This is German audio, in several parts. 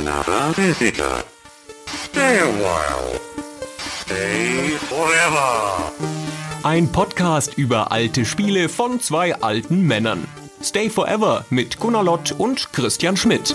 another visitor. Stay a while. Stay forever. Ein Podcast über alte Spiele von zwei alten Männern. Stay Forever mit Gunnar Lott und Christian Schmidt.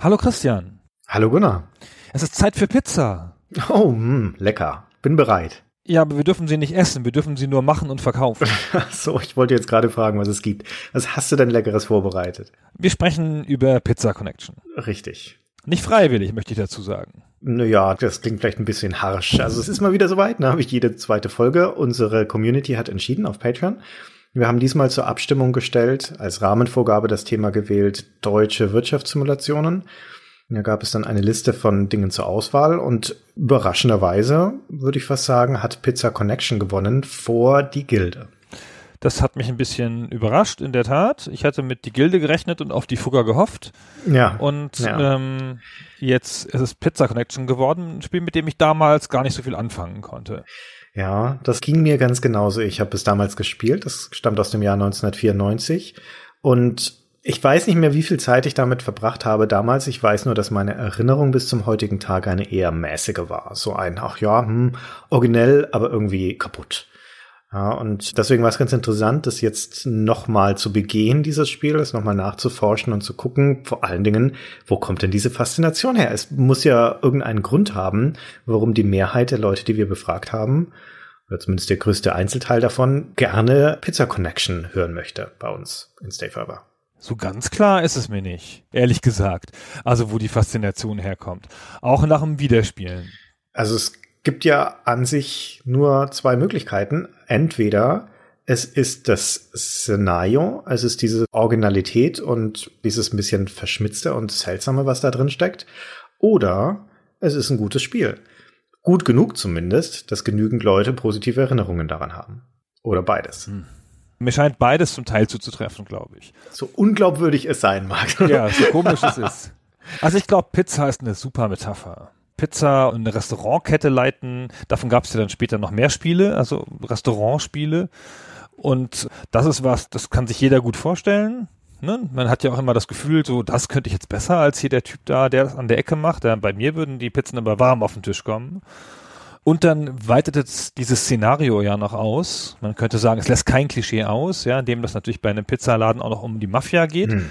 Hallo Christian. Hallo Gunnar. Es ist Zeit für Pizza. Oh, mh, hm, lecker. Bin bereit. Ja, aber wir dürfen sie nicht essen, wir dürfen sie nur machen und verkaufen. so, ich wollte jetzt gerade fragen, was es gibt. Was hast du denn Leckeres vorbereitet? Wir sprechen über Pizza Connection. Richtig. Nicht freiwillig, möchte ich dazu sagen. Naja, das klingt vielleicht ein bisschen harsch. Also es ist mal wieder soweit, da habe ich jede zweite Folge. Unsere Community hat entschieden auf Patreon. Wir haben diesmal zur Abstimmung gestellt, als Rahmenvorgabe das Thema gewählt, deutsche Wirtschaftssimulationen. Da gab es dann eine Liste von Dingen zur Auswahl und überraschenderweise, würde ich fast sagen, hat Pizza Connection gewonnen vor die Gilde. Das hat mich ein bisschen überrascht, in der Tat. Ich hatte mit die Gilde gerechnet und auf die Fugger gehofft. Ja. Und ja. Ähm, jetzt ist es Pizza Connection geworden, ein Spiel, mit dem ich damals gar nicht so viel anfangen konnte. Ja, das ging mir ganz genauso. Ich habe es damals gespielt. Das stammt aus dem Jahr 1994. Und ich weiß nicht mehr, wie viel Zeit ich damit verbracht habe damals. Ich weiß nur, dass meine Erinnerung bis zum heutigen Tag eine eher mäßige war. So ein, ach ja, hm, originell, aber irgendwie kaputt. Ja, und deswegen war es ganz interessant, das jetzt nochmal zu begehen, dieses Spiel, das nochmal nachzuforschen und zu gucken, vor allen Dingen, wo kommt denn diese Faszination her? Es muss ja irgendeinen Grund haben, warum die Mehrheit der Leute, die wir befragt haben, oder zumindest der größte Einzelteil davon, gerne Pizza Connection hören möchte bei uns in Stay Forever. So ganz klar ist es mir nicht, ehrlich gesagt. Also wo die Faszination herkommt. Auch nach dem Wiederspielen. Also es gibt ja an sich nur zwei Möglichkeiten. Entweder es ist das Szenario, es ist diese Originalität und dieses ein bisschen verschmitzte und seltsame, was da drin steckt. Oder es ist ein gutes Spiel. Gut genug zumindest, dass genügend Leute positive Erinnerungen daran haben. Oder beides. Hm. Mir scheint beides zum Teil zuzutreffen, glaube ich. So unglaubwürdig es sein mag. Ja, so komisch es ist. Also ich glaube, Pizza ist eine super Metapher. Pizza und eine Restaurantkette leiten, davon gab es ja dann später noch mehr Spiele, also Restaurantspiele. Und das ist was, das kann sich jeder gut vorstellen. Ne? Man hat ja auch immer das Gefühl, so, das könnte ich jetzt besser als hier der Typ da, der das an der Ecke macht. Ja, bei mir würden die Pizzen aber warm auf den Tisch kommen. Und dann weitet es dieses Szenario ja noch aus. Man könnte sagen, es lässt kein Klischee aus, ja, indem das natürlich bei einem Pizzaladen auch noch um die Mafia geht. Hm.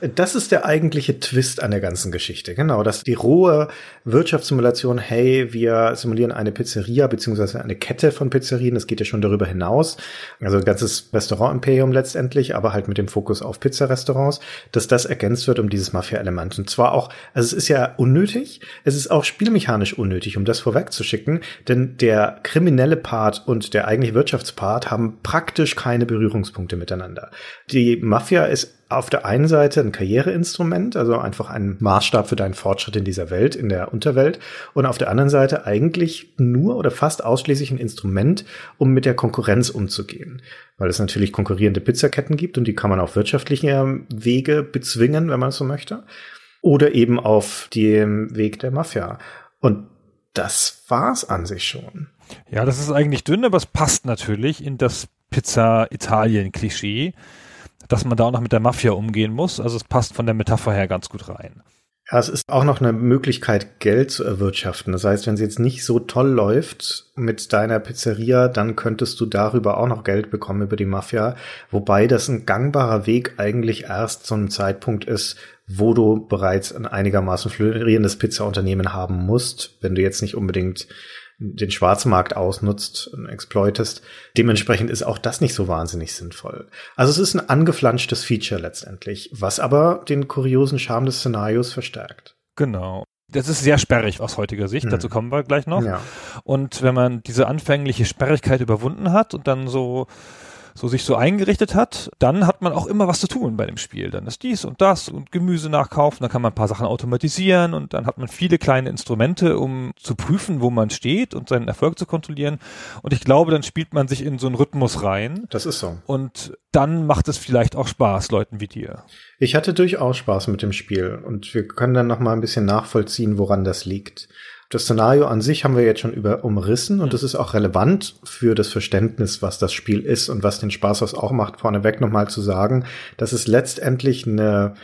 Das ist der eigentliche Twist an der ganzen Geschichte. Genau, dass die rohe Wirtschaftssimulation, hey, wir simulieren eine Pizzeria beziehungsweise eine Kette von Pizzerien, das geht ja schon darüber hinaus. Also ein ganzes Restaurant-Imperium letztendlich, aber halt mit dem Fokus auf Pizzarestaurants, dass das ergänzt wird um dieses Mafia-Element. Und zwar auch, also es ist ja unnötig, es ist auch spielmechanisch unnötig, um das vorwegzuschicken, denn der kriminelle Part und der eigentliche Wirtschaftspart haben praktisch keine Berührungspunkte miteinander. Die Mafia ist auf der einen Seite ein Karriereinstrument, also einfach ein Maßstab für deinen Fortschritt in dieser Welt, in der Unterwelt, und auf der anderen Seite eigentlich nur oder fast ausschließlich ein Instrument, um mit der Konkurrenz umzugehen. Weil es natürlich konkurrierende Pizzaketten gibt und die kann man auf wirtschaftlichen Wege bezwingen, wenn man so möchte. Oder eben auf dem Weg der Mafia. Und das war's an sich schon. Ja, das ist eigentlich dünn, aber es passt natürlich in das Pizza-Italien-Klischee dass man da auch noch mit der Mafia umgehen muss. Also es passt von der Metapher her ganz gut rein. Ja, es ist auch noch eine Möglichkeit, Geld zu erwirtschaften. Das heißt, wenn sie jetzt nicht so toll läuft mit deiner Pizzeria, dann könntest du darüber auch noch Geld bekommen über die Mafia. Wobei das ein gangbarer Weg eigentlich erst zu einem Zeitpunkt ist, wo du bereits ein einigermaßen florierendes Pizzaunternehmen haben musst, wenn du jetzt nicht unbedingt den Schwarzmarkt ausnutzt und exploitest. Dementsprechend ist auch das nicht so wahnsinnig sinnvoll. Also es ist ein angeflanschtes Feature letztendlich, was aber den kuriosen Charme des Szenarios verstärkt. Genau. Das ist sehr sperrig aus heutiger Sicht, hm. dazu kommen wir gleich noch. Ja. Und wenn man diese anfängliche Sperrigkeit überwunden hat und dann so so sich so eingerichtet hat, dann hat man auch immer was zu tun bei dem Spiel. Dann ist dies und das und Gemüse nachkaufen, dann kann man ein paar Sachen automatisieren und dann hat man viele kleine Instrumente, um zu prüfen, wo man steht und seinen Erfolg zu kontrollieren. Und ich glaube, dann spielt man sich in so einen Rhythmus rein. Das ist so. Und dann macht es vielleicht auch Spaß, Leuten wie dir. Ich hatte durchaus Spaß mit dem Spiel und wir können dann noch mal ein bisschen nachvollziehen, woran das liegt. Das Szenario an sich haben wir jetzt schon über umrissen und das ist auch relevant für das Verständnis, was das Spiel ist und was den Spaß aus auch macht, vorneweg nochmal zu sagen, dass es letztendlich eine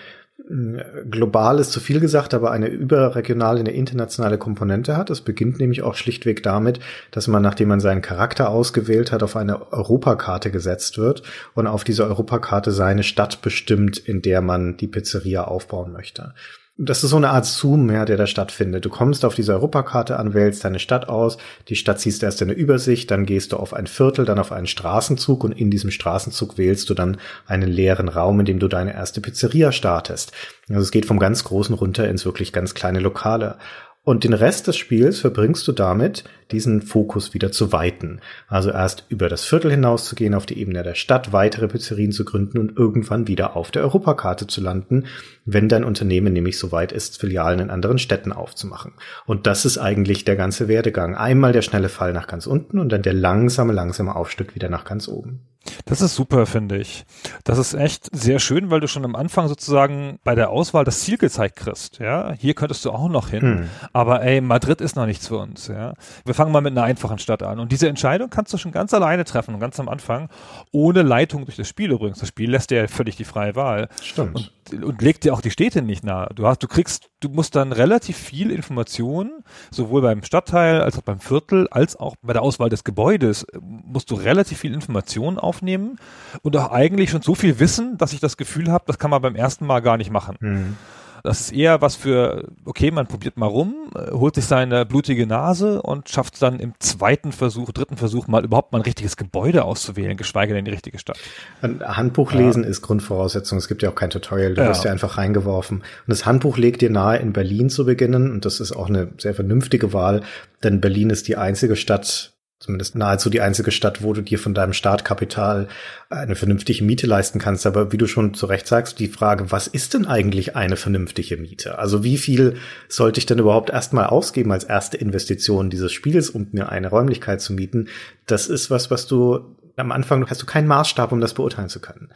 global ist zu viel gesagt, aber eine überregionale, eine internationale Komponente hat. Es beginnt nämlich auch schlichtweg damit, dass man, nachdem man seinen Charakter ausgewählt hat, auf eine Europakarte gesetzt wird und auf dieser Europakarte seine Stadt bestimmt, in der man die Pizzeria aufbauen möchte das ist so eine Art Zoom, ja, der da stattfindet. Du kommst auf diese Europakarte an, wählst deine Stadt aus, die Stadt siehst erst in der Übersicht, dann gehst du auf ein Viertel, dann auf einen Straßenzug und in diesem Straßenzug wählst du dann einen leeren Raum, in dem du deine erste Pizzeria startest. Also es geht vom ganz Großen runter ins wirklich ganz kleine Lokale. Und den Rest des Spiels verbringst du damit, diesen Fokus wieder zu weiten. Also erst über das Viertel hinaus zu gehen, auf die Ebene der Stadt, weitere Pizzerien zu gründen und irgendwann wieder auf der Europakarte zu landen, wenn dein Unternehmen nämlich so weit ist, Filialen in anderen Städten aufzumachen. Und das ist eigentlich der ganze Werdegang. Einmal der schnelle Fall nach ganz unten und dann der langsame, langsame Aufstieg wieder nach ganz oben. Das ist super, finde ich. Das ist echt sehr schön, weil du schon am Anfang sozusagen bei der Auswahl das Ziel gezeigt kriegst. Ja, hier könntest du auch noch hin. Hm. Aber ey, Madrid ist noch nichts für uns. Ja, wir fangen mal mit einer einfachen Stadt an. Und diese Entscheidung kannst du schon ganz alleine treffen, ganz am Anfang, ohne Leitung durch das Spiel übrigens. Das Spiel lässt dir ja völlig die freie Wahl. Stimmt. Und und legt dir auch die Städte nicht nahe. Du hast, du kriegst, du musst dann relativ viel Informationen, sowohl beim Stadtteil als auch beim Viertel, als auch bei der Auswahl des Gebäudes, musst du relativ viel Informationen aufnehmen und auch eigentlich schon so viel wissen, dass ich das Gefühl habe, das kann man beim ersten Mal gar nicht machen. Mhm. Das ist eher was für, okay, man probiert mal rum, äh, holt sich seine blutige Nase und schafft es dann im zweiten Versuch, dritten Versuch mal überhaupt mal ein richtiges Gebäude auszuwählen, geschweige denn die richtige Stadt. Ein Handbuch lesen ja. ist Grundvoraussetzung. Es gibt ja auch kein Tutorial. Du ja. wirst ja einfach reingeworfen. Und das Handbuch legt dir nahe, in Berlin zu beginnen. Und das ist auch eine sehr vernünftige Wahl, denn Berlin ist die einzige Stadt zumindest nahezu die einzige Stadt, wo du dir von deinem Startkapital eine vernünftige Miete leisten kannst. Aber wie du schon zu Recht sagst, die Frage, was ist denn eigentlich eine vernünftige Miete? Also wie viel sollte ich denn überhaupt erstmal ausgeben als erste Investition dieses Spiels, um mir eine Räumlichkeit zu mieten? Das ist was, was du am Anfang hast du keinen Maßstab, um das beurteilen zu können.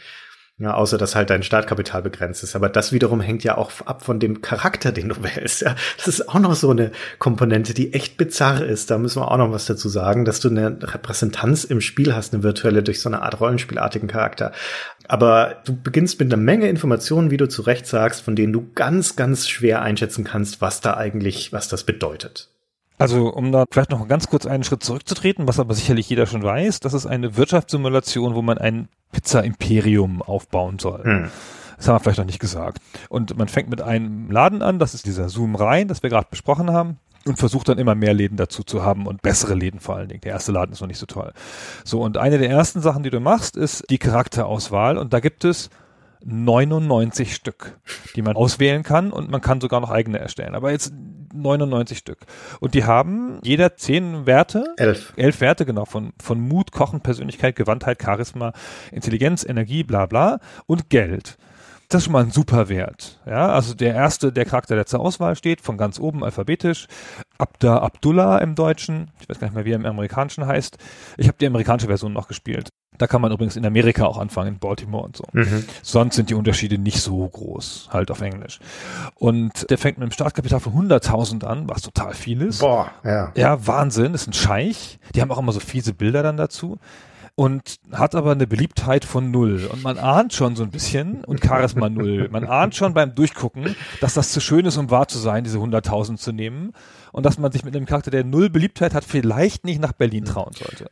Ja, außer dass halt dein Startkapital begrenzt ist. Aber das wiederum hängt ja auch ab von dem Charakter, den du wählst. Ja, das ist auch noch so eine Komponente, die echt bizarr ist. Da müssen wir auch noch was dazu sagen, dass du eine Repräsentanz im Spiel hast, eine virtuelle durch so eine Art Rollenspielartigen Charakter. Aber du beginnst mit einer Menge Informationen, wie du zu Recht sagst, von denen du ganz, ganz schwer einschätzen kannst, was da eigentlich, was das bedeutet. Also, um da vielleicht noch ganz kurz einen Schritt zurückzutreten, was aber sicherlich jeder schon weiß, das ist eine Wirtschaftssimulation, wo man ein Pizza-Imperium aufbauen soll. Hm. Das haben wir vielleicht noch nicht gesagt. Und man fängt mit einem Laden an, das ist dieser Zoom rein, das wir gerade besprochen haben und versucht dann immer mehr Läden dazu zu haben und bessere Läden vor allen Dingen. Der erste Laden ist noch nicht so toll. So, und eine der ersten Sachen, die du machst, ist die Charakterauswahl und da gibt es 99 Stück, die man auswählen kann und man kann sogar noch eigene erstellen. Aber jetzt 99 Stück. Und die haben jeder zehn Werte. Elf. Elf Werte, genau, von, von Mut, Kochen, Persönlichkeit, Gewandtheit, Charisma, Intelligenz, Energie, bla bla und Geld. Das ist schon mal ein super Wert. Ja, also der erste, der Charakter, der zur Auswahl steht, von ganz oben alphabetisch. Abda Abdullah im Deutschen. Ich weiß gar nicht mehr, wie er im Amerikanischen heißt. Ich habe die amerikanische Version noch gespielt. Da kann man übrigens in Amerika auch anfangen, in Baltimore und so. Mhm. Sonst sind die Unterschiede nicht so groß, halt auf Englisch. Und der fängt mit einem Startkapital von 100.000 an, was total viel ist. Boah, ja. Ja, Wahnsinn, ist ein Scheich. Die haben auch immer so fiese Bilder dann dazu. Und hat aber eine Beliebtheit von null. Und man ahnt schon so ein bisschen, und Charisma null. Man ahnt schon beim Durchgucken, dass das zu schön ist, um wahr zu sein, diese 100.000 zu nehmen. Und dass man sich mit einem Charakter, der null Beliebtheit hat, vielleicht nicht nach Berlin trauen sollte.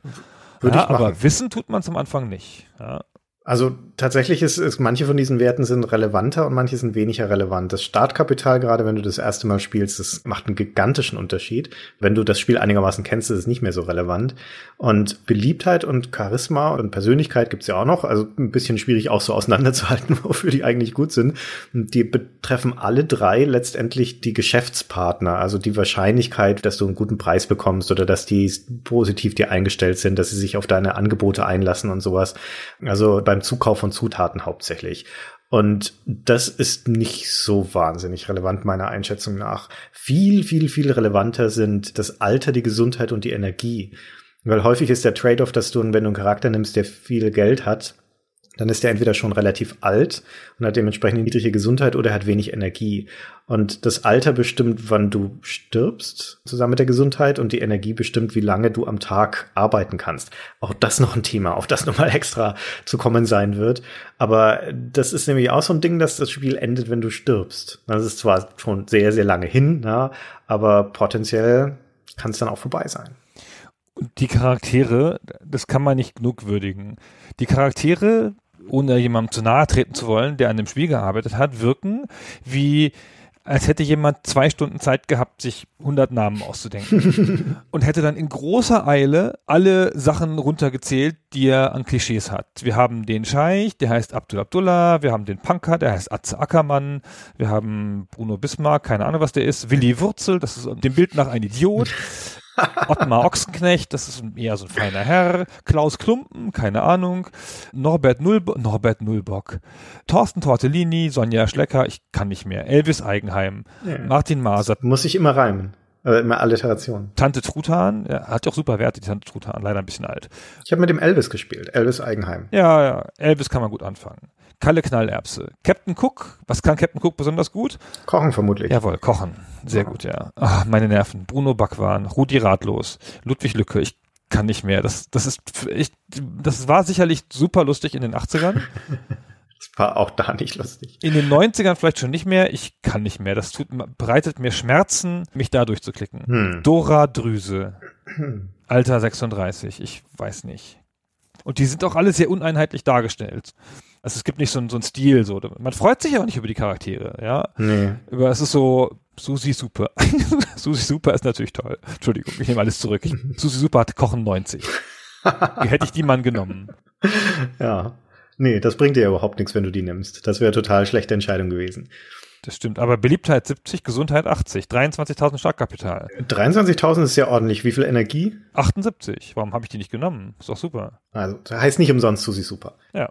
Würde ja, aber wissen tut man zum Anfang nicht. Ja. Also tatsächlich ist, ist manche von diesen Werten sind relevanter und manche sind weniger relevant. Das Startkapital, gerade wenn du das erste Mal spielst, das macht einen gigantischen Unterschied. Wenn du das Spiel einigermaßen kennst, ist es nicht mehr so relevant. Und Beliebtheit und Charisma und Persönlichkeit gibt's ja auch noch. Also ein bisschen schwierig auch so auseinanderzuhalten, wofür die eigentlich gut sind. Die betreffen alle drei letztendlich die Geschäftspartner, also die Wahrscheinlichkeit, dass du einen guten Preis bekommst oder dass die positiv dir eingestellt sind, dass sie sich auf deine Angebote einlassen und sowas. Also beim Zukauf von Zutaten hauptsächlich. Und das ist nicht so wahnsinnig relevant meiner Einschätzung nach. Viel, viel, viel relevanter sind das Alter, die Gesundheit und die Energie. Weil häufig ist der Trade-off, dass du, wenn du einen Charakter nimmst, der viel Geld hat, dann ist er entweder schon relativ alt und hat dementsprechend eine niedrige Gesundheit oder hat wenig Energie. Und das Alter bestimmt, wann du stirbst, zusammen mit der Gesundheit, und die Energie bestimmt, wie lange du am Tag arbeiten kannst. Auch das noch ein Thema, auf das nochmal extra zu kommen sein wird. Aber das ist nämlich auch so ein Ding, dass das Spiel endet, wenn du stirbst. Das ist zwar schon sehr, sehr lange hin, ja, aber potenziell kann es dann auch vorbei sein. Die Charaktere, das kann man nicht genug würdigen. Die Charaktere, ohne jemandem zu nahe treten zu wollen, der an dem Spiel gearbeitet hat, wirken wie als hätte jemand zwei Stunden Zeit gehabt, sich 100 Namen auszudenken und hätte dann in großer Eile alle Sachen runtergezählt, die er an Klischees hat. Wir haben den Scheich, der heißt Abdul Abdullah, wir haben den Punker, der heißt Atze Ackermann, wir haben Bruno Bismarck, keine Ahnung, was der ist, Willi Wurzel, das ist dem Bild nach ein Idiot. Ottmar Ochsenknecht, das ist eher so ein feiner Herr. Klaus Klumpen, keine Ahnung. Norbert, Nullbo Norbert Nullbock. Thorsten Tortellini, Sonja Schlecker, ich kann nicht mehr. Elvis Eigenheim. Ja. Martin Maser. Muss ich immer reimen. Also immer Alliteration. Tante Truthahn, ja, hat ja auch super Werte, die Tante Truthahn, leider ein bisschen alt. Ich habe mit dem Elvis gespielt, Elvis Eigenheim. Ja, ja, Elvis kann man gut anfangen. Kalle Knallerbse. Captain Cook, was kann Captain Cook besonders gut? Kochen vermutlich. Jawohl, kochen. Sehr ja. gut, ja. Ach, meine Nerven. Bruno Backwahn, Rudi Ratlos, Ludwig Lücke. Ich kann nicht mehr. Das, das ist, ich, das war sicherlich super lustig in den 80ern. das war auch da nicht lustig. In den 90ern vielleicht schon nicht mehr. Ich kann nicht mehr. Das tut, bereitet mir Schmerzen, mich da durchzuklicken. Hm. Dora Drüse. Alter 36. Ich weiß nicht. Und die sind auch alle sehr uneinheitlich dargestellt. Also es gibt nicht so, so einen Stil, so. Man freut sich aber nicht über die Charaktere, ja. Nee. Aber es ist so, Susi Super. Susi Super ist natürlich toll. Entschuldigung, ich nehme alles zurück. Ich, Susi Super hat Kochen 90. Hätte ich die Mann genommen. Ja. Nee, das bringt dir überhaupt nichts, wenn du die nimmst. Das wäre total schlechte Entscheidung gewesen. Das stimmt, aber Beliebtheit 70, Gesundheit 80, 23.000 Startkapital. 23.000 ist ja ordentlich. Wie viel Energie? 78. Warum habe ich die nicht genommen? Ist doch super. Also, das heißt nicht umsonst Susi Super. Ja.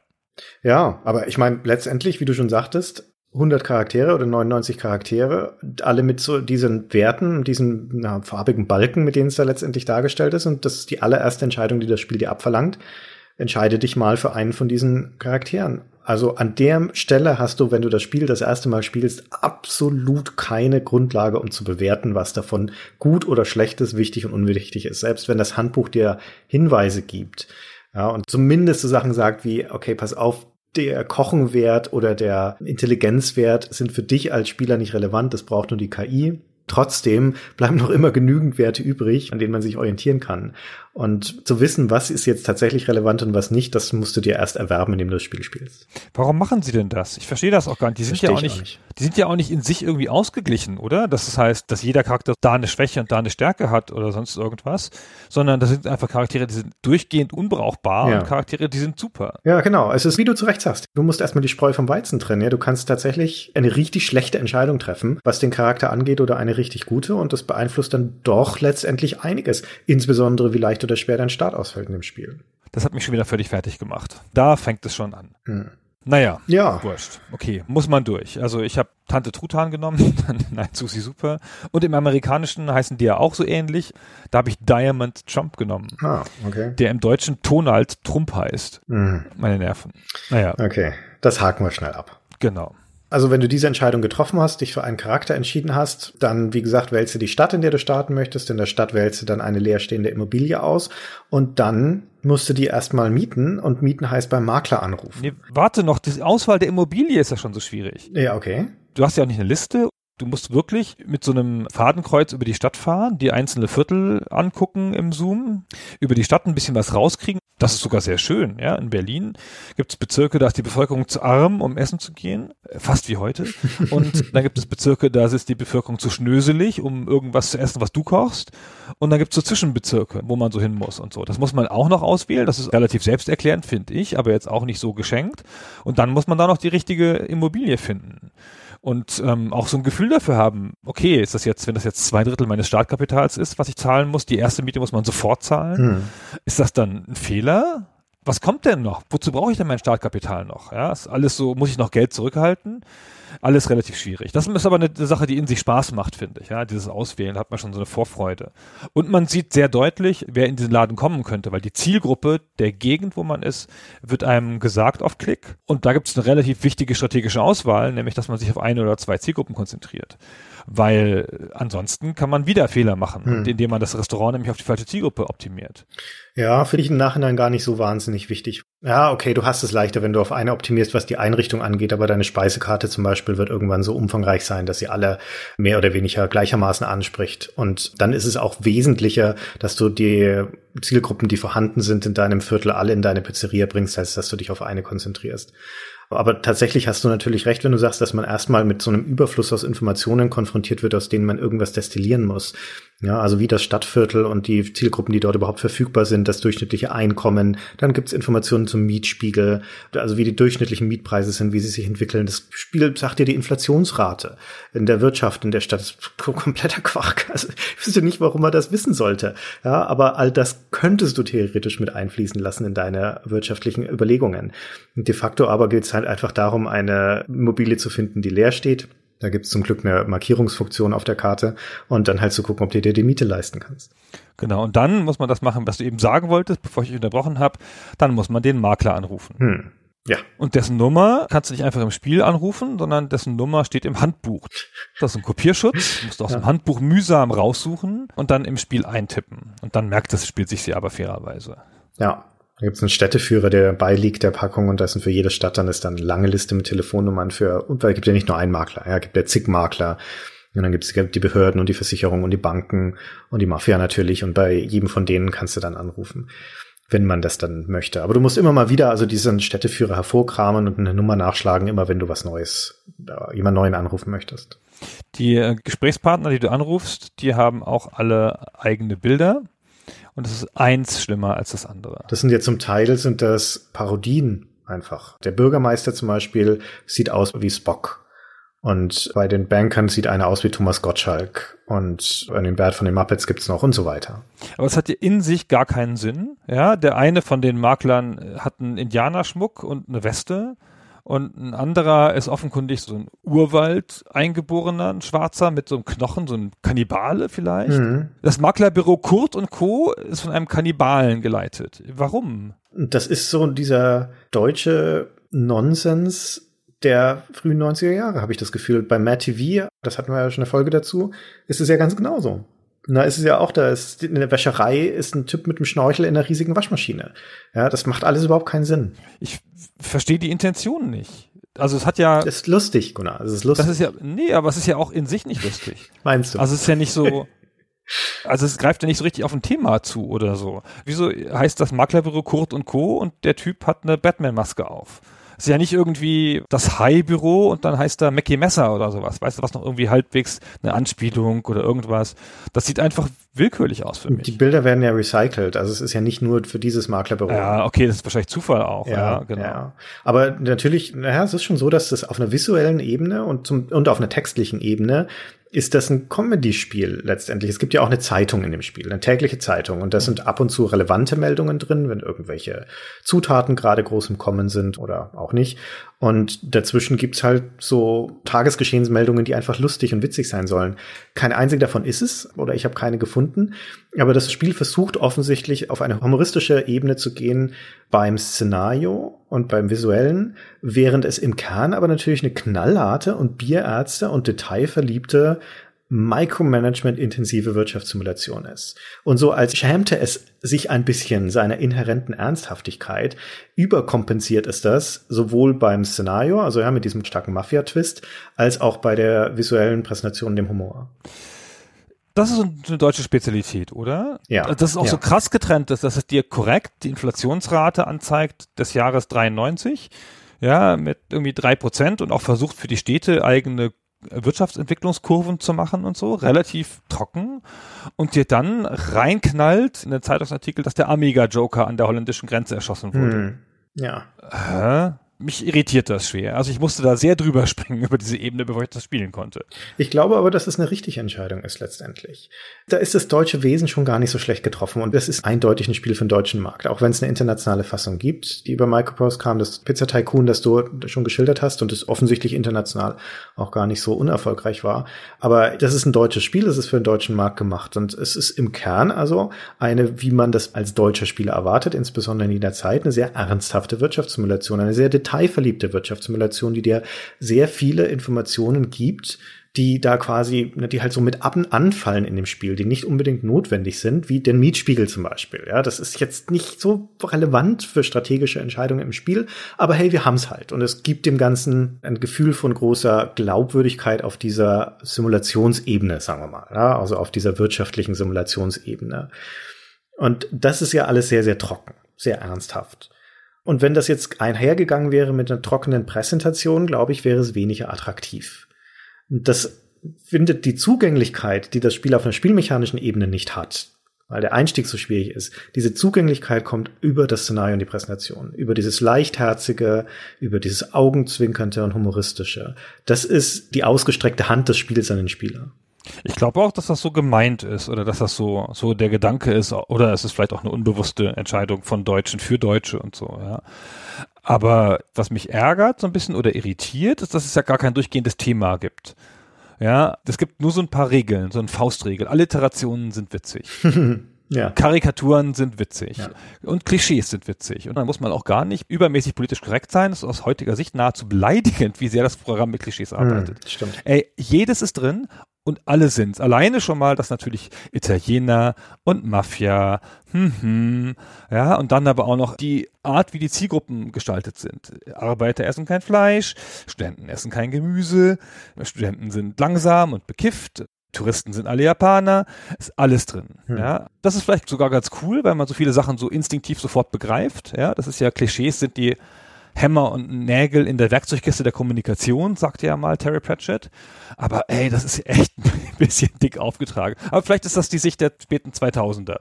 Ja, aber ich meine, letztendlich, wie du schon sagtest, 100 Charaktere oder 99 Charaktere, alle mit so diesen Werten, diesen na, farbigen Balken, mit denen es da letztendlich dargestellt ist. Und das ist die allererste Entscheidung, die das Spiel dir abverlangt. Entscheide dich mal für einen von diesen Charakteren. Also an der Stelle hast du, wenn du das Spiel das erste Mal spielst, absolut keine Grundlage, um zu bewerten, was davon gut oder schlecht ist, wichtig und unwichtig ist. Selbst wenn das Handbuch dir Hinweise gibt, ja, und zumindest so Sachen sagt wie, okay, pass auf, der Kochenwert oder der Intelligenzwert sind für dich als Spieler nicht relevant, das braucht nur die KI. Trotzdem bleiben noch immer genügend Werte übrig, an denen man sich orientieren kann. Und zu wissen, was ist jetzt tatsächlich relevant und was nicht, das musst du dir erst erwerben, indem du das Spiel spielst. Warum machen sie denn das? Ich verstehe das auch gar nicht. Die sind ja auch nicht, auch nicht, die sind ja auch nicht in sich irgendwie ausgeglichen, oder? Das heißt, dass jeder Charakter da eine Schwäche und da eine Stärke hat oder sonst irgendwas, sondern das sind einfach Charaktere, die sind durchgehend unbrauchbar ja. und Charaktere, die sind super. Ja, genau. Es ist, wie du zu Recht sagst. Du musst erstmal die Spreu vom Weizen trennen. Ja? Du kannst tatsächlich eine richtig schlechte Entscheidung treffen, was den Charakter angeht oder eine richtig gute und das beeinflusst dann doch letztendlich einiges. Insbesondere wie leicht oder schwer dein Start ausfällt in dem Spiel. Das hat mich schon wieder völlig fertig gemacht. Da fängt es schon an. Hm. Naja, ja. wurscht. Okay, muss man durch. Also ich habe Tante Truthahn genommen, nein, Susi Super. Und im Amerikanischen heißen die ja auch so ähnlich. Da habe ich Diamond Trump genommen. Ah, okay. Der im Deutschen Tonald Trump heißt. Mhm. Meine Nerven. Naja. Okay, das haken wir schnell ab. Genau. Also wenn du diese Entscheidung getroffen hast, dich für einen Charakter entschieden hast, dann, wie gesagt, wählst du die Stadt, in der du starten möchtest. In der Stadt wählst du dann eine leerstehende Immobilie aus und dann musst du die erstmal mieten und mieten heißt beim Makler anrufen. Nee, warte noch, die Auswahl der Immobilie ist ja schon so schwierig. Ja, okay. Du hast ja auch nicht eine Liste Du musst wirklich mit so einem Fadenkreuz über die Stadt fahren, die einzelne Viertel angucken im Zoom, über die Stadt ein bisschen was rauskriegen. Das ist sogar sehr schön. Ja, in Berlin gibt es Bezirke, da ist die Bevölkerung zu arm, um essen zu gehen, fast wie heute. Und dann gibt es Bezirke, da ist die Bevölkerung zu schnöselig, um irgendwas zu essen, was du kochst. Und dann gibt es so Zwischenbezirke, wo man so hin muss und so. Das muss man auch noch auswählen. Das ist relativ selbsterklärend, finde ich, aber jetzt auch nicht so geschenkt. Und dann muss man da noch die richtige Immobilie finden und ähm, auch so ein Gefühl dafür haben, okay, ist das jetzt, wenn das jetzt zwei Drittel meines Startkapitals ist, was ich zahlen muss, die erste Miete muss man sofort zahlen, hm. ist das dann ein Fehler? Was kommt denn noch? Wozu brauche ich denn mein Startkapital noch? Ja, ist alles so, muss ich noch Geld zurückhalten? Alles relativ schwierig. Das ist aber eine Sache, die in sich Spaß macht, finde ich. Ja, dieses Auswählen hat man schon so eine Vorfreude. Und man sieht sehr deutlich, wer in diesen Laden kommen könnte, weil die Zielgruppe der Gegend, wo man ist, wird einem gesagt auf Klick. Und da gibt es eine relativ wichtige strategische Auswahl, nämlich, dass man sich auf eine oder zwei Zielgruppen konzentriert weil ansonsten kann man wieder Fehler machen, hm. indem man das Restaurant nämlich auf die falsche Zielgruppe optimiert. Ja, finde ich im Nachhinein gar nicht so wahnsinnig wichtig. Ja, okay, du hast es leichter, wenn du auf eine optimierst, was die Einrichtung angeht, aber deine Speisekarte zum Beispiel wird irgendwann so umfangreich sein, dass sie alle mehr oder weniger gleichermaßen anspricht. Und dann ist es auch wesentlicher, dass du die Zielgruppen, die vorhanden sind in deinem Viertel, alle in deine Pizzeria bringst, als dass du dich auf eine konzentrierst. Aber tatsächlich hast du natürlich recht, wenn du sagst, dass man erstmal mit so einem Überfluss aus Informationen konfrontiert wird, aus denen man irgendwas destillieren muss. Ja, also wie das Stadtviertel und die Zielgruppen, die dort überhaupt verfügbar sind, das durchschnittliche Einkommen. Dann gibt's Informationen zum Mietspiegel, also wie die durchschnittlichen Mietpreise sind, wie sie sich entwickeln. Das Spiel sagt dir die Inflationsrate in der Wirtschaft in der Stadt. Das ist kompletter Quark. Also ich wüsste nicht, warum man das wissen sollte. Ja, aber all das könntest du theoretisch mit einfließen lassen in deine wirtschaftlichen Überlegungen. De facto aber geht es halt einfach darum, eine Immobilie zu finden, die leer steht da gibt es zum Glück eine Markierungsfunktion auf der Karte und dann halt zu gucken, ob du dir die Miete leisten kannst. Genau, und dann muss man das machen, was du eben sagen wolltest, bevor ich dich unterbrochen habe, dann muss man den Makler anrufen. Hm. Ja. Und dessen Nummer kannst du nicht einfach im Spiel anrufen, sondern dessen Nummer steht im Handbuch. Das ist ein Kopierschutz, musst du aus ja. dem Handbuch mühsam raussuchen und dann im Spiel eintippen. Und dann merkt das Spiel sich sie aber fairerweise. Ja, da gibt es einen Städteführer, der beiliegt der Packung und da sind für jede Stadt dann ist dann eine lange Liste mit Telefonnummern für, und weil gibt ja nicht nur einen Makler, ja, gibt ja zig Makler. Und dann gibt es die Behörden und die Versicherung und die Banken und die Mafia natürlich und bei jedem von denen kannst du dann anrufen, wenn man das dann möchte. Aber du musst immer mal wieder also diesen Städteführer hervorkramen und eine Nummer nachschlagen, immer wenn du was Neues, jemand neuen anrufen möchtest. Die äh, Gesprächspartner, die du anrufst, die haben auch alle eigene Bilder und es ist eins schlimmer als das andere. Das sind ja zum Teil sind das Parodien einfach. Der Bürgermeister zum Beispiel sieht aus wie Spock. Und bei den Bankern sieht einer aus wie Thomas Gottschalk. Und an den Bert von den Muppets gibt's noch und so weiter. Aber es hat ja in sich gar keinen Sinn. Ja, der eine von den Maklern hat einen Indianerschmuck und eine Weste und ein anderer ist offenkundig so ein Urwald eingeborener, ein Schwarzer mit so einem Knochen, so ein Kannibale vielleicht. Mhm. Das Maklerbüro Kurt und Co. ist von einem Kannibalen geleitet. Warum? Das ist so dieser deutsche Nonsens der frühen 90er Jahre, habe ich das Gefühl. Bei Matt TV, das hatten wir ja schon eine Folge dazu, ist es ja ganz genauso. Na, ist es ja auch, da ist in der Wäscherei ist ein Typ mit einem Schnorchel in einer riesigen Waschmaschine. Ja, das macht alles überhaupt keinen Sinn. Ich verstehe die Intention nicht. Also es hat ja. Das ist lustig, Gunnar. Es ist lustig. Das ist ja, nee, aber es ist ja auch in sich nicht lustig. Meinst du? Also es ist ja nicht so. Also es greift ja nicht so richtig auf ein Thema zu oder so. Wieso heißt das Maklerbüro Kurt und Co. und der Typ hat eine Batman-Maske auf? ist ja nicht irgendwie das High-Büro und dann heißt da Mackie Messer oder sowas. Weißt du, was noch irgendwie halbwegs eine Anspielung oder irgendwas. Das sieht einfach willkürlich aus für mich. Die Bilder werden ja recycelt. Also es ist ja nicht nur für dieses Maklerbüro. Ja, okay, das ist wahrscheinlich Zufall auch. Ja, ja genau. Ja. Aber natürlich, naja, es ist schon so, dass das auf einer visuellen Ebene und, zum, und auf einer textlichen Ebene ist das ein Comedy-Spiel letztendlich. Es gibt ja auch eine Zeitung in dem Spiel, eine tägliche Zeitung. Und da sind ab und zu relevante Meldungen drin, wenn irgendwelche Zutaten gerade groß im Kommen sind oder auch nicht. Und dazwischen gibt's halt so Tagesgeschehensmeldungen, die einfach lustig und witzig sein sollen. Keine einzige davon ist es, oder ich habe keine gefunden. Aber das Spiel versucht offensichtlich auf eine humoristische Ebene zu gehen beim Szenario und beim Visuellen, während es im Kern aber natürlich eine knallharte und Bierärzte und detailverliebte Micromanagement-intensive Wirtschaftssimulation ist. Und so als schämte es sich ein bisschen seiner inhärenten Ernsthaftigkeit, überkompensiert es das sowohl beim Szenario, also ja, mit diesem starken Mafia-Twist, als auch bei der visuellen Präsentation, dem Humor. Das ist eine deutsche Spezialität, oder? Ja. Das ist auch ja. so krass getrennt ist, dass es dir korrekt die Inflationsrate anzeigt des Jahres 93, ja, mit irgendwie drei Prozent und auch versucht für die Städte eigene Wirtschaftsentwicklungskurven zu machen und so, relativ trocken und dir dann reinknallt in den Zeitungsartikel, dass der Amiga-Joker an der holländischen Grenze erschossen wurde. Hm. Ja. Hä? Mich irritiert das schwer. Also ich musste da sehr drüber springen über diese Ebene, bevor ich das spielen konnte. Ich glaube aber, dass es eine richtige Entscheidung ist letztendlich. Da ist das deutsche Wesen schon gar nicht so schlecht getroffen und das ist eindeutig ein Spiel für den deutschen Markt, auch wenn es eine internationale Fassung gibt, die über Microprose kam, das Pizza Tycoon, das du schon geschildert hast und das offensichtlich international auch gar nicht so unerfolgreich war. Aber das ist ein deutsches Spiel, das ist für den deutschen Markt gemacht und es ist im Kern also eine, wie man das als deutscher Spieler erwartet, insbesondere in dieser Zeit, eine sehr ernsthafte Wirtschaftssimulation, eine sehr detailverliebte Wirtschaftssimulation, die dir sehr viele Informationen gibt, die da quasi, ne, die halt so mit ab anfallen in dem Spiel, die nicht unbedingt notwendig sind, wie den Mietspiegel zum Beispiel. Ja, das ist jetzt nicht so relevant für strategische Entscheidungen im Spiel, aber hey, wir haben's halt. Und es gibt dem Ganzen ein Gefühl von großer Glaubwürdigkeit auf dieser Simulationsebene, sagen wir mal. Ja, also auf dieser wirtschaftlichen Simulationsebene. Und das ist ja alles sehr, sehr trocken, sehr ernsthaft. Und wenn das jetzt einhergegangen wäre mit einer trockenen Präsentation, glaube ich, wäre es weniger attraktiv. Das findet die Zugänglichkeit, die das Spiel auf einer spielmechanischen Ebene nicht hat, weil der Einstieg so schwierig ist. Diese Zugänglichkeit kommt über das Szenario und die Präsentation, über dieses leichtherzige, über dieses augenzwinkernde und humoristische. Das ist die ausgestreckte Hand des Spiels an den Spieler. Ich glaube auch, dass das so gemeint ist oder dass das so, so der Gedanke ist oder es ist vielleicht auch eine unbewusste Entscheidung von Deutschen für Deutsche und so, ja. Aber was mich ärgert so ein bisschen oder irritiert, ist, dass es ja gar kein durchgehendes Thema gibt. Ja, es gibt nur so ein paar Regeln, so ein Faustregel. Alliterationen sind witzig. ja. Karikaturen sind witzig. Ja. Und Klischees sind witzig. Und dann muss man auch gar nicht übermäßig politisch korrekt sein. Das ist aus heutiger Sicht nahezu beleidigend, wie sehr das Programm mit Klischees hm, arbeitet. Hm, stimmt. Ey, jedes ist drin und alle sind's. Alleine schon mal, dass natürlich Italiener und Mafia, hm, hm, ja, und dann aber auch noch die Art, wie die Zielgruppen gestaltet sind. Arbeiter essen kein Fleisch, Studenten essen kein Gemüse, Studenten sind langsam und bekifft, Touristen sind alle Japaner, ist alles drin. Hm. Ja, das ist vielleicht sogar ganz cool, weil man so viele Sachen so instinktiv sofort begreift. Ja, das ist ja Klischees sind die Hämmer und Nägel in der Werkzeugkiste der Kommunikation, sagte ja mal Terry Pratchett. Aber ey, das ist echt ein bisschen dick aufgetragen. Aber vielleicht ist das die Sicht der späten 2000er.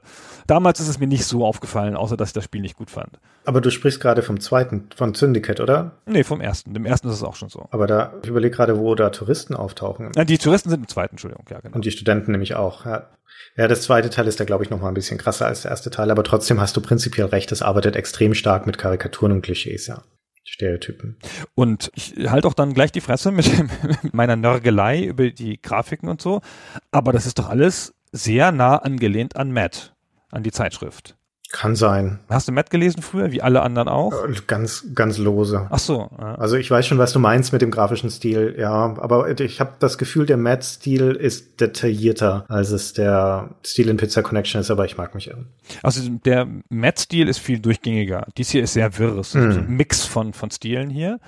Damals ist es mir nicht so aufgefallen, außer dass ich das Spiel nicht gut fand. Aber du sprichst gerade vom zweiten, von Syndicate, oder? Nee, vom ersten. Dem ersten ist es auch schon so. Aber da, ich überlege gerade, wo da Touristen auftauchen. Ja, die Touristen sind im zweiten, Entschuldigung, ja, genau. Und die Studenten nämlich auch, ja. Ja, das zweite Teil ist da, glaube ich, noch mal ein bisschen krasser als der erste Teil, aber trotzdem hast du prinzipiell recht, es arbeitet extrem stark mit Karikaturen und Klischees, ja. Stereotypen. Und ich halte auch dann gleich die Fresse mit, mit meiner Nörgelei über die Grafiken und so. Aber das ist doch alles sehr nah angelehnt an Matt, an die Zeitschrift. Kann sein. Hast du Matt gelesen früher, wie alle anderen auch? Äh, ganz, ganz lose. Ach so. Ja. Also ich weiß schon, was du meinst mit dem grafischen Stil, ja. Aber ich habe das Gefühl, der Matt-Stil ist detaillierter, als es der Stil in Pizza Connection ist, aber ich mag mich irren. Also der Matt-Stil ist viel durchgängiger. Dies hier ist sehr wirr. Es ist mm. ein Mix von, von Stilen hier.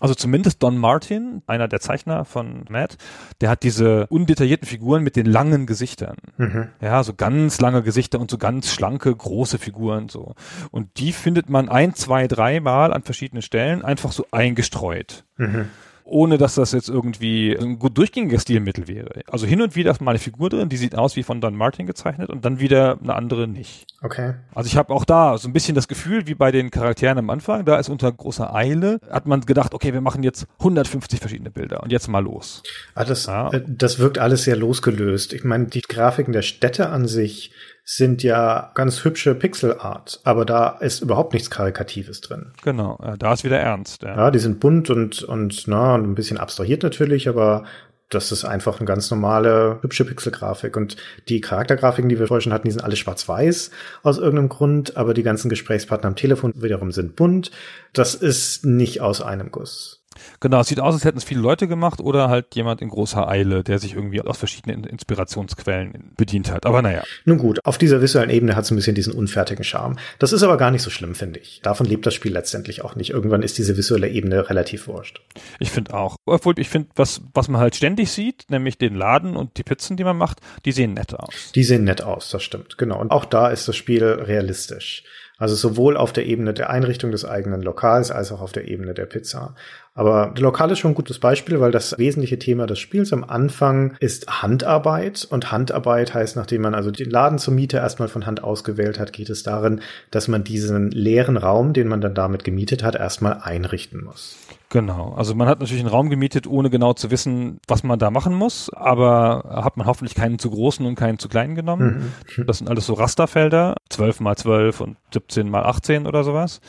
Also zumindest Don Martin, einer der Zeichner von Matt, der hat diese undetaillierten Figuren mit den langen Gesichtern. Mhm. Ja, so ganz lange Gesichter und so ganz schlanke, große Figuren so. Und die findet man ein, zwei, dreimal an verschiedenen Stellen einfach so eingestreut. Mhm ohne dass das jetzt irgendwie ein gut durchgängiges Stilmittel wäre. Also hin und wieder ist mal eine Figur drin, die sieht aus wie von Don Martin gezeichnet und dann wieder eine andere nicht. Okay. Also ich habe auch da so ein bisschen das Gefühl, wie bei den Charakteren am Anfang, da ist unter großer Eile, hat man gedacht, okay, wir machen jetzt 150 verschiedene Bilder und jetzt mal los. Ah, das, ja. äh, das wirkt alles sehr losgelöst. Ich meine, die Grafiken der Städte an sich sind ja ganz hübsche Pixelart, aber da ist überhaupt nichts Karikatives drin. Genau, da ist wieder ernst. Ja, ja die sind bunt und, und, na, ein bisschen abstrahiert natürlich, aber das ist einfach eine ganz normale, hübsche Pixelgrafik. Und die Charaktergrafiken, die wir vorher schon hatten, die sind alle schwarz-weiß aus irgendeinem Grund, aber die ganzen Gesprächspartner am Telefon wiederum sind bunt. Das ist nicht aus einem Guss. Genau, es sieht aus, als hätten es viele Leute gemacht oder halt jemand in großer Eile, der sich irgendwie aus verschiedenen Inspirationsquellen bedient hat. Aber naja. Nun gut, auf dieser visuellen Ebene hat es ein bisschen diesen unfertigen Charme. Das ist aber gar nicht so schlimm, finde ich. Davon lebt das Spiel letztendlich auch nicht. Irgendwann ist diese visuelle Ebene relativ wurscht. Ich finde auch. Obwohl, ich finde, was, was man halt ständig sieht, nämlich den Laden und die Pizzen, die man macht, die sehen nett aus. Die sehen nett aus, das stimmt. Genau. Und auch da ist das Spiel realistisch. Also sowohl auf der Ebene der Einrichtung des eigenen Lokals als auch auf der Ebene der Pizza. Aber der Lokal ist schon ein gutes Beispiel, weil das wesentliche Thema des Spiels am Anfang ist Handarbeit. Und Handarbeit heißt, nachdem man also den Laden zur Miete erstmal von Hand ausgewählt hat, geht es darin, dass man diesen leeren Raum, den man dann damit gemietet hat, erstmal einrichten muss. Genau. Also man hat natürlich einen Raum gemietet, ohne genau zu wissen, was man da machen muss, aber hat man hoffentlich keinen zu großen und keinen zu kleinen genommen. Mhm. Das sind alles so Rasterfelder, 12 mal 12 und 17 mal 18 oder sowas.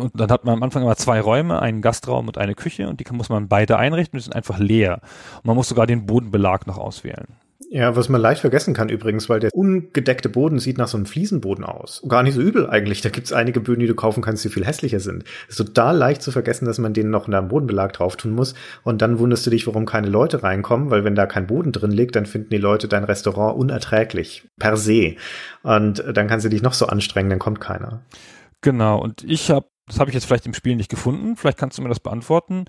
Und dann hat man am Anfang immer zwei Räume, einen Gastraum und eine Küche und die muss man beide einrichten, die sind einfach leer. Und man muss sogar den Bodenbelag noch auswählen. Ja, was man leicht vergessen kann übrigens, weil der ungedeckte Boden sieht nach so einem Fliesenboden aus. Gar nicht so übel eigentlich. Da gibt's einige Böden, die du kaufen kannst, die viel hässlicher sind. ist total leicht zu vergessen, dass man denen noch einen Bodenbelag drauf tun muss. Und dann wunderst du dich, warum keine Leute reinkommen, weil wenn da kein Boden drin liegt, dann finden die Leute dein Restaurant unerträglich. Per se. Und dann kannst du dich noch so anstrengen, dann kommt keiner. Genau. Und ich habe das habe ich jetzt vielleicht im Spiel nicht gefunden. Vielleicht kannst du mir das beantworten.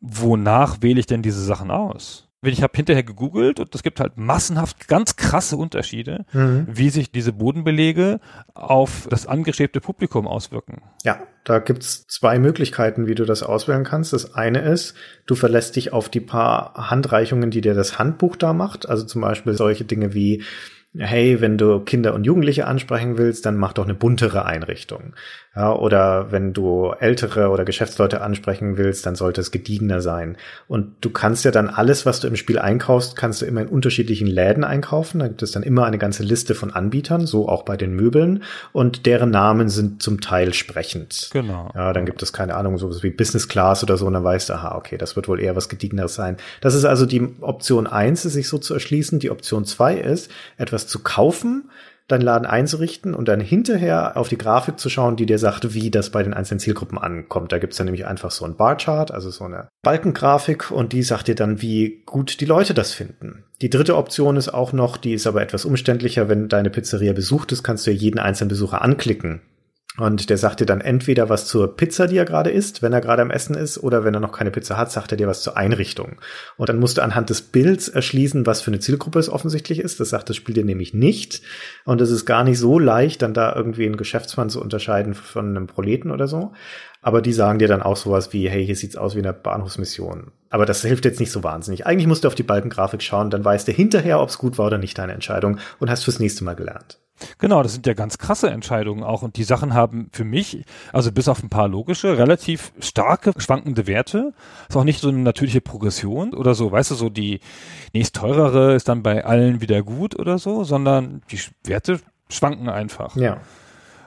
Wonach wähle ich denn diese Sachen aus? ich habe hinterher gegoogelt und es gibt halt massenhaft ganz krasse Unterschiede, mhm. wie sich diese Bodenbelege auf das angestrebte Publikum auswirken. Ja, da gibt's zwei Möglichkeiten, wie du das auswählen kannst. Das eine ist, du verlässt dich auf die paar Handreichungen, die dir das Handbuch da macht. Also zum Beispiel solche Dinge wie hey, wenn du Kinder und Jugendliche ansprechen willst, dann mach doch eine buntere Einrichtung. Ja, oder wenn du ältere oder Geschäftsleute ansprechen willst, dann sollte es gediegener sein. Und du kannst ja dann alles, was du im Spiel einkaufst, kannst du immer in unterschiedlichen Läden einkaufen. Da gibt es dann immer eine ganze Liste von Anbietern, so auch bei den Möbeln. Und deren Namen sind zum Teil sprechend. Genau. Ja, dann gibt es keine Ahnung, sowas wie Business Class oder so. Und dann weißt du, aha, okay, das wird wohl eher was gediegeneres sein. Das ist also die Option eins, sich so zu erschließen. Die Option zwei ist, etwas zu kaufen, deinen Laden einzurichten und dann hinterher auf die Grafik zu schauen, die dir sagt, wie das bei den einzelnen Zielgruppen ankommt. Da gibt's dann nämlich einfach so ein Barchart, also so eine Balkengrafik und die sagt dir dann, wie gut die Leute das finden. Die dritte Option ist auch noch, die ist aber etwas umständlicher, wenn deine Pizzeria besucht ist, kannst du ja jeden einzelnen Besucher anklicken und der sagt dir dann entweder was zur Pizza, die er gerade isst, wenn er gerade am Essen ist, oder wenn er noch keine Pizza hat, sagt er dir was zur Einrichtung. Und dann musst du anhand des Bilds erschließen, was für eine Zielgruppe es offensichtlich ist. Das sagt das Spiel dir nämlich nicht. Und es ist gar nicht so leicht, dann da irgendwie einen Geschäftsmann zu unterscheiden von einem Proleten oder so. Aber die sagen dir dann auch sowas wie, hey, hier sieht's aus wie eine Bahnhofsmission. Aber das hilft jetzt nicht so wahnsinnig. Eigentlich musst du auf die Balkengrafik schauen, dann weißt du hinterher, ob es gut war oder nicht deine Entscheidung und hast fürs nächste Mal gelernt. Genau, das sind ja ganz krasse Entscheidungen auch. Und die Sachen haben für mich, also bis auf ein paar logische, relativ starke, schwankende Werte. Ist auch nicht so eine natürliche Progression oder so, weißt du, so die nächst teurere ist dann bei allen wieder gut oder so, sondern die Werte schwanken einfach. Ja.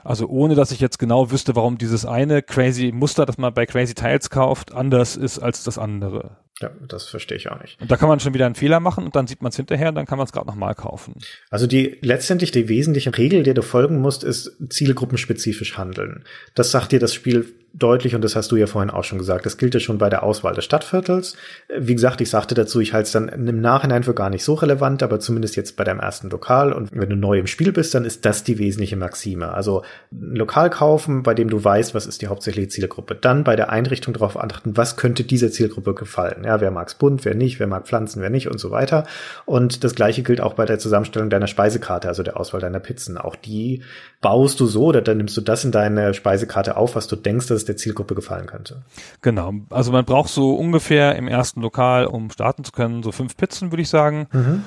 Also ohne, dass ich jetzt genau wüsste, warum dieses eine crazy Muster, das man bei Crazy Tiles kauft, anders ist als das andere. Ja, das verstehe ich auch nicht. Und da kann man schon wieder einen Fehler machen und dann sieht man es hinterher und dann kann man es gerade nochmal kaufen. Also die letztendlich die wesentliche Regel, der du folgen musst, ist zielgruppenspezifisch handeln. Das sagt dir das Spiel deutlich und das hast du ja vorhin auch schon gesagt. Das gilt ja schon bei der Auswahl des Stadtviertels. Wie gesagt, ich sagte dazu, ich halte es dann im Nachhinein für gar nicht so relevant, aber zumindest jetzt bei deinem ersten Lokal und wenn du neu im Spiel bist, dann ist das die wesentliche Maxime. Also ein Lokal kaufen, bei dem du weißt, was ist die hauptsächliche Zielgruppe. Dann bei der Einrichtung darauf achten, was könnte dieser Zielgruppe gefallen. Ja, wer mag's bunt, wer nicht, wer mag Pflanzen, wer nicht und so weiter. Und das gleiche gilt auch bei der Zusammenstellung deiner Speisekarte, also der Auswahl deiner Pizzen. Auch die baust du so oder dann nimmst du das in deine Speisekarte auf, was du denkst, dass es der Zielgruppe gefallen könnte. Genau. Also man braucht so ungefähr im ersten Lokal, um starten zu können, so fünf Pizzen, würde ich sagen. Mhm.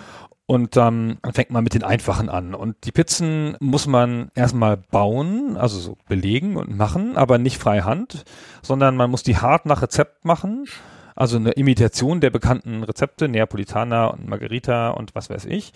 Und dann fängt man mit den einfachen an. Und die Pizzen muss man erstmal bauen, also so belegen und machen, aber nicht freihand, sondern man muss die hart nach Rezept machen. Also eine Imitation der bekannten Rezepte, Neapolitaner und Margarita und was weiß ich.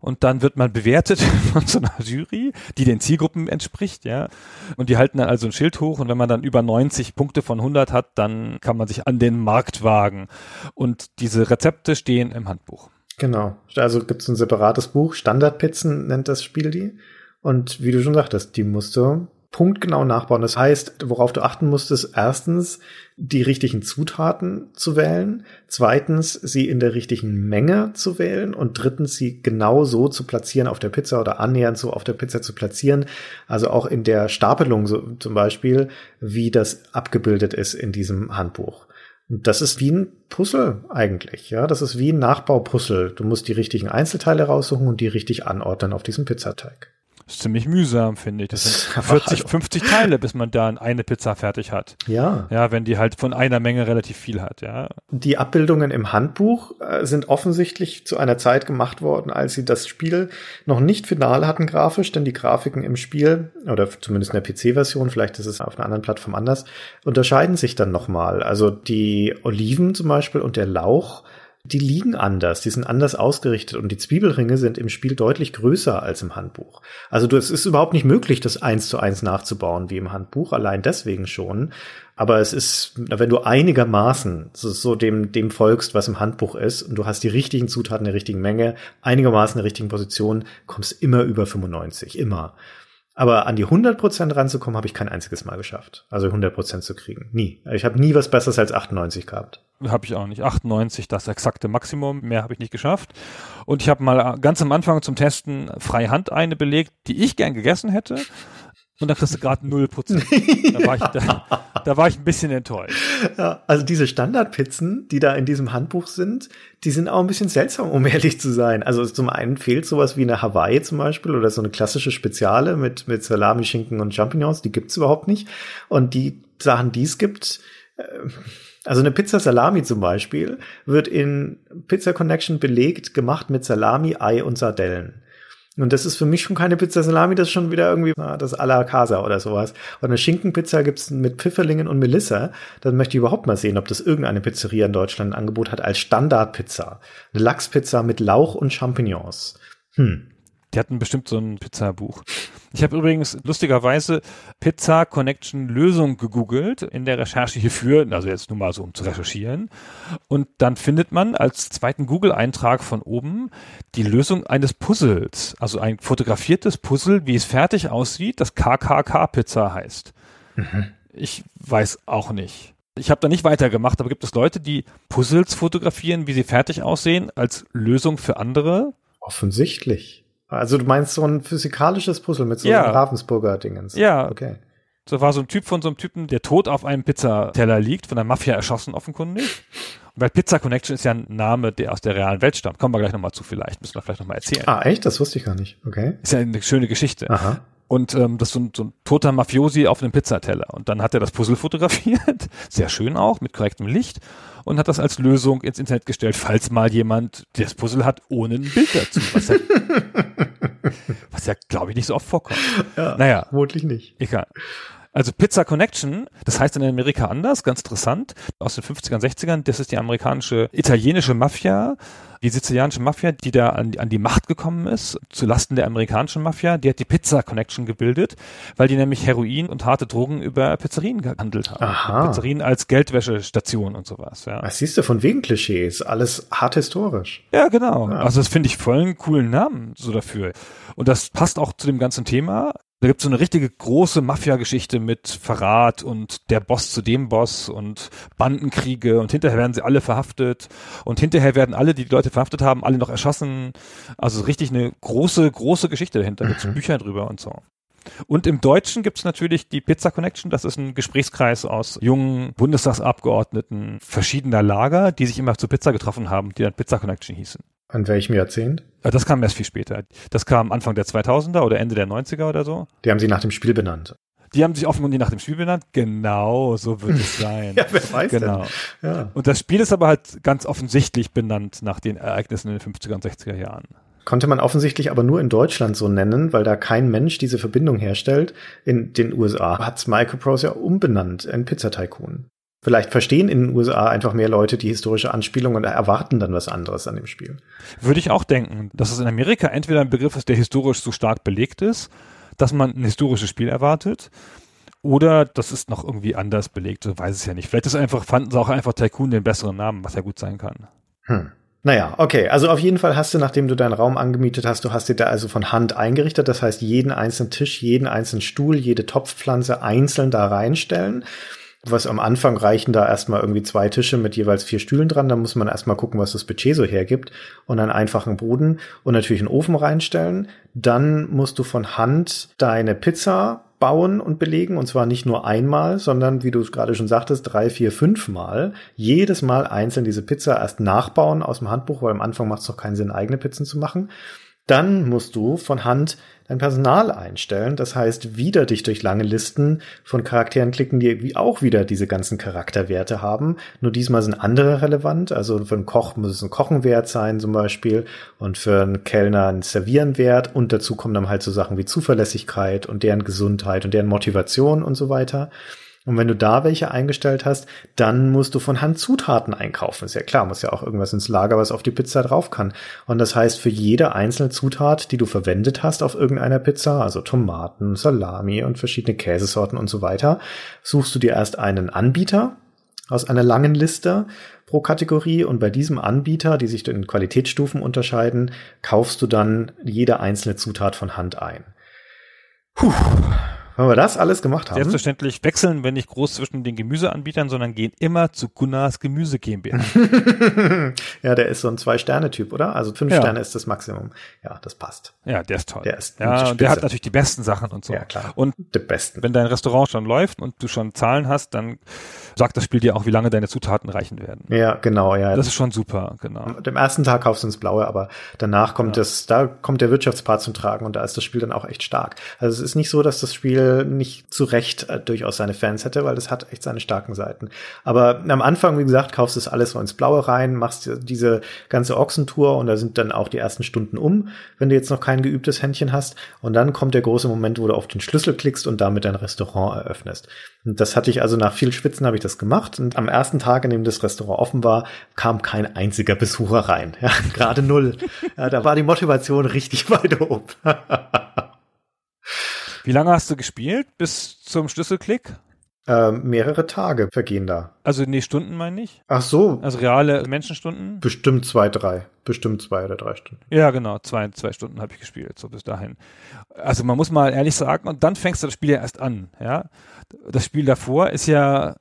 Und dann wird man bewertet von so einer Jury, die den Zielgruppen entspricht, ja. Und die halten dann also ein Schild hoch und wenn man dann über 90 Punkte von 100 hat, dann kann man sich an den Markt wagen. Und diese Rezepte stehen im Handbuch. Genau. Also gibt es ein separates Buch, Standardpizzen nennt das Spiel die. Und wie du schon sagtest, die musst du punktgenau nachbauen. Das heißt, worauf du achten musst, ist erstens, die richtigen Zutaten zu wählen, zweitens, sie in der richtigen Menge zu wählen und drittens, sie genau so zu platzieren auf der Pizza oder annähernd so auf der Pizza zu platzieren. Also auch in der Stapelung so, zum Beispiel, wie das abgebildet ist in diesem Handbuch. Das ist wie ein Puzzle eigentlich, ja. Das ist wie ein Nachbaupuzzle. Du musst die richtigen Einzelteile raussuchen und die richtig anordnen auf diesem Pizzateig. Ist ziemlich mühsam, finde ich. Das, Das sind ist einfach 40, also- 50 Teile, bis man dann eine Pizza fertig hat. Ja. Ja, wenn die halt von einer Menge relativ viel hat, ja. Die Abbildungen im Handbuch äh, sind offensichtlich zu einer Zeit gemacht worden, als sie das Spiel noch nicht final hatten grafisch, denn die Grafiken im Spiel, oder zumindest in der PC-Version, vielleicht ist es auf einer anderen Plattform anders, unterscheiden sich dann nochmal. Also die Oliven zum Beispiel und der Lauch, die liegen anders, die sind anders ausgerichtet und die Zwiebelringe sind im Spiel deutlich größer als im Handbuch. Also du, es ist überhaupt nicht möglich, das eins zu eins nachzubauen wie im Handbuch, allein deswegen schon. Aber es ist, wenn du einigermaßen so, so dem, dem folgst, was im Handbuch ist, und du hast die richtigen Zutaten, der richtigen Menge, einigermaßen in der richtigen Position, kommst immer über 95, immer. Aber an die 100% ranzukommen, habe ich kein einziges Mal geschafft. Also 100% zu kriegen. Nie. Ich habe nie was Besseres als 98 gehabt. Habe ich auch nicht. 98, das exakte Maximum. Mehr habe ich nicht geschafft. Und ich habe mal ganz am Anfang zum Testen freihand eine belegt, die ich gern gegessen hätte. Und da kriegst du gerade 0%. Da war, ich, da, da war ich ein bisschen enttäuscht. Ja, also diese Standardpizzen, die da in diesem Handbuch sind, die sind auch ein bisschen seltsam, um ehrlich zu sein. Also zum einen fehlt sowas wie eine Hawaii zum Beispiel oder so eine klassische Speziale mit, mit Salami, Schinken und Champignons, die gibt's überhaupt nicht. Und die Sachen, die es gibt, äh, also eine Pizza Salami zum Beispiel, wird in Pizza Connection belegt, gemacht mit Salami, Ei und Sardellen. Und das ist für mich schon keine Pizza Salami, das ist schon wieder irgendwie na, das à la Casa oder sowas. Und eine Schinkenpizza gibt's mit Pfifferlingen und Melissa. Dann möchte ich überhaupt mal sehen, ob das irgendeine Pizzeria in Deutschland ein Angebot hat als Standardpizza. Eine Lachspizza mit Lauch und Champignons. Hm. Die hatten bestimmt so ein Pizzabuch. Ich habe übrigens lustigerweise Pizza Connection Lösung gegoogelt in der Recherche hierfür, also jetzt nur mal so um zu recherchieren. Und dann findet man als zweiten Google-Eintrag von oben die Lösung eines Puzzles, also ein fotografiertes Puzzle, wie es fertig aussieht, das KKK-Pizza heißt. Ich weiß auch nicht. Ich habe da nicht weitergemacht, aber gibt es Leute, die Puzzles fotografieren, wie sie fertig aussehen, als Lösung für andere? Offensichtlich. Also du meinst so ein physikalisches Puzzle mit so Ja. einem Ravensburger Dingens. Ja. Okay. So war so ein Typ von so einem Typen, der tot auf einem Pizzateller liegt, von der Mafia erschossen offenkundig. Und weil Pizza Connection ist ja ein Name, der aus der realen Welt stammt. Kommen wir gleich nochmal zu vielleicht, müssen wir vielleicht nochmal erzählen. Ah, echt? Das wusste ich gar nicht. Okay. Ist ja eine schöne Geschichte. Aha. Und ähm, das ist so ein, so ein toter Mafiosi auf einem Pizzateller. Und dann hat er das Puzzle fotografiert, sehr schön auch, mit korrektem Licht, und hat das als Lösung ins Internet gestellt, falls mal jemand das Puzzle hat, ohne ein Bild dazu. Was ja, was ja glaube ich, nicht so oft vorkommt. Ja, Naja. vermutlich nicht. Egal. Also Pizza Connection, das heißt in Amerika anders, ganz interessant, aus den 50ern, 60ern, das ist die amerikanische, italienische Mafia, die sizilianische Mafia, die da an, die- an die Macht gekommen ist, zu Lasten der amerikanischen Mafia, die hat die Pizza Connection gebildet, weil die nämlich Heroin und harte Drogen über Pizzerien gehandelt haben. Aha. Pizzerien als Geldwäschestation und sowas, ja. Was siehst du von wegen Klischees? Alles hart historisch. Ja, genau. Ja. Also das finde ich voll einen coolen Namen so dafür. Und das passt auch zu dem ganzen Thema. Da gibt es so eine richtige große Mafia-Geschichte mit Verrat und der Boss zu dem Boss und Bandenkriege und hinterher werden sie alle verhaftet und hinterher werden alle, die die Leute verhaftet haben, alle noch erschossen. Also richtig eine große, große Geschichte dahinter. Gibt es Bücher drüber und so. Und im Deutschen gibt es natürlich die Pizza Connection. Das ist ein Gesprächskreis aus jungen Bundestagsabgeordneten verschiedener Lager, die sich immer zur Pizza getroffen haben, die dann Pizza Connection hießen. An welchem Jahrzehnt? Äh, Das kam erst viel später. Das kam Anfang der 2000er oder Ende der 90er oder so. Die haben sie nach dem Spiel benannt. Die haben sich offenkundig nach dem Spiel benannt. Genau, so wird es sein. Ja, wer weiß genau. denn? Ja. Und das Spiel ist aber halt ganz offensichtlich benannt nach den Ereignissen in den 50er und 60er Jahren. Konnte man offensichtlich aber nur in Deutschland so nennen, weil da kein Mensch diese Verbindung herstellt. In den USA hat's Microprose ja umbenannt in Pizza Tycoon. Vielleicht verstehen in den USA einfach mehr Leute die historische Anspielung und erwarten dann was anderes an dem Spiel. Würde ich auch denken, dass es in Amerika entweder ein Begriff ist, der historisch so stark belegt ist, dass man ein historisches Spiel erwartet, oder das ist noch irgendwie anders belegt, so weiß es ja nicht. Vielleicht ist einfach, fanden sie auch einfach Tycoon den besseren Namen, was ja gut sein kann. Hm. Naja, okay. Also auf jeden Fall hast du, nachdem du deinen Raum angemietet hast, du hast dir da also von Hand eingerichtet. Das heißt, jeden einzelnen Tisch, jeden einzelnen Stuhl, jede Topfpflanze einzeln da reinstellen. Was am Anfang reichen da erstmal irgendwie zwei Tische mit jeweils vier Stühlen dran. Da muss man erstmal gucken, was das Budget so hergibt. Und einen einfachen Boden und natürlich einen Ofen reinstellen. Dann musst du von Hand deine Pizza bauen und belegen. Und zwar nicht nur einmal, sondern wie du es gerade schon sagtest, drei, vier, fünf Mal. Jedes Mal einzeln diese Pizza erst nachbauen aus dem Handbuch, weil am Anfang macht es doch keinen Sinn, eigene Pizzen zu machen. Dann musst du von Hand dein Personal einstellen. Das heißt, wieder dich durch lange Listen von Charakteren klicken, die auch wieder diese ganzen Charakterwerte haben. Nur diesmal sind andere relevant. Also für einen Koch muss es ein Kochenwert sein zum Beispiel und für einen Kellner ein Servierenwert. Und dazu kommen dann halt so Sachen wie Zuverlässigkeit und deren Gesundheit und deren Motivation und so weiter. Und wenn du da welche eingestellt hast, dann musst du von Hand Zutaten einkaufen. Ist ja klar, muss ja auch irgendwas ins Lager, was auf die Pizza drauf kann. Und das heißt, für jede einzelne Zutat, die du verwendet hast auf irgendeiner Pizza, also Tomaten, Salami und verschiedene Käsesorten und so weiter, suchst du dir erst einen Anbieter aus einer langen Liste pro Kategorie und bei diesem Anbieter, die sich in Qualitätsstufen unterscheiden, kaufst du dann jede einzelne Zutat von Hand ein. Puh, wenn wir das alles gemacht haben. Selbstverständlich wechseln wir nicht groß zwischen den Gemüseanbietern, sondern gehen immer zu Gunnars Gemüse GmbH. ja, der ist so ein Zwei-Sterne-Typ, oder? Also fünf ja. Sterne ist das Maximum. Ja, das passt. Ja, der ist toll. Der ist ja, und der hat natürlich die besten Sachen und so. Ja, klar. Und die besten. wenn dein Restaurant schon läuft und du schon Zahlen hast, dann sagt das Spiel dir auch, wie lange deine Zutaten reichen werden. Ja, genau, ja. Das ist schon super, genau. Dem ersten Tag kaufst du ins Blaue, aber danach kommt ja. das, da kommt der Wirtschaftspart zum Tragen und da ist das Spiel dann auch echt stark. Also es ist nicht so, dass das Spiel nicht zu Recht äh, durchaus seine Fans hätte, weil das hat echt seine starken Seiten. Aber am Anfang, wie gesagt, kaufst du es alles so ins Blaue rein, machst diese ganze Ochsentour und da sind dann auch die ersten Stunden um, wenn du jetzt noch kein geübtes Händchen hast. Und dann kommt der große Moment, wo du auf den Schlüssel klickst und damit dein Restaurant eröffnest. Und das hatte ich also nach viel Schwitzen habe ich das gemacht. Und am ersten Tag, an dem das Restaurant offen war, kam kein einziger Besucher rein. Ja, gerade null. Ja, da war die Motivation richtig weit oben. Wie lange hast du gespielt bis zum Schlüsselklick? Ähm, mehrere Tage vergehen da. Also nee, Stunden meine ich. Ach so. Also reale Menschenstunden? Bestimmt zwei, drei. Bestimmt zwei oder drei Stunden. Ja, genau. Zwei, zwei Stunden habe ich gespielt, so bis dahin. Also man muss mal ehrlich sagen, und dann fängst du das Spiel ja erst an, ja. Das Spiel davor ist ja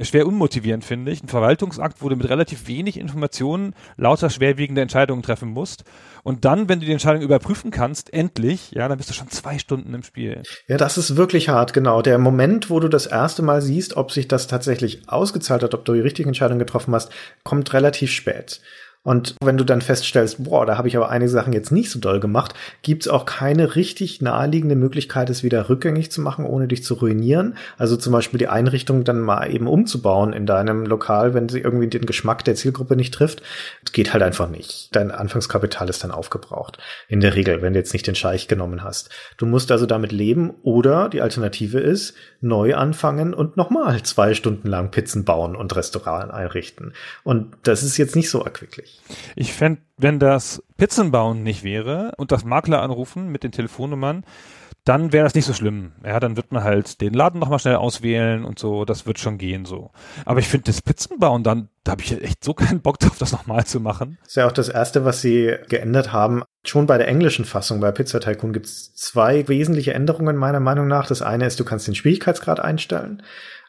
schwer unmotivierend, finde ich. Ein Verwaltungsakt, wo du mit relativ wenig Informationen lauter schwerwiegende Entscheidungen treffen musst. Und dann, wenn du die Entscheidung überprüfen kannst, endlich, ja, dann bist du schon zwei Stunden im Spiel. Ja, das ist wirklich hart, genau. Der Moment, wo du das erste Mal siehst, ob sich das tatsächlich ausgezahlt hat, ob du die richtige Entscheidung getroffen hast, kommt relativ spät. Und wenn du dann feststellst, boah, da habe ich aber einige Sachen jetzt nicht so doll gemacht, gibt's auch keine richtig naheliegende Möglichkeit, es wieder rückgängig zu machen, ohne dich zu ruinieren. Also zum Beispiel die Einrichtung dann mal eben umzubauen in deinem Lokal, wenn sie irgendwie den Geschmack der Zielgruppe nicht trifft. Das geht halt einfach nicht. Dein Anfangskapital ist dann aufgebraucht. In der Regel, wenn du jetzt nicht den Scheich genommen hast. Du musst also damit leben oder die Alternative ist, neu anfangen und nochmal zwei Stunden lang Pizzen bauen und Restaurant einrichten. Und das ist jetzt nicht so erquicklich. Ich fände, wenn das Pizzenbauen nicht wäre und das Makler anrufen mit den Telefonnummern, dann wäre das nicht so schlimm. Ja, dann wird man halt den Laden nochmal schnell auswählen und so, das wird schon gehen so. Aber ich finde das Pizzenbauen dann, da habe ich echt so keinen Bock drauf, das nochmal zu machen. Ist ja auch das Erste, was sie geändert haben. Schon bei der englischen Fassung bei Pizza Tycoon gibt es zwei wesentliche Änderungen meiner Meinung nach. Das eine ist, du kannst den Schwierigkeitsgrad einstellen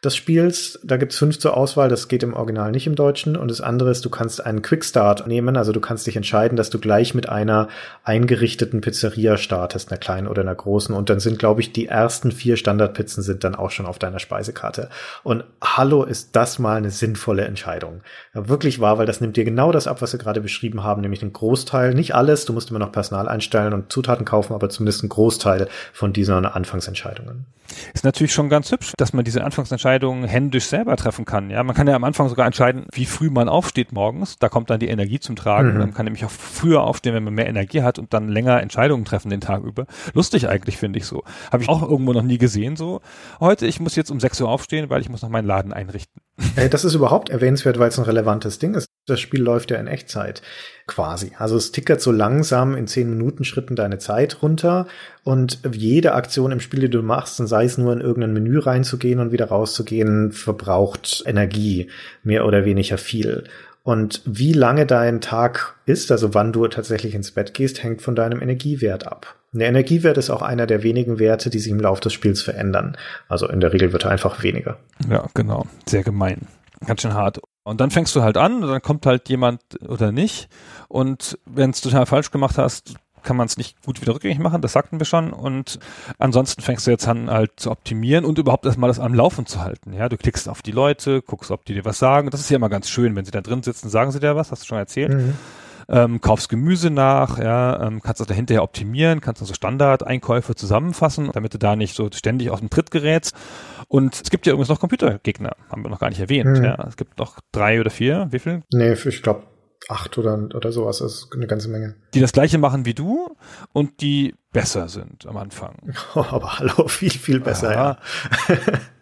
des Spiels. Da gibt's fünf zur Auswahl, das geht im Original nicht im Deutschen. Und das andere ist, du kannst einen Quickstart nehmen, also du kannst dich entscheiden, dass du gleich mit einer eingerichteten Pizzeria startest, einer kleinen oder einer großen. Und dann sind, glaube ich, die ersten vier Standardpizzen sind dann auch schon auf deiner Speisekarte. Und hallo, ist das mal eine sinnvolle Entscheidung. Ja, wirklich wahr, weil das nimmt dir genau das ab, was wir gerade beschrieben haben, nämlich den Großteil, nicht alles, du musst immer noch Personal einstellen und Zutaten kaufen, aber zumindest einen Großteil von diesen Anfangsentscheidungen. Ist natürlich schon ganz hübsch, dass man diese Anfangsentscheidungen händisch selber treffen kann. Ja, man kann ja am Anfang sogar entscheiden, wie früh man aufsteht morgens. Da kommt dann die Energie zum Tragen. Mhm. Man kann nämlich auch früher aufstehen, wenn man mehr Energie hat und dann länger Entscheidungen treffen den Tag über. Lustig eigentlich, finde ich so. Habe ich auch irgendwo noch nie gesehen so. Heute, ich muss jetzt um 6 Uhr aufstehen, weil ich muss noch meinen Laden einrichten. Das ist überhaupt erwähnenswert, weil es ein relevantes Ding ist. Das Spiel läuft ja in Echtzeit quasi. Also es tickert so langsam in 10 Minuten Schritten deine Zeit runter und jede Aktion im Spiel, die du machst, sei es nur in irgendein Menü reinzugehen und wieder rauszugehen, verbraucht Energie, mehr oder weniger viel. Und wie lange dein Tag ist, also wann du tatsächlich ins Bett gehst, hängt von deinem Energiewert ab. Der Energiewert ist auch einer der wenigen Werte, die sich im Laufe des Spiels verändern. Also in der Regel wird er einfach weniger. Ja, genau. Sehr gemein. Ganz schön hart. Und dann fängst du halt an, und dann kommt halt jemand oder nicht. Und wenn es total falsch gemacht hast, kann man es nicht gut wieder rückgängig machen, das sagten wir schon. Und ansonsten fängst du jetzt an, halt zu optimieren und überhaupt erstmal das am Laufen zu halten. Ja, du klickst auf die Leute, guckst, ob die dir was sagen. Das ist ja immer ganz schön, wenn sie da drin sitzen, sagen sie dir was, hast du schon erzählt. Mhm. Ähm, kaufst Gemüse nach, ja, ähm, kannst das dahinterher optimieren, kannst also Standardeinkäufe zusammenfassen, damit du da nicht so ständig aus dem Tritt gerätst. Und es gibt ja übrigens noch Computergegner, haben wir noch gar nicht erwähnt. Hm. Ja. Es gibt noch drei oder vier, wie viel? Nee, ich glaube acht oder, oder sowas, das ist eine ganze Menge. Die das gleiche machen wie du und die besser sind am Anfang. aber hallo, viel, viel besser, Ja. ja.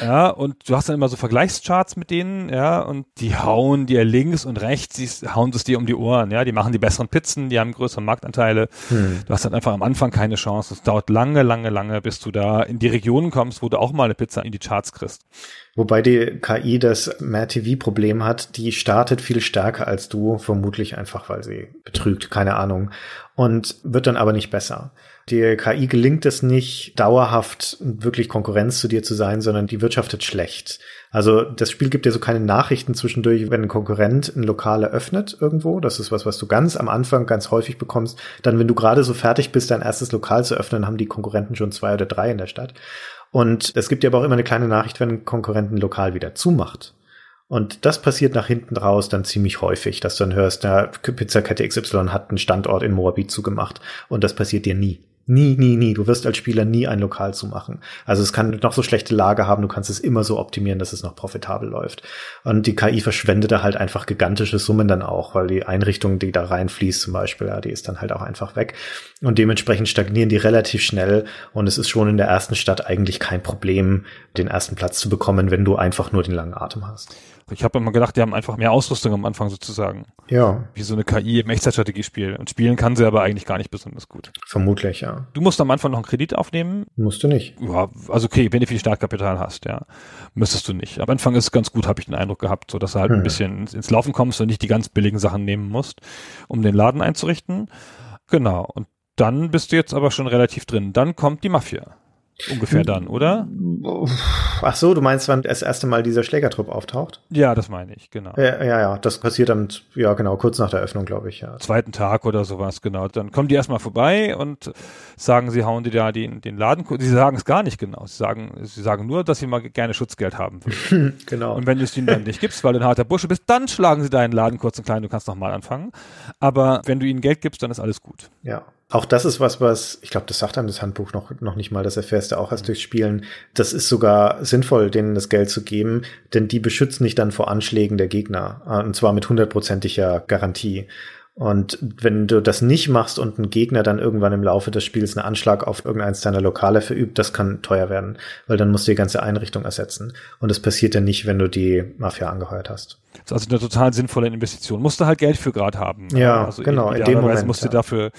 Ja, und du hast dann immer so Vergleichscharts mit denen, ja, und die hauen dir links und rechts, die hauen es dir um die Ohren, ja, die machen die besseren Pizzen, die haben größere Marktanteile. Hm. Du hast dann einfach am Anfang keine Chance. Es dauert lange, lange, lange, bis du da in die Regionen kommst, wo du auch mal eine Pizza in die Charts kriegst. Wobei die KI das Mad TV-Problem hat, die startet viel stärker als du, vermutlich einfach, weil sie betrügt, keine Ahnung, und wird dann aber nicht besser. Die KI gelingt es nicht, dauerhaft wirklich Konkurrenz zu dir zu sein, sondern die wirtschaftet schlecht. Also das Spiel gibt dir so keine Nachrichten zwischendurch, wenn ein Konkurrent ein Lokal eröffnet irgendwo. Das ist was, was du ganz am Anfang ganz häufig bekommst. Dann, wenn du gerade so fertig bist, dein erstes Lokal zu öffnen, haben die Konkurrenten schon zwei oder drei in der Stadt. Und es gibt dir aber auch immer eine kleine Nachricht, wenn ein Konkurrent ein Lokal wieder zumacht. Und das passiert nach hinten raus dann ziemlich häufig, dass du dann hörst, der Pizzakette XY hat einen Standort in Moabit zugemacht. Und das passiert dir nie. Nie, nie, nie. Du wirst als Spieler nie ein Lokal zumachen. Also es kann noch so schlechte Lage haben, du kannst es immer so optimieren, dass es noch profitabel läuft. Und die KI verschwendet da halt einfach gigantische Summen dann auch, weil die Einrichtung, die da reinfließt zum Beispiel, ja, die ist dann halt auch einfach weg. Und dementsprechend stagnieren die relativ schnell. Und es ist schon in der ersten Stadt eigentlich kein Problem, den ersten Platz zu bekommen, wenn du einfach nur den langen Atem hast. Ich habe immer gedacht, die haben einfach mehr Ausrüstung am Anfang sozusagen. Ja, Wie so eine KI im Echtzeitstrategiespiel. Und spielen kann sie aber eigentlich gar nicht besonders gut. vermutlich, ja. Du musst am Anfang noch einen Kredit aufnehmen. Musst du nicht. Ja, also okay, wenn du viel Startkapital hast, ja, müsstest du nicht. Am Anfang ist es ganz gut, habe ich den Eindruck gehabt, so dass du halt ein Hm. bisschen ins, ins Laufen kommst und nicht die ganz billigen Sachen nehmen musst, um den Laden einzurichten. Genau. Und dann bist du jetzt aber schon relativ drin. Dann kommt die Mafia. Ungefähr dann, oder? Ach so, du meinst, wann das erste Mal dieser Schlägertrupp auftaucht? Ja, das meine ich, genau. Ja, ja, ja, das passiert dann, ja, genau, kurz nach der Öffnung, glaube ich, ja. Zweiten Tag oder sowas, genau. Dann kommen die erstmal vorbei und sagen, sie hauen dir da den, den Laden. Sie sagen es gar nicht genau. Sie sagen, sie sagen nur, dass sie mal gerne Schutzgeld haben würden. Genau. Und wenn du es ihnen dann nicht gibst, weil du ein harter Bursche bist, dann schlagen sie deinen Laden kurz und klein, du kannst nochmal anfangen. Aber wenn du ihnen Geld gibst, dann ist alles gut. Ja. Auch das ist was, was, ich glaube, das sagt einem das Handbuch noch, noch nicht mal, das erfährst du auch erst durchs Spielen. Das ist sogar sinnvoll, denen das Geld zu geben, denn die beschützen dich dann vor Anschlägen der Gegner. äh, Und zwar mit hundertprozentiger Garantie. Und wenn du das nicht machst und ein Gegner dann irgendwann im Laufe des Spiels einen Anschlag auf irgendeins deiner Lokale verübt, das kann teuer werden, weil dann musst du die ganze Einrichtung ersetzen. Und das passiert ja nicht, wenn du die Mafia angeheuert hast. Das ist also eine total sinnvolle Investition. Musst du halt Geld für gerade haben. Ja, also genau, in dem Moment, musste ja. dafür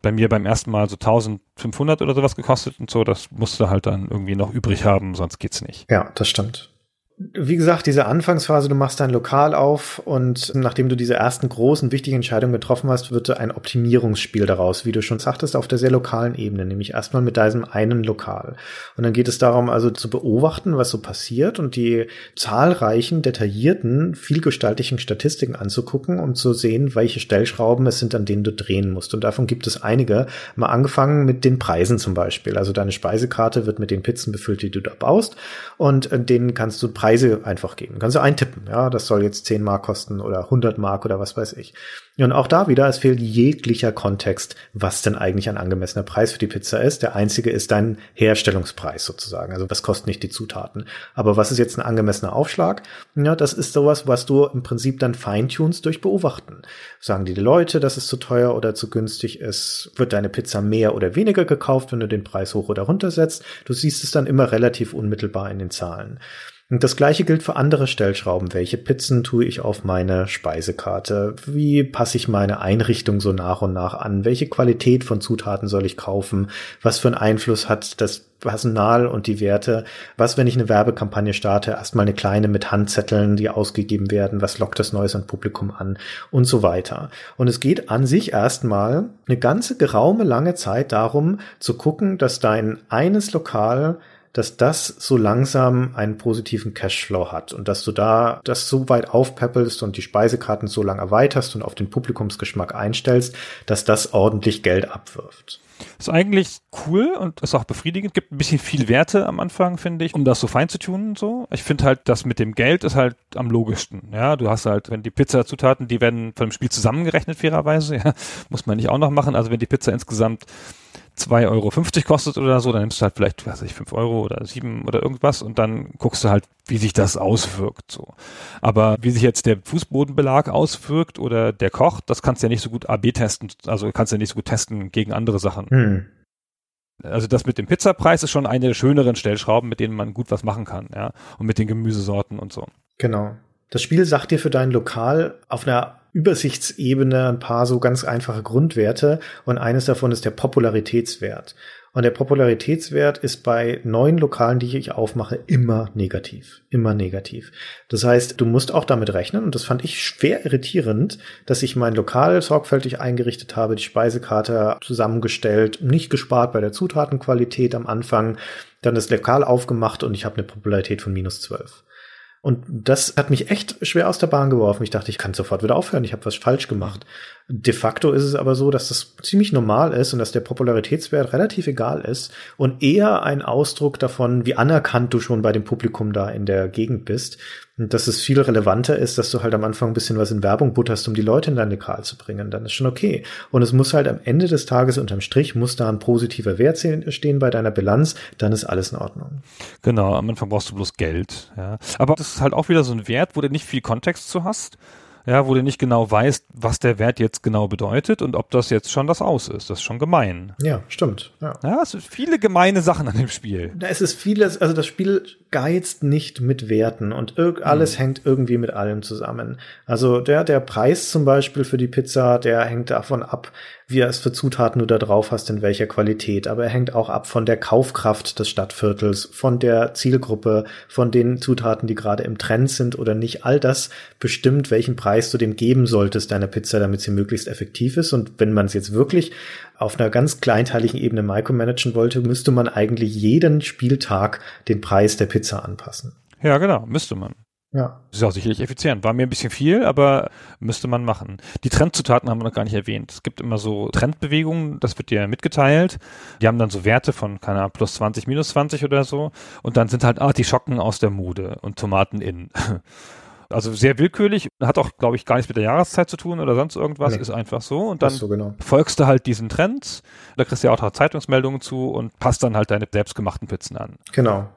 bei mir beim ersten Mal so 1500 oder sowas gekostet und so. Das musst du halt dann irgendwie noch übrig haben, sonst geht's nicht. Ja, das stimmt. Wie gesagt, diese Anfangsphase, du machst dein Lokal auf und nachdem du diese ersten großen, wichtigen Entscheidungen getroffen hast, wird ein Optimierungsspiel daraus, wie du schon sagtest, auf der sehr lokalen Ebene, nämlich erstmal mit deinem einen Lokal. Und dann geht es darum, also zu beobachten, was so passiert und die zahlreichen, detaillierten, vielgestaltigen Statistiken anzugucken, um zu sehen, welche Stellschrauben es sind, an denen du drehen musst. Und davon gibt es einige. Mal angefangen mit den Preisen zum Beispiel. Also deine Speisekarte wird mit den Pizzen befüllt, die du da baust. Und äh, denen kannst du Preise einfach geben. Kannst du eintippen, ja, das soll jetzt 10 Mark kosten oder 100 Mark oder was weiß ich. Und auch da wieder, es fehlt jeglicher Kontext, was denn eigentlich ein angemessener Preis für die Pizza ist. Der einzige ist dein Herstellungspreis sozusagen. Also das kostet nicht die Zutaten. Aber was ist jetzt ein angemessener Aufschlag? Ja, das ist sowas, was du im Prinzip dann feintunst durch Beobachten. Sagen die Leute, dass es zu teuer oder zu günstig ist? Wird deine Pizza mehr oder weniger gekauft, wenn du den Preis hoch oder runter setzt? Du siehst es dann immer relativ unmittelbar in den Zahlen. Und das gleiche gilt für andere Stellschrauben. Welche Pizzen tue ich auf meine Speisekarte? Wie passe ich meine Einrichtung so nach und nach an? Welche Qualität von Zutaten soll ich kaufen? Was für einen Einfluss hat das Personal und die Werte? Was, wenn ich eine Werbekampagne starte? Erstmal eine kleine mit Handzetteln, die ausgegeben werden. Was lockt das Neues an Publikum an? Und so weiter. Und es geht an sich erstmal eine ganze geraume lange Zeit darum, zu gucken, dass dein eines Lokal dass das so langsam einen positiven Cashflow hat und dass du da das so weit aufpeppelst und die Speisekarten so lang erweiterst und auf den Publikumsgeschmack einstellst, dass das ordentlich Geld abwirft. Ist eigentlich cool und ist auch befriedigend. Gibt ein bisschen viel Werte am Anfang, finde ich, um das so fein zu tun und so. Ich finde halt, das mit dem Geld ist halt am logischsten. Ja, du hast halt, wenn die Pizza-Zutaten, die werden von dem Spiel zusammengerechnet, fairerweise, ja, muss man nicht auch noch machen. Also wenn die Pizza insgesamt 2,50 Euro kostet oder so, dann nimmst du halt vielleicht, weiß ich, 5 Euro oder 7 oder irgendwas und dann guckst du halt, wie sich das auswirkt, so. Aber wie sich jetzt der Fußbodenbelag auswirkt oder der Koch, das kannst du ja nicht so gut AB testen, also kannst du ja nicht so gut testen gegen andere Sachen. Hm. Also das mit dem Pizzapreis ist schon eine der schöneren Stellschrauben, mit denen man gut was machen kann, ja. Und mit den Gemüsesorten und so. Genau. Das Spiel sagt dir für dein Lokal auf einer Übersichtsebene ein paar so ganz einfache Grundwerte und eines davon ist der Popularitätswert. Und der Popularitätswert ist bei neuen Lokalen, die ich aufmache, immer negativ. Immer negativ. Das heißt, du musst auch damit rechnen, und das fand ich schwer irritierend, dass ich mein Lokal sorgfältig eingerichtet habe, die Speisekarte zusammengestellt, nicht gespart bei der Zutatenqualität am Anfang, dann das Lokal aufgemacht und ich habe eine Popularität von minus zwölf. Und das hat mich echt schwer aus der Bahn geworfen. Ich dachte, ich kann sofort wieder aufhören, ich habe was falsch gemacht. De facto ist es aber so, dass das ziemlich normal ist und dass der Popularitätswert relativ egal ist und eher ein Ausdruck davon, wie anerkannt du schon bei dem Publikum da in der Gegend bist. Und dass es viel relevanter ist, dass du halt am Anfang ein bisschen was in Werbung butterst, um die Leute in dein Lokal zu bringen. Dann ist schon okay. Und es muss halt am Ende des Tages unterm Strich muss da ein positiver Wert stehen bei deiner Bilanz. Dann ist alles in Ordnung. Genau. Am Anfang brauchst du bloß Geld. Ja. Aber das ist halt auch wieder so ein Wert, wo du nicht viel Kontext zu hast ja, wo du nicht genau weißt, was der Wert jetzt genau bedeutet und ob das jetzt schon das Aus ist. Das ist schon gemein. Ja, stimmt. Ja, ja es sind viele gemeine Sachen an dem Spiel. Da ist es vieles, also das Spiel geizt nicht mit Werten und alles hm. hängt irgendwie mit allem zusammen. Also der, der Preis zum Beispiel für die Pizza, der hängt davon ab, wie er es für Zutaten du da drauf hast, in welcher Qualität. Aber er hängt auch ab von der Kaufkraft des Stadtviertels, von der Zielgruppe, von den Zutaten, die gerade im Trend sind oder nicht. All das bestimmt, welchen Preis du dem geben solltest, deiner Pizza, damit sie möglichst effektiv ist. Und wenn man es jetzt wirklich auf einer ganz kleinteiligen Ebene micromanagen wollte, müsste man eigentlich jeden Spieltag den Preis der Pizza anpassen. Ja, genau, müsste man. Ja. Ist auch sicherlich effizient. War mir ein bisschen viel, aber müsste man machen. Die Trendzutaten haben wir noch gar nicht erwähnt. Es gibt immer so Trendbewegungen, das wird dir mitgeteilt. Die haben dann so Werte von, keine Ahnung, plus 20, minus 20 oder so. Und dann sind halt Artischocken aus der Mode und Tomaten in. Also sehr willkürlich, hat auch, glaube ich, gar nichts mit der Jahreszeit zu tun oder sonst irgendwas, nee. ist einfach so. Und dann so genau. folgst du halt diesen Trends, da kriegst du ja auch Zeitungsmeldungen zu und passt dann halt deine selbstgemachten Pizzen an. Genau.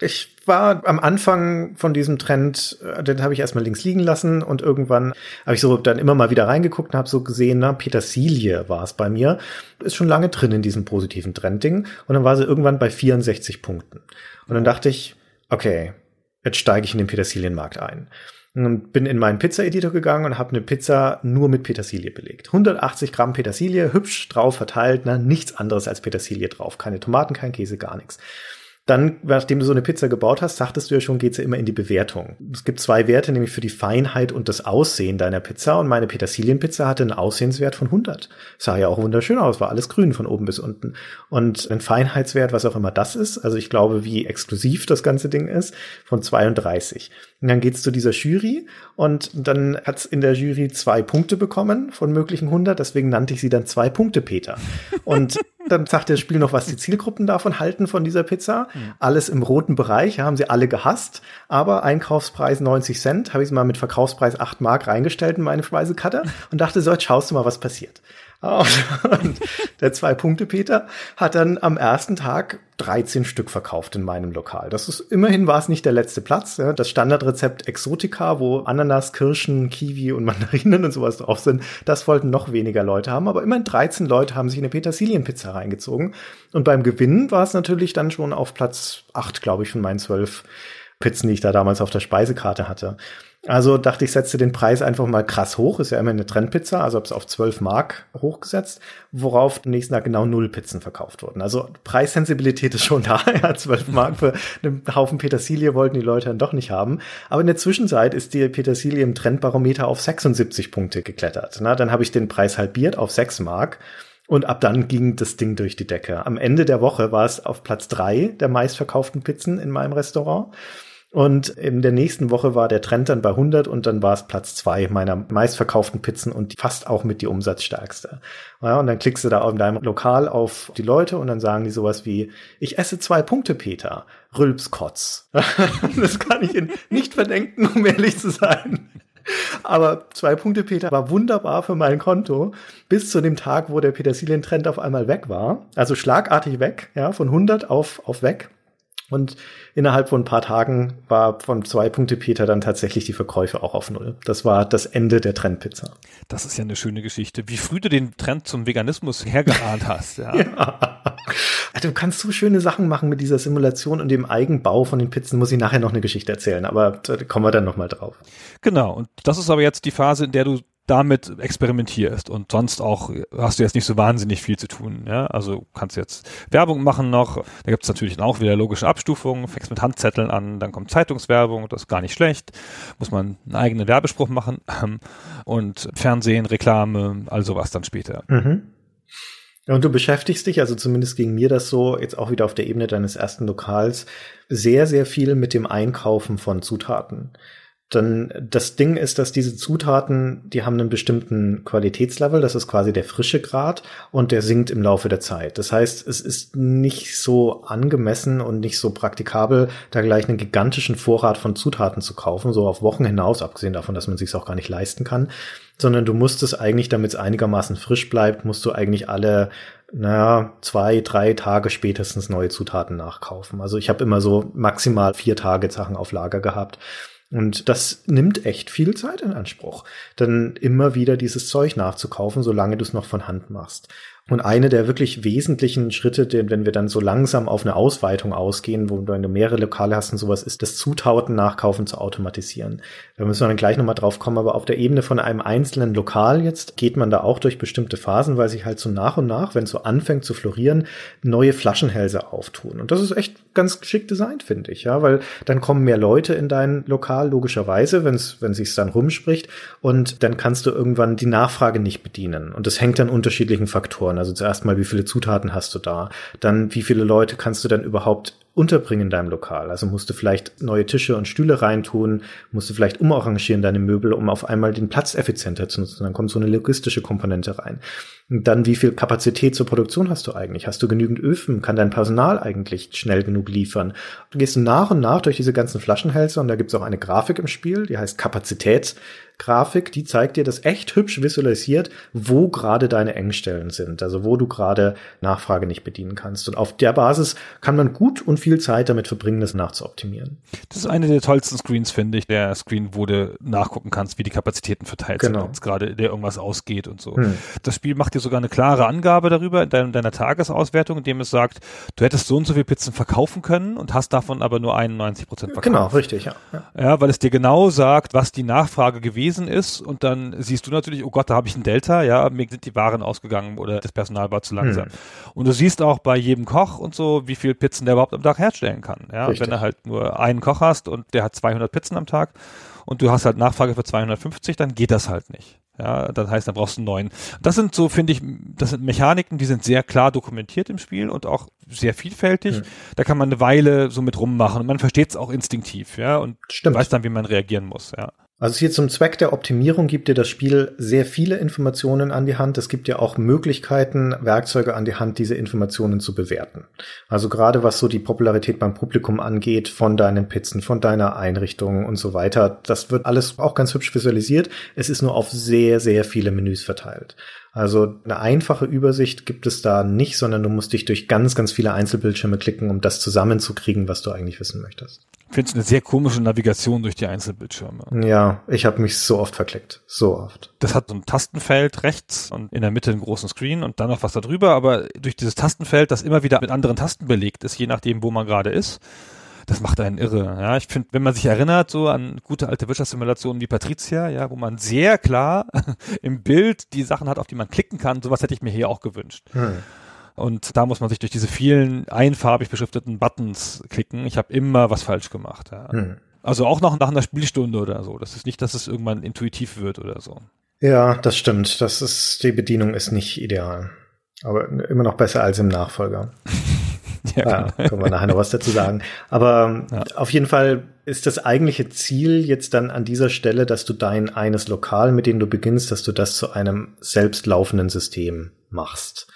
Ich war am Anfang von diesem Trend, äh, den habe ich erstmal links liegen lassen und irgendwann habe ich so dann immer mal wieder reingeguckt und habe so gesehen, na, Petersilie war es bei mir. Ist schon lange drin in diesem positiven Trendding und dann war sie irgendwann bei 64 Punkten. Und dann dachte ich, okay, jetzt steige ich in den Petersilienmarkt ein. Und bin in meinen Pizza-Editor gegangen und habe eine Pizza nur mit Petersilie belegt. 180 Gramm Petersilie, hübsch drauf verteilt, na, nichts anderes als Petersilie drauf. Keine Tomaten, kein Käse, gar nichts. Dann, nachdem du so eine Pizza gebaut hast, sagtest du ja schon, geht's ja immer in die Bewertung. Es gibt zwei Werte, nämlich für die Feinheit und das Aussehen deiner Pizza. Und meine Petersilienpizza hatte einen Aussehenswert von 100. Sah ja auch wunderschön aus, war alles grün von oben bis unten. Und ein Feinheitswert, was auch immer das ist, also ich glaube, wie exklusiv das ganze Ding ist, von 32. Und dann geht's zu dieser Jury und dann hat's in der Jury zwei Punkte bekommen von möglichen 100. Deswegen nannte ich sie dann zwei Punkte Peter. Und dann sagt das Spiel noch, was die Zielgruppen davon halten von dieser Pizza. Mhm. Alles im roten Bereich, haben sie alle gehasst. Aber Einkaufspreis 90 Cent, habe ich mal mit Verkaufspreis 8 Mark reingestellt in meine Speisekarte und dachte so, jetzt schaust du mal, was passiert. Und der Zwei-Punkte-Peter hat dann am ersten Tag 13 Stück verkauft in meinem Lokal. Das ist, immerhin war es nicht der letzte Platz. Das Standardrezept Exotica, wo Ananas, Kirschen, Kiwi und Mandarinen und sowas drauf sind, das wollten noch weniger Leute haben. Aber immerhin 13 Leute haben sich eine Petersilienpizza reingezogen. Und beim Gewinn war es natürlich dann schon auf Platz 8, glaube ich, von meinen zwölf Pizzen, die ich da damals auf der Speisekarte hatte. Also dachte ich, setze den Preis einfach mal krass hoch. Ist ja immer eine Trendpizza, also habe es auf 12 Mark hochgesetzt, worauf am nächsten Tag genau null Pizzen verkauft wurden. Also Preissensibilität ist schon da. Ja, 12 Mark für einen Haufen Petersilie wollten die Leute dann doch nicht haben. Aber in der Zwischenzeit ist die Petersilie im Trendbarometer auf 76 Punkte geklettert. Na, dann habe ich den Preis halbiert auf 6 Mark Und ab dann ging das Ding durch die Decke. Am Ende der Woche war es auf Platz drei der meistverkauften Pizzen in meinem Restaurant. Und in der nächsten Woche war der Trend dann bei 100 und dann war es Platz zwei meiner meistverkauften Pizzen und fast auch mit die umsatzstärkste. Ja, und dann klickst du da in deinem Lokal auf die Leute und dann sagen die sowas wie, ich esse zwei Punkte, Peter. Rülpskotz. das kann ich ihnen nicht verdenken, um ehrlich zu sein. Aber zwei Punkte Peter war wunderbar für mein Konto bis zu dem Tag, wo der Petersilien-Trend auf einmal weg war. Also schlagartig weg, ja, von 100 auf, auf weg. Und innerhalb von ein paar Tagen war von zwei Punkte Peter dann tatsächlich die Verkäufe auch auf Null. Das war das Ende der Trendpizza. Das ist ja eine schöne Geschichte. Wie früh du den Trend zum Veganismus hergeahnt hast. Ja. ja. Du kannst so schöne Sachen machen mit dieser Simulation und dem Eigenbau von den Pizzen. Muss ich nachher noch eine Geschichte erzählen, aber da kommen wir dann noch mal drauf. Genau. Und das ist aber jetzt die Phase, in der du damit experimentierst und sonst auch hast du jetzt nicht so wahnsinnig viel zu tun. Ja? Also kannst jetzt Werbung machen noch, da gibt es natürlich auch wieder logische Abstufungen, fängst mit Handzetteln an, dann kommt Zeitungswerbung, das ist gar nicht schlecht, muss man einen eigenen Werbespruch machen und Fernsehen, Reklame, all sowas dann später. Mhm. Und du beschäftigst dich, also zumindest ging mir das so, jetzt auch wieder auf der Ebene deines ersten Lokals, sehr, sehr viel mit dem Einkaufen von Zutaten. Dann das Ding ist, dass diese Zutaten, die haben einen bestimmten Qualitätslevel, das ist quasi der frische Grad und der sinkt im Laufe der Zeit. Das heißt, es ist nicht so angemessen und nicht so praktikabel, da gleich einen gigantischen Vorrat von Zutaten zu kaufen, so auf Wochen hinaus, abgesehen davon, dass man sich auch gar nicht leisten kann, sondern du musst es eigentlich, damit es einigermaßen frisch bleibt, musst du eigentlich alle naja, zwei, drei Tage spätestens neue Zutaten nachkaufen. Also ich habe immer so maximal vier Tage Sachen auf Lager gehabt. Und das nimmt echt viel Zeit in Anspruch, dann immer wieder dieses Zeug nachzukaufen, solange du es noch von Hand machst. Und eine der wirklich wesentlichen Schritte, denn wenn wir dann so langsam auf eine Ausweitung ausgehen, wo du mehrere Lokale hast und sowas, ist das Zutauten nachkaufen zu automatisieren. Da müssen wir dann gleich nochmal drauf kommen, aber auf der Ebene von einem einzelnen Lokal jetzt geht man da auch durch bestimmte Phasen, weil sich halt so nach und nach, wenn es so anfängt zu florieren, neue Flaschenhälse auftun. Und das ist echt ganz geschickt designt, finde ich, ja, weil dann kommen mehr Leute in dein Lokal, logischerweise, wenn's, wenn sich's dann rumspricht, und dann kannst du irgendwann die Nachfrage nicht bedienen. Und das hängt an unterschiedlichen Faktoren. Also zuerst mal, wie viele Zutaten hast du da? Dann, wie viele Leute kannst du dann überhaupt unterbringen in deinem Lokal? Also musst du vielleicht neue Tische und Stühle reintun, musst du vielleicht umarrangieren deine Möbel, um auf einmal den Platz effizienter zu nutzen. Dann kommt so eine logistische Komponente rein. Und dann, wie viel Kapazität zur Produktion hast du eigentlich? Hast du genügend Öfen? Kann dein Personal eigentlich schnell genug liefern? Du gehst nach und nach durch diese ganzen Flaschenhälse und da gibt es auch eine Grafik im Spiel, die heißt Kapazität. Grafik, die zeigt dir das echt hübsch visualisiert, wo gerade deine Engstellen sind, also wo du gerade Nachfrage nicht bedienen kannst. Und auf der Basis kann man gut und viel Zeit damit verbringen, das nachzuoptimieren. Das ist eine der tollsten Screens, finde ich. Der Screen, wo du nachgucken kannst, wie die Kapazitäten verteilt genau. sind, gerade der irgendwas ausgeht und so. Hm. Das Spiel macht dir sogar eine klare Angabe darüber in deiner, deiner Tagesauswertung, indem es sagt, du hättest so und so viel Pizzen verkaufen können und hast davon aber nur 91 Prozent verkauft. Genau, richtig, ja. ja. Ja, weil es dir genau sagt, was die Nachfrage gewesen gewesen ist und dann siehst du natürlich, oh Gott, da habe ich ein Delta, ja, mir sind die Waren ausgegangen oder das Personal war zu langsam. Hm. Und du siehst auch bei jedem Koch und so, wie viel Pizzen der überhaupt am Tag herstellen kann. Ja, wenn du halt nur einen Koch hast und der hat 200 Pizzen am Tag und du hast halt Nachfrage für 250, dann geht das halt nicht. Ja, das heißt, dann brauchst du einen neuen. Das sind so, finde ich, das sind Mechaniken, die sind sehr klar dokumentiert im Spiel und auch sehr vielfältig. Ja. Da kann man eine Weile so mit rummachen und man versteht es auch instinktiv, ja, und Stimmt. weiß dann, wie man reagieren muss, ja. Also hier zum Zweck der Optimierung gibt dir das Spiel sehr viele Informationen an die Hand. Es gibt dir auch Möglichkeiten, Werkzeuge an die Hand, diese Informationen zu bewerten. Also gerade was so die Popularität beim Publikum angeht, von deinen Pizzen, von deiner Einrichtung und so weiter, das wird alles auch ganz hübsch visualisiert. Es ist nur auf sehr, sehr viele Menüs verteilt. Also eine einfache Übersicht gibt es da nicht, sondern du musst dich durch ganz, ganz viele Einzelbildschirme klicken, um das zusammenzukriegen, was du eigentlich wissen möchtest. Ich finde es eine sehr komische Navigation durch die Einzelbildschirme. Ja, ich habe mich so oft verklickt. So oft. Das hat so ein Tastenfeld rechts und in der Mitte einen großen Screen und dann noch was da drüber, aber durch dieses Tastenfeld, das immer wieder mit anderen Tasten belegt ist, je nachdem, wo man gerade ist, das macht einen irre. Ja, ich finde, wenn man sich erinnert so an gute alte Wirtschaftssimulationen wie Patricia, ja, wo man sehr klar im Bild die Sachen hat, auf die man klicken kann, sowas hätte ich mir hier auch gewünscht. Hm. Und da muss man sich durch diese vielen einfarbig beschrifteten Buttons klicken. Ich habe immer was falsch gemacht. Ja. Hm. Also auch noch nach einer Spielstunde oder so. Das ist nicht, dass es irgendwann intuitiv wird oder so. Ja, das stimmt. Das ist, die Bedienung ist nicht ideal. Aber immer noch besser als im Nachfolger. Ja, Ja, können wir nachher noch was dazu sagen. Aber Ja. auf jeden Fall ist das eigentliche Ziel jetzt dann an dieser Stelle, dass du dein eines Lokal, mit dem du beginnst, dass du das zu einem selbstlaufenden System machst.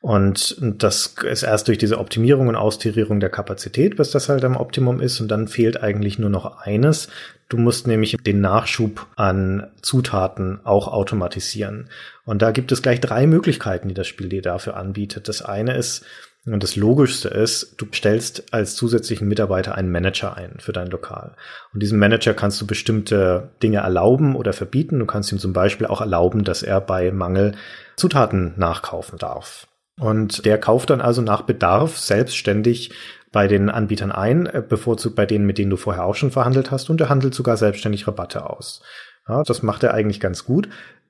Und das ist erst durch diese Optimierung und Austierung der Kapazität, bis das halt am Optimum ist. Und dann fehlt eigentlich nur noch eines. Du musst nämlich den Nachschub an Zutaten auch automatisieren. Und da gibt es gleich drei Möglichkeiten, die das Spiel dir dafür anbietet. Das eine ist, und das Logischste ist, du stellst als zusätzlichen Mitarbeiter einen Manager ein für dein Lokal. Und diesem Manager kannst du bestimmte Dinge erlauben oder verbieten. Du kannst ihm zum Beispiel auch erlauben, dass er bei Mangel Zutaten nachkaufen darf. Und der kauft dann also nach Bedarf selbstständig bei den Anbietern ein, äh, bevorzugt bei denen, mit denen du vorher auch schon verhandelt hast, und er handelt sogar selbstständig Rabatte aus. Ja, das macht er eigentlich ganz gut.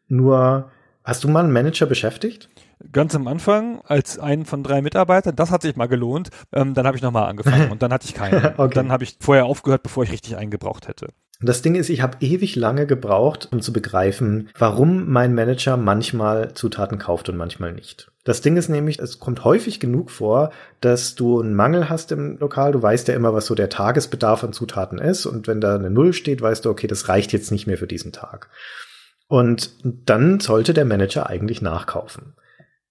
Nur, hast du mal einen Manager beschäftigt? Ganz am Anfang als einen von drei Mitarbeitern, das hat sich mal gelohnt. Ähm, dann habe ich nochmal angefangen und dann hatte ich keinen. Okay. Dann habe ich vorher aufgehört, bevor ich richtig eingebraucht hätte. Und Das Ding ist, ich habe ewig lange gebraucht, um zu begreifen, warum mein Manager manchmal Zutaten kauft und manchmal nicht. Das Ding ist nämlich, es kommt häufig genug vor, dass du einen Mangel hast im Lokal. Du weißt ja immer, was so der Tagesbedarf an Zutaten ist. Und wenn da eine Null steht, weißt du, okay, das reicht jetzt nicht mehr für diesen Tag. Und dann sollte der Manager eigentlich nachkaufen.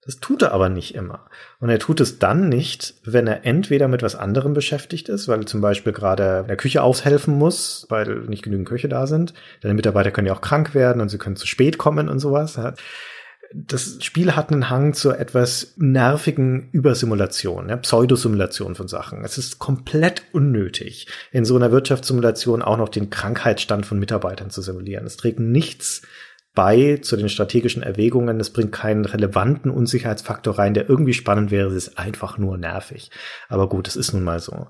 Das tut er aber nicht immer. Und er tut es dann nicht, wenn er entweder mit was anderem beschäftigt ist, weil er zum Beispiel gerade in der Küche aushelfen muss, weil nicht genügend Köche da sind. Deine Mitarbeiter können ja auch krank werden und sie können zu spät kommen und sowas. Das Spiel hat einen Hang zu etwas nervigen Übersimulation, ja, Pseudosimulation von Sachen. Es ist komplett unnötig, in so einer Wirtschaftssimulation auch noch den Krankheitsstand von Mitarbeitern zu simulieren. Es trägt nichts bei zu den strategischen Erwägungen. Es bringt keinen relevanten Unsicherheitsfaktor rein, der irgendwie spannend wäre. Es ist einfach nur nervig. Aber gut, es ist nun mal so.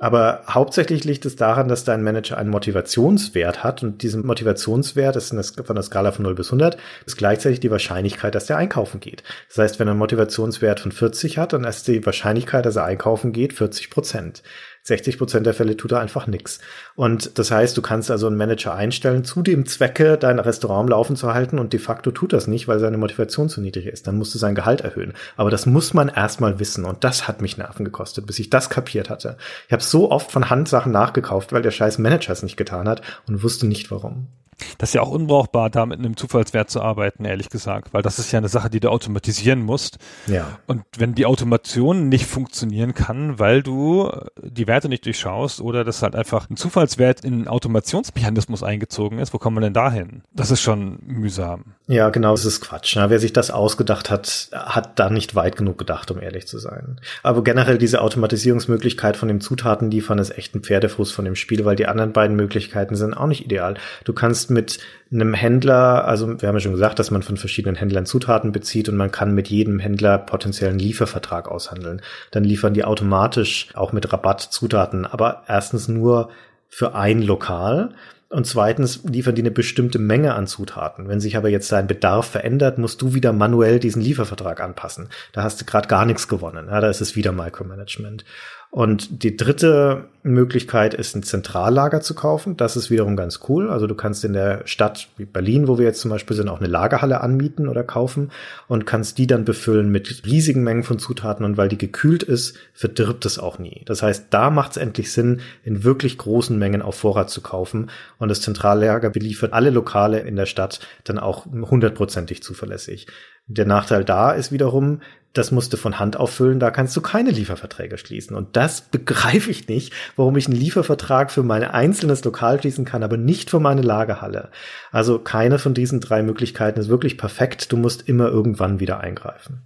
Aber hauptsächlich liegt es daran, dass dein Manager einen Motivationswert hat und diesen Motivationswert ist eine- von der Skala von 0 bis 100 ist gleichzeitig die Wahrscheinlichkeit, dass der einkaufen geht. Das heißt, wenn er einen Motivationswert von 40 hat, dann ist die Wahrscheinlichkeit, dass er einkaufen geht, 40 Prozent. 60 Prozent der Fälle tut er einfach nichts. Und das heißt, du kannst also einen Manager einstellen, zu dem Zwecke, dein Restaurant Laufen zu halten und de facto tut das nicht, weil seine Motivation zu niedrig ist. Dann musst du sein Gehalt erhöhen. Aber das muss man erstmal wissen und das hat mich Nerven gekostet, bis ich das kapiert hatte. Ich habe so oft von Hand Sachen nachgekauft, weil der scheiß Manager es nicht getan hat und wusste nicht warum. Das ist ja auch unbrauchbar, da mit einem Zufallswert zu arbeiten, ehrlich gesagt, weil das ist ja eine Sache, die du automatisieren musst. Ja. Und wenn die Automation nicht funktionieren kann, weil du die Werte nicht durchschaust oder das halt einfach ein Zufallswert in einen Automationsmechanismus eingezogen ist, wo kommt man denn dahin? Das ist schon mühsam. Ja, genau, es ist Quatsch. Ne? Wer sich das ausgedacht hat, hat da nicht weit genug gedacht, um ehrlich zu sein. Aber generell diese Automatisierungsmöglichkeit von dem Zutatenliefern ist echt ein Pferdefuß von dem Spiel, weil die anderen beiden Möglichkeiten sind auch nicht ideal. Du kannst mit einem Händler, also wir haben ja schon gesagt, dass man von verschiedenen Händlern Zutaten bezieht und man kann mit jedem Händler potenziellen Liefervertrag aushandeln. Dann liefern die automatisch auch mit Rabatt Zutaten, aber erstens nur für ein Lokal. Und zweitens liefern die eine bestimmte Menge an Zutaten. Wenn sich aber jetzt dein Bedarf verändert, musst du wieder manuell diesen Liefervertrag anpassen. Da hast du gerade gar nichts gewonnen. Ja, da ist es wieder Micromanagement. Und die dritte Möglichkeit ist, ein Zentrallager zu kaufen. Das ist wiederum ganz cool. Also du kannst in der Stadt wie Berlin, wo wir jetzt zum Beispiel sind, auch eine Lagerhalle anmieten oder kaufen und kannst die dann befüllen mit riesigen Mengen von Zutaten. Und weil die gekühlt ist, verdirbt es auch nie. Das heißt, da macht es endlich Sinn, in wirklich großen Mengen auf Vorrat zu kaufen. Und das Zentrallager beliefert alle Lokale in der Stadt dann auch hundertprozentig zuverlässig. Der Nachteil da ist wiederum, das musst du von Hand auffüllen, da kannst du keine Lieferverträge schließen. Und das begreife ich nicht, warum ich einen Liefervertrag für mein einzelnes Lokal schließen kann, aber nicht für meine Lagerhalle. Also keine von diesen drei Möglichkeiten ist wirklich perfekt. Du musst immer irgendwann wieder eingreifen.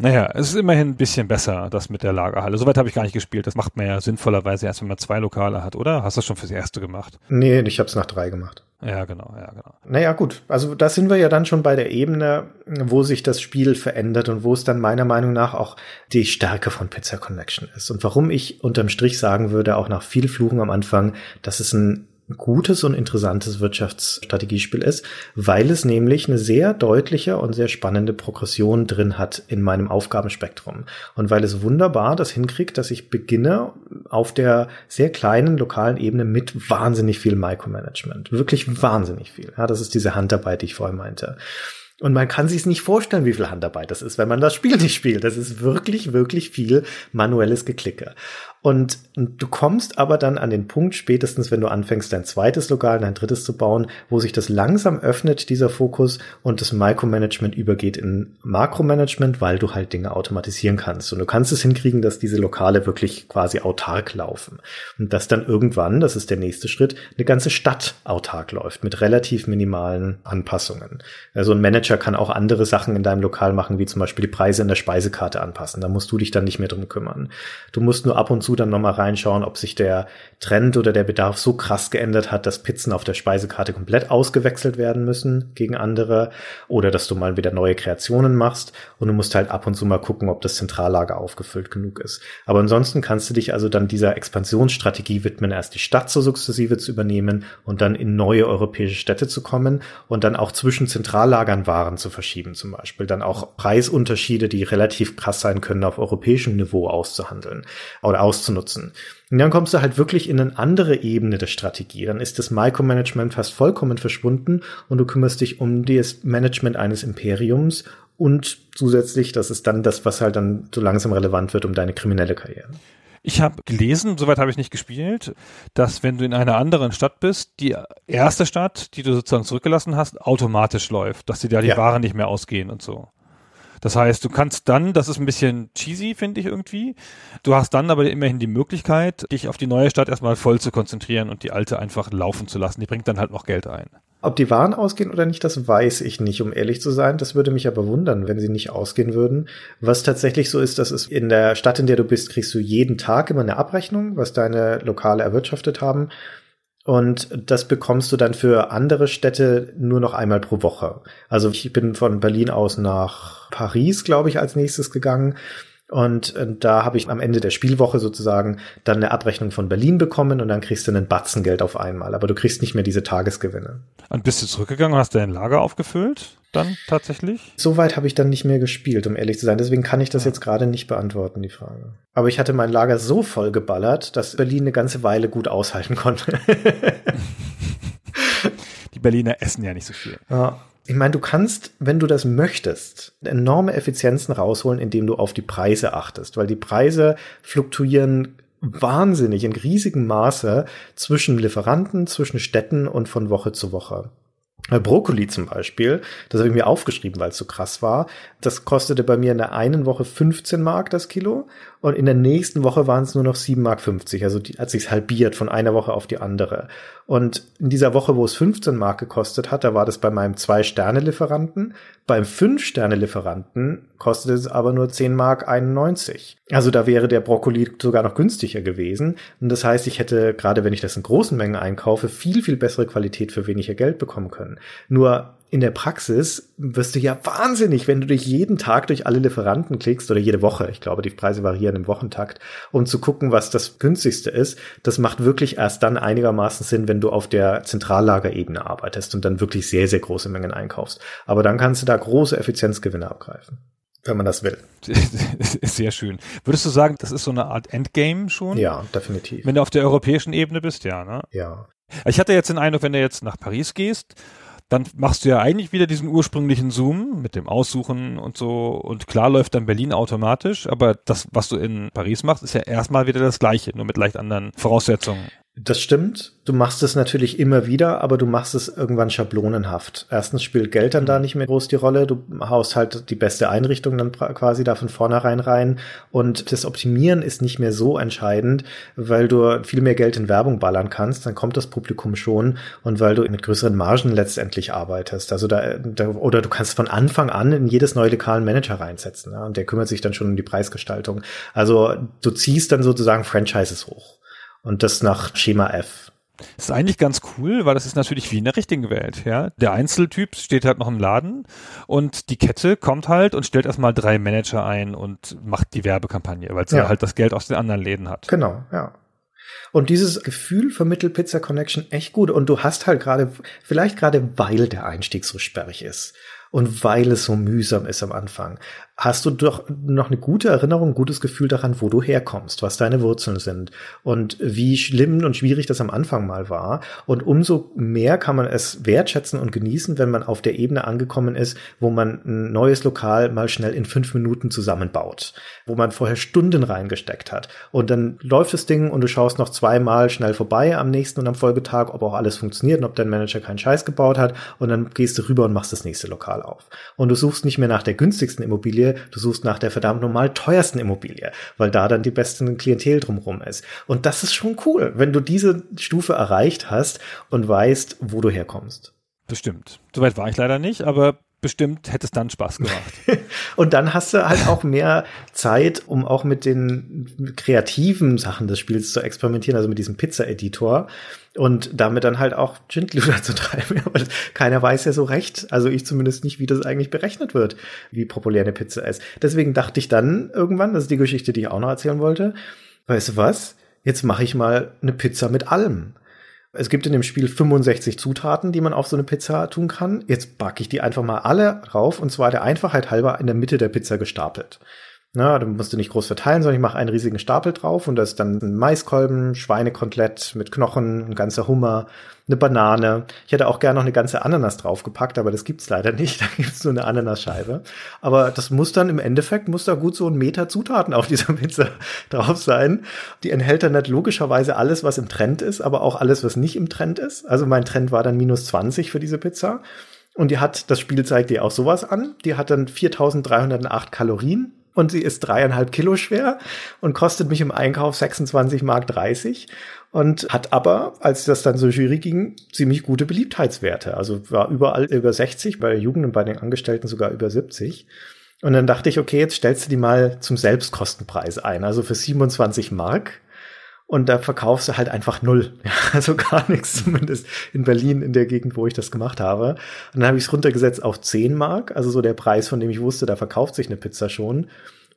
Naja, es ist immerhin ein bisschen besser, das mit der Lagerhalle. Soweit habe ich gar nicht gespielt. Das macht man ja sinnvollerweise erst, wenn man zwei Lokale hat, oder? Hast du das schon fürs erste gemacht? Nee, ich habe es nach drei gemacht. Ja, genau, ja, genau. Naja, gut. Also da sind wir ja dann schon bei der Ebene, wo sich das Spiel verändert und wo es dann meiner Meinung nach auch die Stärke von Pizza Connection ist. Und warum ich unterm Strich sagen würde, auch nach viel Fluchen am Anfang, dass es ein gutes und interessantes Wirtschaftsstrategiespiel ist, weil es nämlich eine sehr deutliche und sehr spannende Progression drin hat in meinem Aufgabenspektrum. Und weil es wunderbar das hinkriegt, dass ich beginne auf der sehr kleinen lokalen Ebene mit wahnsinnig viel Micromanagement. Wirklich wahnsinnig viel. Ja, das ist diese Handarbeit, die ich vorher meinte. Und man kann sich nicht vorstellen, wie viel Handarbeit das ist, wenn man das Spiel nicht spielt. Das ist wirklich, wirklich viel manuelles Geklicke. Und, du kommst aber dann an den Punkt, spätestens wenn du anfängst, dein zweites Lokal, dein drittes zu bauen, wo sich das langsam öffnet, dieser Fokus, und das Micromanagement übergeht in Makromanagement, weil du halt Dinge automatisieren kannst. Und du kannst es hinkriegen, dass diese Lokale wirklich quasi autark laufen. Und dass dann irgendwann, das ist der nächste Schritt, eine ganze Stadt autark läuft mit relativ minimalen Anpassungen. Also ein Manager kann auch andere Sachen in deinem Lokal machen, wie zum Beispiel die Preise in der Speisekarte anpassen. Da musst du dich dann nicht mehr drum kümmern. Du musst nur ab und zu dann nochmal reinschauen, ob sich der Trend oder der Bedarf so krass geändert hat, dass Pizzen auf der Speisekarte komplett ausgewechselt werden müssen gegen andere oder dass du mal wieder neue Kreationen machst und du musst halt ab und zu mal gucken, ob das Zentrallager aufgefüllt genug ist. Aber ansonsten kannst du dich also dann dieser Expansionsstrategie widmen, erst die Stadt so sukzessive zu übernehmen und dann in neue europäische Städte zu kommen und dann auch zwischen Zentrallagern Waren zu verschieben zum Beispiel. Dann auch Preisunterschiede, die relativ krass sein können, auf europäischem Niveau auszuhandeln oder aus auszunutzen. Und dann kommst du halt wirklich in eine andere Ebene der Strategie. Dann ist das Micromanagement fast vollkommen verschwunden und du kümmerst dich um das Management eines Imperiums und zusätzlich, das ist dann das, was halt dann so langsam relevant wird um deine kriminelle Karriere. Ich habe gelesen, soweit habe ich nicht gespielt, dass wenn du in einer anderen Stadt bist, die erste Stadt, die du sozusagen zurückgelassen hast, automatisch läuft, dass dir da die ja. Waren nicht mehr ausgehen und so. Das heißt, du kannst dann, das ist ein bisschen cheesy, finde ich irgendwie. Du hast dann aber immerhin die Möglichkeit, dich auf die neue Stadt erstmal voll zu konzentrieren und die alte einfach laufen zu lassen. Die bringt dann halt noch Geld ein. Ob die Waren ausgehen oder nicht, das weiß ich nicht, um ehrlich zu sein. Das würde mich aber wundern, wenn sie nicht ausgehen würden. Was tatsächlich so ist, dass es in der Stadt, in der du bist, kriegst du jeden Tag immer eine Abrechnung, was deine Lokale erwirtschaftet haben. Und das bekommst du dann für andere Städte nur noch einmal pro Woche. Also ich bin von Berlin aus nach Paris, glaube ich, als nächstes gegangen. Und äh, da habe ich am Ende der Spielwoche sozusagen dann eine Abrechnung von Berlin bekommen und dann kriegst du einen Batzen Geld auf einmal. Aber du kriegst nicht mehr diese Tagesgewinne. Und bist du zurückgegangen und hast dein Lager aufgefüllt? Dann tatsächlich? Soweit habe ich dann nicht mehr gespielt, um ehrlich zu sein. Deswegen kann ich das jetzt gerade nicht beantworten, die Frage. Aber ich hatte mein Lager so voll geballert, dass Berlin eine ganze Weile gut aushalten konnte. die Berliner essen ja nicht so viel. Ja. Ich meine, du kannst, wenn du das möchtest, enorme Effizienzen rausholen, indem du auf die Preise achtest, weil die Preise fluktuieren wahnsinnig in riesigem Maße zwischen Lieferanten, zwischen Städten und von Woche zu Woche. Brokkoli zum Beispiel, das habe ich mir aufgeschrieben, weil es so krass war. Das kostete bei mir in der einen Woche 15 Mark das Kilo und in der nächsten Woche waren es nur noch 7 Mark 50. Also die, hat sich halbiert von einer Woche auf die andere. Und in dieser Woche, wo es 15 Mark gekostet hat, da war das bei meinem Zwei-Sterne-Lieferanten. Beim Fünf-Sterne-Lieferanten kostet es aber nur 10 Mark 91. Also da wäre der Brokkoli sogar noch günstiger gewesen. Und das heißt, ich hätte, gerade wenn ich das in großen Mengen einkaufe, viel, viel bessere Qualität für weniger Geld bekommen können. Nur in der Praxis wirst du ja wahnsinnig, wenn du dich jeden Tag durch alle Lieferanten klickst oder jede Woche. Ich glaube, die Preise variieren im Wochentakt, um zu gucken, was das günstigste ist. Das macht wirklich erst dann einigermaßen Sinn, wenn du auf der Zentrallagerebene arbeitest und dann wirklich sehr, sehr große Mengen einkaufst. Aber dann kannst du da große Effizienzgewinne abgreifen. Wenn man das will. Sehr schön. Würdest du sagen, das ist so eine Art Endgame schon? Ja, definitiv. Wenn du auf der europäischen Ebene bist, ja, ne? Ja. Ich hatte jetzt den Eindruck, wenn du jetzt nach Paris gehst, dann machst du ja eigentlich wieder diesen ursprünglichen Zoom mit dem Aussuchen und so und klar läuft dann Berlin automatisch, aber das, was du in Paris machst, ist ja erstmal wieder das gleiche, nur mit leicht anderen Voraussetzungen. Das stimmt. Du machst es natürlich immer wieder, aber du machst es irgendwann schablonenhaft. Erstens spielt Geld dann da mhm. nicht mehr groß die Rolle. Du haust halt die beste Einrichtung dann quasi da von vornherein rein. Und das Optimieren ist nicht mehr so entscheidend, weil du viel mehr Geld in Werbung ballern kannst. Dann kommt das Publikum schon und weil du mit größeren Margen letztendlich arbeitest. Also da, da oder du kannst von Anfang an in jedes neue lokalen Manager reinsetzen. Ja, und der kümmert sich dann schon um die Preisgestaltung. Also du ziehst dann sozusagen Franchises hoch. Und das nach Schema F. Das ist eigentlich ganz cool, weil das ist natürlich wie in der richtigen Welt, ja. Der Einzeltyp steht halt noch im Laden und die Kette kommt halt und stellt erstmal drei Manager ein und macht die Werbekampagne, weil sie ja. halt das Geld aus den anderen Läden hat. Genau, ja. Und dieses Gefühl vermittelt Pizza Connection echt gut. Und du hast halt gerade, vielleicht gerade weil der Einstieg so sperrig ist und weil es so mühsam ist am Anfang, hast du doch noch eine gute Erinnerung, ein gutes Gefühl daran, wo du herkommst, was deine Wurzeln sind und wie schlimm und schwierig das am Anfang mal war. Und umso mehr kann man es wertschätzen und genießen, wenn man auf der Ebene angekommen ist, wo man ein neues Lokal mal schnell in fünf Minuten zusammenbaut, wo man vorher Stunden reingesteckt hat. Und dann läuft das Ding und du schaust noch zweimal schnell vorbei am nächsten und am Folgetag, ob auch alles funktioniert und ob dein Manager keinen Scheiß gebaut hat. Und dann gehst du rüber und machst das nächste Lokal auf. Und du suchst nicht mehr nach der günstigsten Immobilie, du suchst nach der verdammt normal teuersten Immobilie, weil da dann die besten Klientel drumherum ist. Und das ist schon cool, wenn du diese Stufe erreicht hast und weißt, wo du herkommst. Bestimmt. Soweit war ich leider nicht, aber bestimmt hätte es dann Spaß gemacht. und dann hast du halt auch mehr Zeit, um auch mit den kreativen Sachen des Spiels zu experimentieren, also mit diesem Pizza-Editor und damit dann halt auch Schindluder zu treiben. Aber keiner weiß ja so recht, also ich zumindest nicht, wie das eigentlich berechnet wird, wie populär eine Pizza ist. Deswegen dachte ich dann irgendwann, das ist die Geschichte, die ich auch noch erzählen wollte, weißt du was? Jetzt mache ich mal eine Pizza mit allem. Es gibt in dem Spiel 65 Zutaten, die man auf so eine Pizza tun kann. Jetzt backe ich die einfach mal alle drauf und zwar der Einfachheit halber in der Mitte der Pizza gestapelt. Na, da musst du nicht groß verteilen, sondern ich mache einen riesigen Stapel drauf und da ist dann ein Maiskolben, Schweinekotelett mit Knochen, ein ganzer Hummer, eine Banane. Ich hätte auch gerne noch eine ganze Ananas draufgepackt, aber das gibt's leider nicht. Da gibt's nur eine Ananasscheibe. Aber das muss dann im Endeffekt, muss da gut so ein Meter Zutaten auf dieser Pizza drauf sein. Die enthält dann nicht logischerweise alles, was im Trend ist, aber auch alles, was nicht im Trend ist. Also mein Trend war dann minus 20 für diese Pizza. Und die hat, das Spiel zeigt dir auch sowas an. Die hat dann 4308 Kalorien und sie ist dreieinhalb Kilo schwer und kostet mich im Einkauf 26 Mark 30 und hat aber, als das dann so Jury ging, ziemlich gute Beliebtheitswerte. Also war überall über 60, bei der Jugend und bei den Angestellten sogar über 70. Und dann dachte ich, okay, jetzt stellst du die mal zum Selbstkostenpreis ein, also für 27 Mark und da verkaufst du halt einfach null. Ja, also gar nichts, zumindest in Berlin, in der Gegend, wo ich das gemacht habe. Und dann habe ich es runtergesetzt auf 10 Mark, also so der Preis, von dem ich wusste, da verkauft sich eine Pizza schon.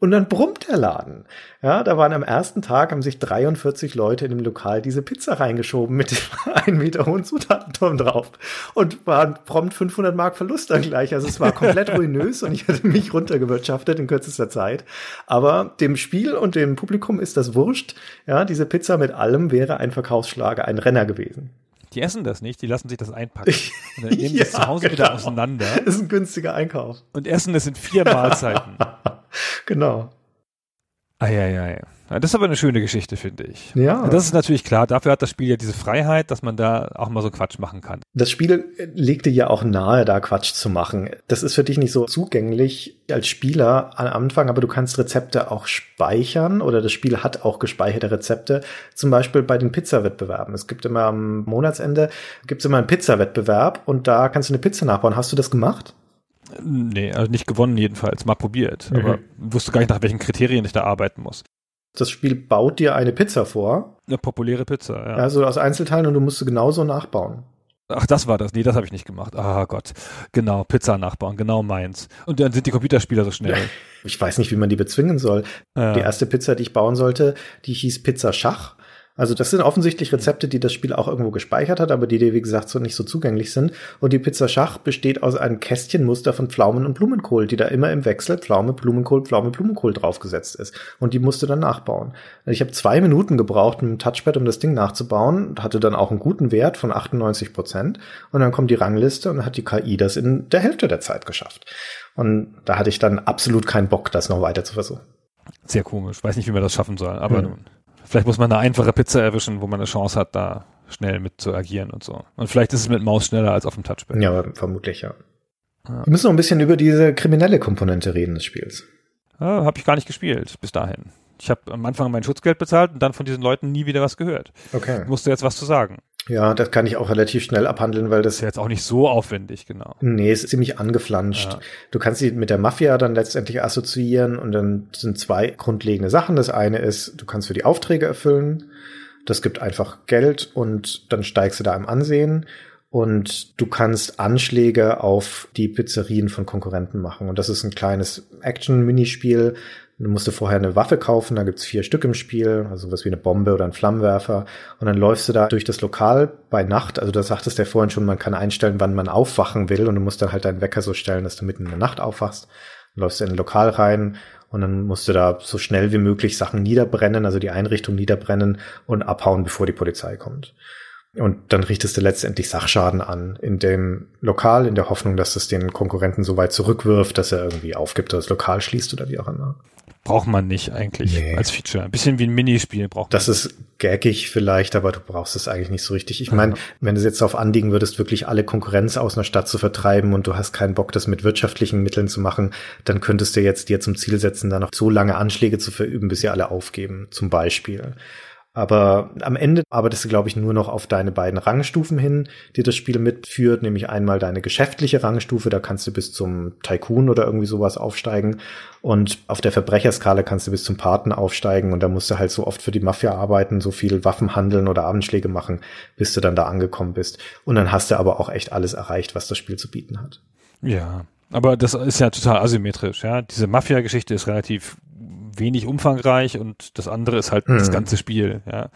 Und dann brummt der Laden. Ja, da waren am ersten Tag, haben sich 43 Leute in dem Lokal diese Pizza reingeschoben mit dem einen Meter hohen Zutatenturm drauf. Und waren prompt 500 Mark Verlust dann gleich. Also es war komplett ruinös und ich hatte mich runtergewirtschaftet in kürzester Zeit. Aber dem Spiel und dem Publikum ist das wurscht. Ja, diese Pizza mit allem wäre ein Verkaufsschlager, ein Renner gewesen. Die essen das nicht, die lassen sich das einpacken. Und dann nehmen ja, das zu Hause genau. wieder auseinander. Das ist ein günstiger Einkauf. Und essen es in vier Mahlzeiten. genau. Eieiei. Ja, das ist aber eine schöne Geschichte, finde ich. Ja. Das ist natürlich klar. Dafür hat das Spiel ja diese Freiheit, dass man da auch mal so Quatsch machen kann. Das Spiel legte ja auch nahe, da Quatsch zu machen. Das ist für dich nicht so zugänglich als Spieler am Anfang, aber du kannst Rezepte auch speichern oder das Spiel hat auch gespeicherte Rezepte. Zum Beispiel bei den Pizza-Wettbewerben. Es gibt immer am Monatsende gibt es immer einen Pizza-Wettbewerb und da kannst du eine Pizza nachbauen. Hast du das gemacht? Nee, also nicht gewonnen jedenfalls, mal probiert. Mhm. Aber wusste gar nicht, nach welchen Kriterien ich da arbeiten muss. Das Spiel baut dir eine Pizza vor. Eine populäre Pizza, ja. Also aus Einzelteilen und du musst sie genauso nachbauen. Ach, das war das. Nee, das habe ich nicht gemacht. Ah Gott. Genau, Pizza nachbauen, genau meins. Und dann sind die Computerspieler so schnell. Ich weiß nicht, wie man die bezwingen soll. Ja. Die erste Pizza, die ich bauen sollte, die hieß Pizza Schach. Also das sind offensichtlich Rezepte, die das Spiel auch irgendwo gespeichert hat, aber die dir, wie gesagt, so nicht so zugänglich sind. Und die Pizza Schach besteht aus einem Kästchenmuster von Pflaumen und Blumenkohl, die da immer im Wechsel Pflaume, Blumenkohl, Pflaume, Blumenkohl draufgesetzt ist. Und die musste dann nachbauen. Ich habe zwei Minuten gebraucht mit dem Touchpad, um das Ding nachzubauen, hatte dann auch einen guten Wert von 98 Prozent. Und dann kommt die Rangliste und hat die KI das in der Hälfte der Zeit geschafft. Und da hatte ich dann absolut keinen Bock, das noch weiter zu versuchen. Sehr komisch. Weiß nicht, wie man das schaffen soll, aber hm. nun. Vielleicht muss man eine einfache Pizza erwischen, wo man eine Chance hat, da schnell mit zu agieren und so. Und vielleicht ist es mit Maus schneller als auf dem Touchpad. Ja, vermutlich, ja. ja. Wir müssen noch ein bisschen über diese kriminelle Komponente reden des Spiels. Ja, habe ich gar nicht gespielt bis dahin. Ich habe am Anfang mein Schutzgeld bezahlt und dann von diesen Leuten nie wieder was gehört. Okay. Ich musste jetzt was zu sagen. Ja, das kann ich auch relativ schnell abhandeln, weil das ist ja jetzt auch nicht so aufwendig, genau. Nee, es ist ziemlich angeflanscht. Ja. Du kannst sie mit der Mafia dann letztendlich assoziieren und dann sind zwei grundlegende Sachen. Das eine ist, du kannst für die Aufträge erfüllen. Das gibt einfach Geld und dann steigst du da im Ansehen und du kannst Anschläge auf die Pizzerien von Konkurrenten machen. Und das ist ein kleines Action-Minispiel, Du musst dir vorher eine Waffe kaufen, da gibt's vier Stück im Spiel, also was wie eine Bombe oder ein Flammenwerfer. Und dann läufst du da durch das Lokal bei Nacht. Also da sagtest du ja vorhin schon, man kann einstellen, wann man aufwachen will. Und du musst dann halt deinen Wecker so stellen, dass du mitten in der Nacht aufwachst. läufst in ein Lokal rein und dann musst du da so schnell wie möglich Sachen niederbrennen, also die Einrichtung niederbrennen und abhauen, bevor die Polizei kommt. Und dann richtest du letztendlich Sachschaden an in dem Lokal, in der Hoffnung, dass es den Konkurrenten so weit zurückwirft, dass er irgendwie aufgibt oder das Lokal schließt oder wie auch immer. Braucht man nicht eigentlich Nee. als Feature. Ein bisschen wie ein Minispiel braucht man. Das ist gaggig vielleicht, aber du brauchst es eigentlich nicht so richtig. Ich meine, wenn du es jetzt darauf anliegen würdest, wirklich alle Konkurrenz aus einer Stadt zu vertreiben und du hast keinen Bock, das mit wirtschaftlichen Mitteln zu machen, dann könntest du jetzt dir zum Ziel setzen, da noch so lange Anschläge zu verüben, bis sie alle aufgeben, zum Beispiel. Aber am Ende arbeitest du, glaube ich, nur noch auf deine beiden Rangstufen hin, die das Spiel mitführt, nämlich einmal deine geschäftliche Rangstufe, da kannst du bis zum Tycoon oder irgendwie sowas aufsteigen. Und auf der Verbrecherskala kannst du bis zum Paten aufsteigen und da musst du halt so oft für die Mafia arbeiten, so viel Waffen handeln oder Abendschläge machen, bis du dann da angekommen bist. Und dann hast du aber auch echt alles erreicht, was das Spiel zu bieten hat. Ja, aber das ist ja total asymmetrisch, ja. Diese Mafia-Geschichte ist relativ wenig umfangreich und das andere ist halt das Mhm. ganze Spiel, ja.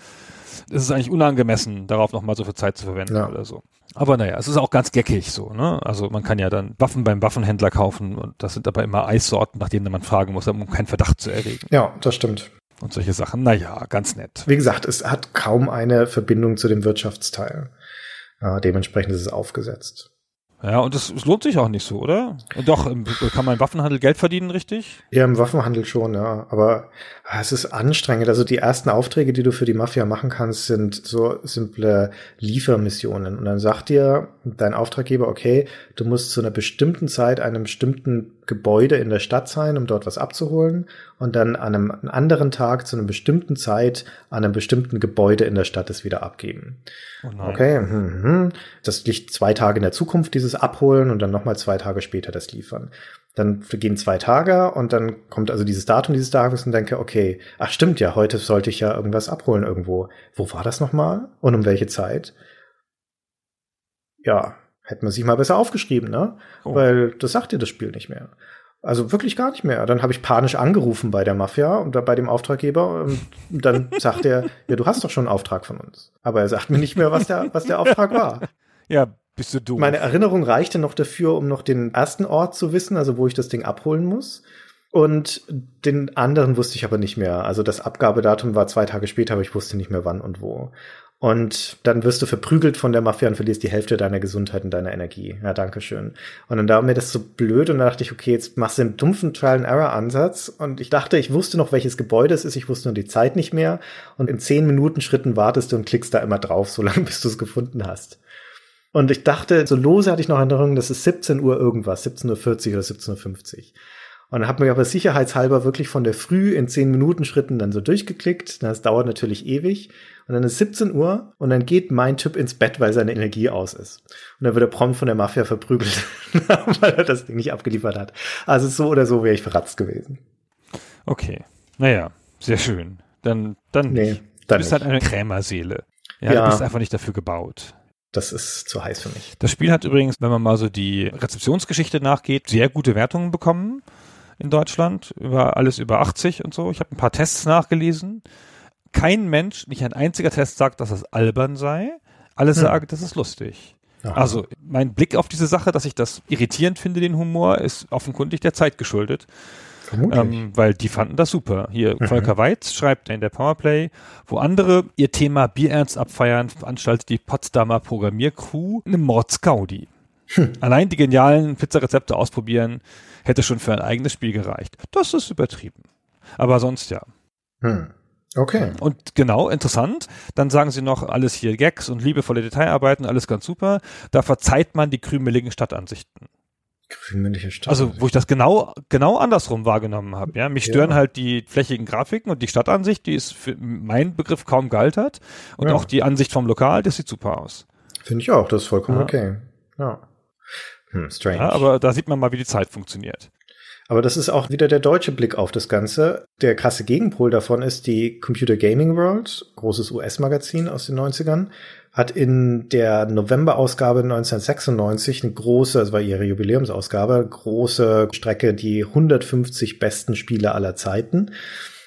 Es ist eigentlich unangemessen, darauf nochmal so viel Zeit zu verwenden Ja. oder so. Aber naja, es ist auch ganz geckig so, ne? Also man kann ja dann Waffen beim Waffenhändler kaufen und das sind aber immer Eissorten, nach denen man fragen muss, um keinen Verdacht zu erregen Ja, das stimmt. und solche Sachen. Naja, ganz nett. Wie gesagt, es hat kaum eine Verbindung zu dem Wirtschaftsteil. Äh, dementsprechend ist es aufgesetzt. Ja, und es, lohnt sich auch nicht so, oder? Doch, im- kann man im Waffenhandel Geld verdienen, richtig? Ja, im Waffenhandel schon, ja. Aber ah, es ist anstrengend. Also die ersten Aufträge, die du für die Mafia machen kannst, sind so simple Liefermissionen. Und dann sagt dir dein Auftraggeber, okay, du musst zu einer bestimmten Zeit einem bestimmten Gebäude in der Stadt sein, um dort was abzuholen. Und dann an einem anderen Tag zu einer bestimmten Zeit an einem bestimmten Gebäude in der Stadt es wieder abgeben. Oh. Okay, mhm. das liegt zwei Tage in der Zukunft, dieses Abholen und dann nochmal zwei Tage später das Liefern. Dann vergehen zwei Tage und dann kommt also dieses Datum dieses Tages und denke, okay, ach stimmt ja, heute sollte ich ja irgendwas abholen irgendwo. Wo war das nochmal? Und um welche Zeit? Ja, hätte man sich mal besser aufgeschrieben, ne? Oh. Weil das sagt dir das Spiel nicht mehr. Also wirklich gar nicht mehr. Dann habe ich panisch angerufen bei der Mafia und bei dem Auftraggeber und dann sagt er, ja, du hast doch schon einen Auftrag von uns. Aber er sagt mir nicht mehr, was der, was der Auftrag war. Ja, bist du doof. Meine Erinnerung reichte noch dafür, um noch den ersten Ort zu wissen, also wo ich das Ding abholen muss. Und den anderen wusste ich aber nicht mehr. Also das Abgabedatum war zwei Tage später, aber ich wusste nicht mehr wann und wo. Und dann wirst du verprügelt von der Mafia und verlierst die Hälfte deiner Gesundheit und deiner Energie. Ja, danke schön. Und dann war mir das so blöd und dann dachte ich, okay, jetzt machst du einen dumpfen Trial-and-Error-Ansatz. Und ich dachte, ich wusste noch, welches Gebäude es ist. Ich wusste nur die Zeit nicht mehr. Und in zehn Minuten Schritten wartest du und klickst da immer drauf, solange bis du es gefunden hast. Und ich dachte, so lose hatte ich noch Erinnerungen, das ist 17 Uhr irgendwas, 17.40 Uhr oder 17.50 Uhr. Und habe mir aber sicherheitshalber wirklich von der Früh in 10 Minuten Schritten dann so durchgeklickt. Das dauert natürlich ewig. Und dann ist 17 Uhr und dann geht mein Typ ins Bett, weil seine Energie aus ist. Und dann wird er prompt von der Mafia verprügelt, weil er das Ding nicht abgeliefert hat. Also so oder so wäre ich verratzt gewesen. Okay. Naja, sehr schön. Dann, dann Nee, nicht. Du dann bist nicht. halt eine Krämerseele. Ja, Ja. du bist einfach nicht dafür gebaut. Das ist zu heiß für mich. Das Spiel hat übrigens, wenn man mal so die Rezeptionsgeschichte nachgeht, sehr gute Wertungen bekommen in Deutschland. Über alles über 80 und so. Ich habe ein paar Tests nachgelesen. Kein Mensch, nicht ein einziger Test sagt, dass das albern sei. Alle Hm. sagen, das ist lustig. Aha. Also mein Blick auf diese Sache, dass ich das irritierend finde, den Humor, ist offenkundig der Zeit geschuldet. Ähm, weil die fanden das super. Hier, Mhm. Volker Weitz schreibt in der Powerplay, wo andere ihr Thema Bierernst abfeiern, veranstaltet die Potsdamer Programmiercrew eine Mordsgaudi. Hm. Allein die genialen Pizzarezepte ausprobieren, hätte schon für ein eigenes Spiel gereicht. Das ist übertrieben. Aber sonst ja. hm. Okay. Und genau, interessant. Dann sagen sie noch, alles hier Gags und liebevolle Detailarbeiten, alles ganz super. Da verzeiht man die krümeligen Stadtansichten. Krümelige Stadt. Also, wo ich das genau, genau andersrum wahrgenommen habe. Ja, mich stören Ja. halt die flächigen Grafiken und die Stadtansicht, die ist für meinen Begriff kaum gealtert. Und Ja. auch die Ansicht vom Lokal, das sieht super aus. Finde ich auch, das ist vollkommen Ja. okay. Ja. Hm, strange. Ja, aber da sieht man mal, wie die Zeit funktioniert. Aber das ist auch wieder der deutsche Blick auf das Ganze. Der krasse Gegenpol davon ist die Computer Gaming World, großes US-Magazin aus den 90ern, hat in der November-Ausgabe 1996 eine große, das war ihre Jubiläumsausgabe, große Strecke, die 150 besten Spiele aller Zeiten.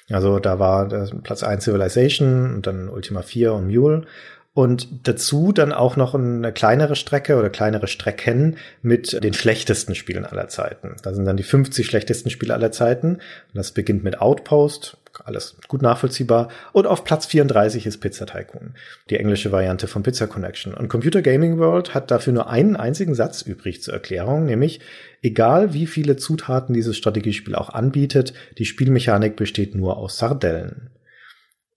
Also da war Platz 1 Civilization und dann Ultima 4 und Mule. Und dazu dann auch noch eine kleinere Strecke oder kleinere Strecken mit den schlechtesten Spielen aller Zeiten. Da sind dann die 50 schlechtesten Spiele aller Zeiten. Und das beginnt mit Outpost, alles gut nachvollziehbar. Und auf Platz 34 ist Pizza Tycoon, die englische Variante von Pizza Connection. Und Computer Gaming World hat dafür nur einen einzigen Satz übrig zur Erklärung, nämlich egal wie viele Zutaten dieses Strategiespiel auch anbietet, die Spielmechanik besteht nur aus Sardellen.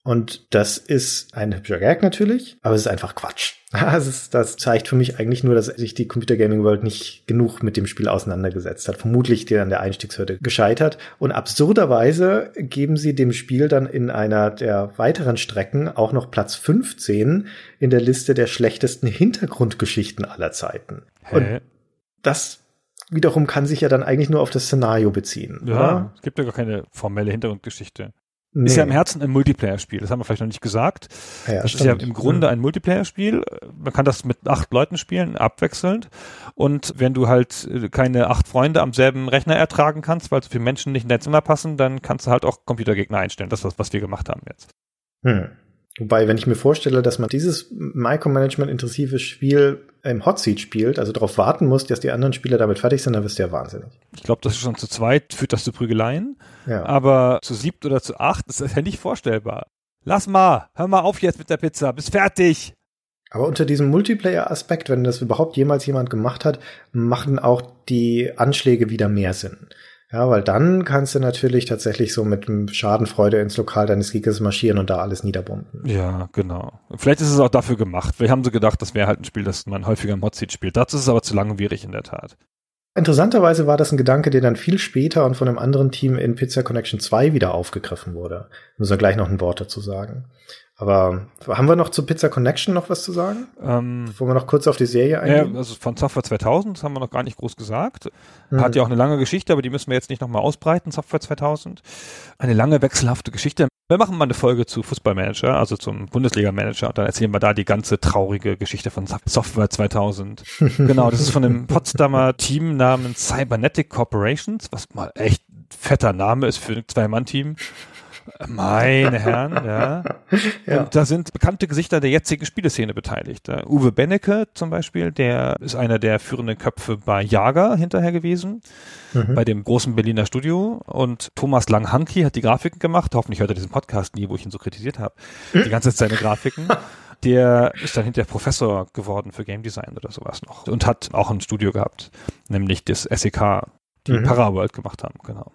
Und das ist ein hübscher Gag natürlich, aber es ist einfach Quatsch. Das, ist, das zeigt für mich eigentlich nur, dass sich die Computer Gaming World nicht genug mit dem Spiel auseinandergesetzt hat. Vermutlich die an der Einstiegshürde gescheitert. Und absurderweise geben sie dem Spiel dann in einer der weiteren Strecken auch noch Platz 15 in der Liste der schlechtesten Hintergrundgeschichten aller Zeiten. Hä? Und das wiederum kann sich ja dann eigentlich nur auf das Szenario beziehen. Ja, oder? es gibt ja gar keine formelle Hintergrundgeschichte. Nee. Ist ja im Herzen ein Multiplayer-Spiel, das haben wir vielleicht noch nicht gesagt. Ja, das stimmt. ist ja im Grunde ein Multiplayer-Spiel. Man kann das mit acht Leuten spielen, abwechselnd. Und wenn du halt äh, keine acht Freunde am selben Rechner ertragen kannst, weil so viele Menschen nicht in dein Zimmer passen, dann kannst du halt auch Computergegner einstellen. Das ist was wir gemacht haben jetzt. Hm. Wobei, wenn ich mir vorstelle, dass man dieses Micromanagement-intensive Spiel im Hot Seat spielt, also darauf warten muss, dass die anderen Spieler damit fertig sind, dann wirst du ja wahnsinnig. Ich glaube, das ist schon zu zweit, führt das zu Prügeleien. Ja. Aber zu siebt oder zu acht ist das ja nicht vorstellbar. Lass mal, hör mal auf jetzt mit der Pizza, bist fertig. Aber unter diesem Multiplayer-Aspekt, wenn das überhaupt jemals jemand gemacht hat, machen auch die Anschläge wieder mehr Sinn. Ja, weil dann kannst du natürlich tatsächlich so mit Schadenfreude ins Lokal deines Gegners marschieren und da alles niederbomben. Ja, genau. Vielleicht ist es auch dafür gemacht. Vielleicht haben sie gedacht, das wäre halt ein Spiel, das man häufiger im Hotseat spielt. Dazu ist es aber zu langwierig in der Tat. Interessanterweise war das ein Gedanke, der dann viel später und von einem anderen Team in Pizza Connection 2 wieder aufgegriffen wurde. Muss er gleich noch ein Wort dazu sagen. Aber haben wir noch zu Pizza Connection noch was zu sagen? Ähm, Wollen wir noch kurz auf die Serie eingehen? Ja, also von Software 2000, das haben wir noch gar nicht groß gesagt. Mhm. Hat ja auch eine lange Geschichte, aber die müssen wir jetzt nicht nochmal ausbreiten, Software 2000. Eine lange, wechselhafte Geschichte. Wir machen mal eine Folge zu Fußballmanager, also zum Bundesliga-Manager und dann erzählen wir da die ganze traurige Geschichte von Software 2000. genau, das ist von einem Potsdamer Team namens Cybernetic Corporations, was mal echt fetter Name ist für ein Zwei-Mann-Team. Meine Herren, ja. ja. Und da sind bekannte Gesichter der jetzigen Spieleszene beteiligt. Uwe Bennecke zum Beispiel, der ist einer der führenden Köpfe bei Jager hinterher gewesen, mhm. bei dem großen Berliner Studio. Und Thomas Langhanki hat die Grafiken gemacht. Hoffentlich hört er diesen Podcast nie, wo ich ihn so kritisiert habe. Die ganze Zeit seine Grafiken. Der ist dann hinterher Professor geworden für Game Design oder sowas noch. Und hat auch ein Studio gehabt, nämlich das SEK, die mhm. Paraworld gemacht haben, genau.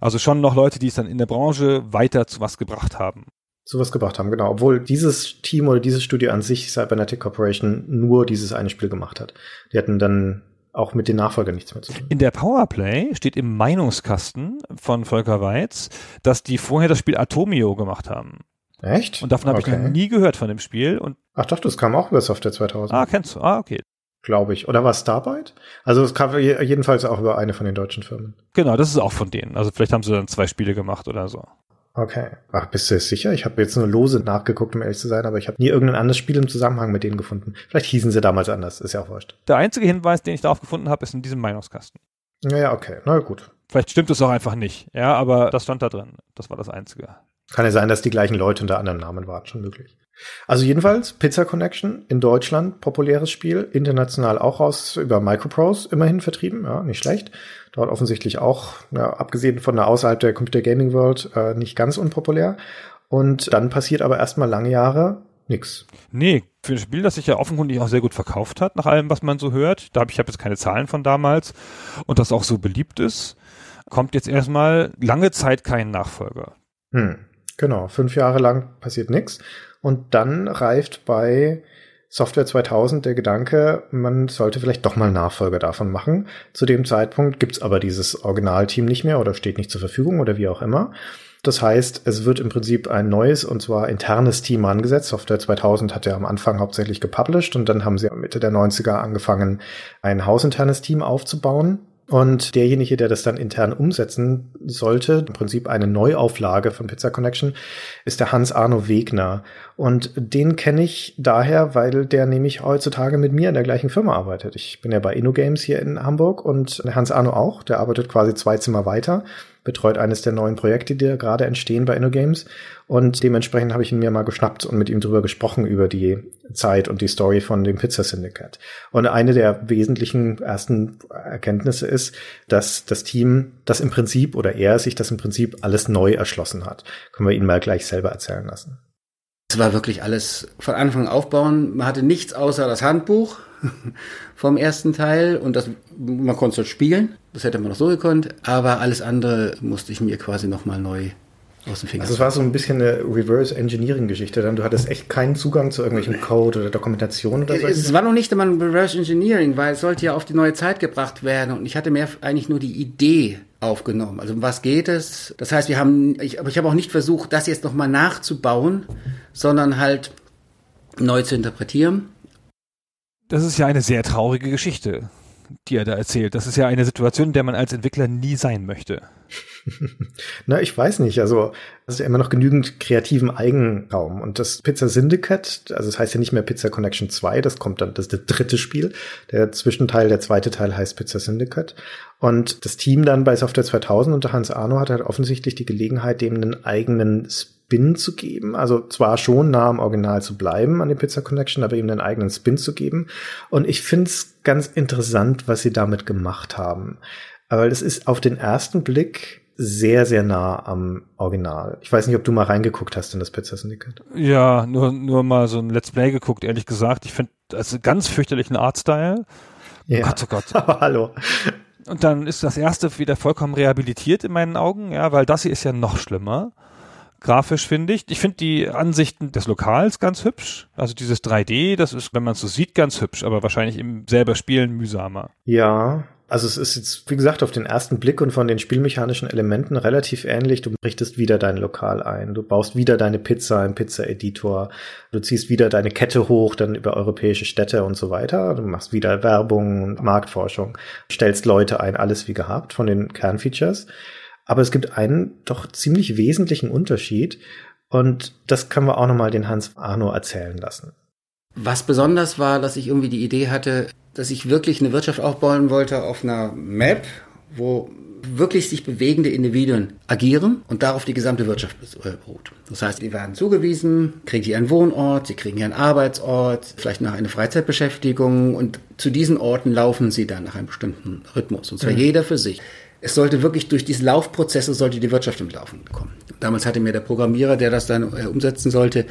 Also schon noch Leute, die es dann in der Branche weiter zu was gebracht haben. Zu was gebracht haben, genau. Obwohl dieses Team oder dieses Studio an sich, Cybernetic Corporation, nur dieses eine Spiel gemacht hat. Die hatten dann auch mit den Nachfolgern nichts mehr zu tun. In der Powerplay steht im Meinungskasten von Volker Weiz, dass die vorher das Spiel Atomio gemacht haben. Echt? Und davon habe okay. ich noch nie gehört von dem Spiel. Und Ach doch, das kam auch über Software 2000. Ah, kennst du? Ah, okay glaube ich. Oder war es Starbyte? Also es kam jedenfalls auch über eine von den deutschen Firmen. Genau, das ist auch von denen. Also vielleicht haben sie dann zwei Spiele gemacht oder so. Okay. Ach, bist du sicher? Ich habe jetzt nur lose nachgeguckt, um ehrlich zu sein, aber ich habe nie irgendein anderes Spiel im Zusammenhang mit denen gefunden. Vielleicht hießen sie damals anders, ist ja auch wurscht. Der einzige Hinweis, den ich darauf gefunden habe, ist in diesem Meinungskasten. Ja, ja, okay. Na gut. Vielleicht stimmt es auch einfach nicht. Ja, aber das stand da drin. Das war das Einzige. Kann ja sein, dass die gleichen Leute unter anderem Namen waren, schon möglich. Also jedenfalls Pizza Connection in Deutschland populäres Spiel, international auch raus über Microprose immerhin vertrieben, ja, nicht schlecht. Dort offensichtlich auch, ja, abgesehen von der außerhalb der Computer Gaming World, äh, nicht ganz unpopulär. Und dann passiert aber erstmal lange Jahre nix. Nee, für ein Spiel, das sich ja offenkundig auch sehr gut verkauft hat, nach allem, was man so hört. Da habe ich habe jetzt keine Zahlen von damals und das auch so beliebt ist, kommt jetzt erstmal lange Zeit kein Nachfolger. Hm, genau, fünf Jahre lang passiert nichts. Und dann reift bei Software 2000 der Gedanke, man sollte vielleicht doch mal Nachfolger davon machen. Zu dem Zeitpunkt gibt's aber dieses Originalteam nicht mehr oder steht nicht zur Verfügung oder wie auch immer. Das heißt, es wird im Prinzip ein neues und zwar internes Team angesetzt. Software 2000 hat ja am Anfang hauptsächlich gepublished und dann haben sie Mitte der 90er angefangen, ein hausinternes Team aufzubauen. Und derjenige, der das dann intern umsetzen sollte, im Prinzip eine Neuauflage von Pizza Connection, ist der Hans-Arno Wegner. Und den kenne ich daher, weil der nämlich heutzutage mit mir in der gleichen Firma arbeitet. Ich bin ja bei InnoGames hier in Hamburg und Hans-Arno auch. Der arbeitet quasi zwei Zimmer weiter. Betreut eines der neuen Projekte, die da gerade entstehen bei InnoGames. Und dementsprechend habe ich ihn mir mal geschnappt und mit ihm drüber gesprochen über die Zeit und die Story von dem Pizza Syndicate. Und eine der wesentlichen ersten Erkenntnisse ist, dass das Team das im Prinzip oder er sich das im Prinzip alles neu erschlossen hat. Können wir ihn mal gleich selber erzählen lassen. Es war wirklich alles von Anfang aufbauen. Man hatte nichts außer das Handbuch vom ersten Teil und das, man konnte es spielen. Das hätte man noch so gekonnt. Aber alles andere musste ich mir quasi nochmal neu aus dem Finger. Also es war so ein bisschen eine Reverse Engineering Geschichte. Dann du hattest echt keinen Zugang zu irgendwelchen Code oder Dokumentation oder so. Es war noch nicht einmal Reverse Engineering, weil es sollte ja auf die neue Zeit gebracht werden und ich hatte mehr eigentlich nur die Idee aufgenommen. Also um was geht es? Das heißt, wir haben, ich, aber ich habe auch nicht versucht, das jetzt nochmal nachzubauen, sondern halt neu zu interpretieren. Das ist ja eine sehr traurige Geschichte, die er da erzählt. Das ist ja eine Situation, in der man als Entwickler nie sein möchte. Na, ich weiß nicht. Also, es ist ja immer noch genügend kreativen Eigenraum. Und das Pizza Syndicate, also es das heißt ja nicht mehr Pizza Connection 2, das kommt dann, das ist das dritte Spiel. Der Zwischenteil, der zweite Teil heißt Pizza Syndicate. Und das Team dann bei Software 2000 unter Hans Arno hat halt offensichtlich die Gelegenheit, dem einen eigenen Spin zu geben. Also zwar schon nah am Original zu bleiben an den Pizza Connection, aber eben einen eigenen Spin zu geben. Und ich finde es ganz interessant, was sie damit gemacht haben. Aber das ist auf den ersten Blick sehr, sehr nah am Original. Ich weiß nicht, ob du mal reingeguckt hast in das Pizza Syndicate. Ja, nur, nur mal so ein Let's Play geguckt, ehrlich gesagt. Ich finde, das ist ganz fürchterlichen Artstyle. Ja. Oh Gott, oh Gott. Aber hallo. Und dann ist das erste wieder vollkommen rehabilitiert in meinen Augen, ja, weil das hier ist ja noch schlimmer. Grafisch finde ich. Ich finde die Ansichten des Lokals ganz hübsch. Also dieses 3D, das ist, wenn man es so sieht, ganz hübsch, aber wahrscheinlich im selber Spielen mühsamer. Ja, also es ist jetzt, wie gesagt, auf den ersten Blick und von den spielmechanischen Elementen relativ ähnlich. Du richtest wieder dein Lokal ein. Du baust wieder deine Pizza im Pizza-Editor. Du ziehst wieder deine Kette hoch, dann über europäische Städte und so weiter. Du machst wieder Werbung und Marktforschung, stellst Leute ein, alles wie gehabt von den Kernfeatures. Aber es gibt einen doch ziemlich wesentlichen Unterschied. Und das können wir auch nochmal den Hans Arno erzählen lassen. Was besonders war, dass ich irgendwie die Idee hatte, dass ich wirklich eine Wirtschaft aufbauen wollte auf einer Map, wo wirklich sich bewegende Individuen agieren und darauf die gesamte Wirtschaft beruht. Das heißt, die werden zugewiesen, kriegen hier einen Wohnort, sie kriegen hier einen Arbeitsort, vielleicht noch eine Freizeitbeschäftigung und zu diesen Orten laufen sie dann nach einem bestimmten Rhythmus und zwar mhm. jeder für sich. Es sollte wirklich durch diese Laufprozesse sollte die Wirtschaft im Laufen kommen. Damals hatte mir der Programmierer, der das dann äh, umsetzen sollte,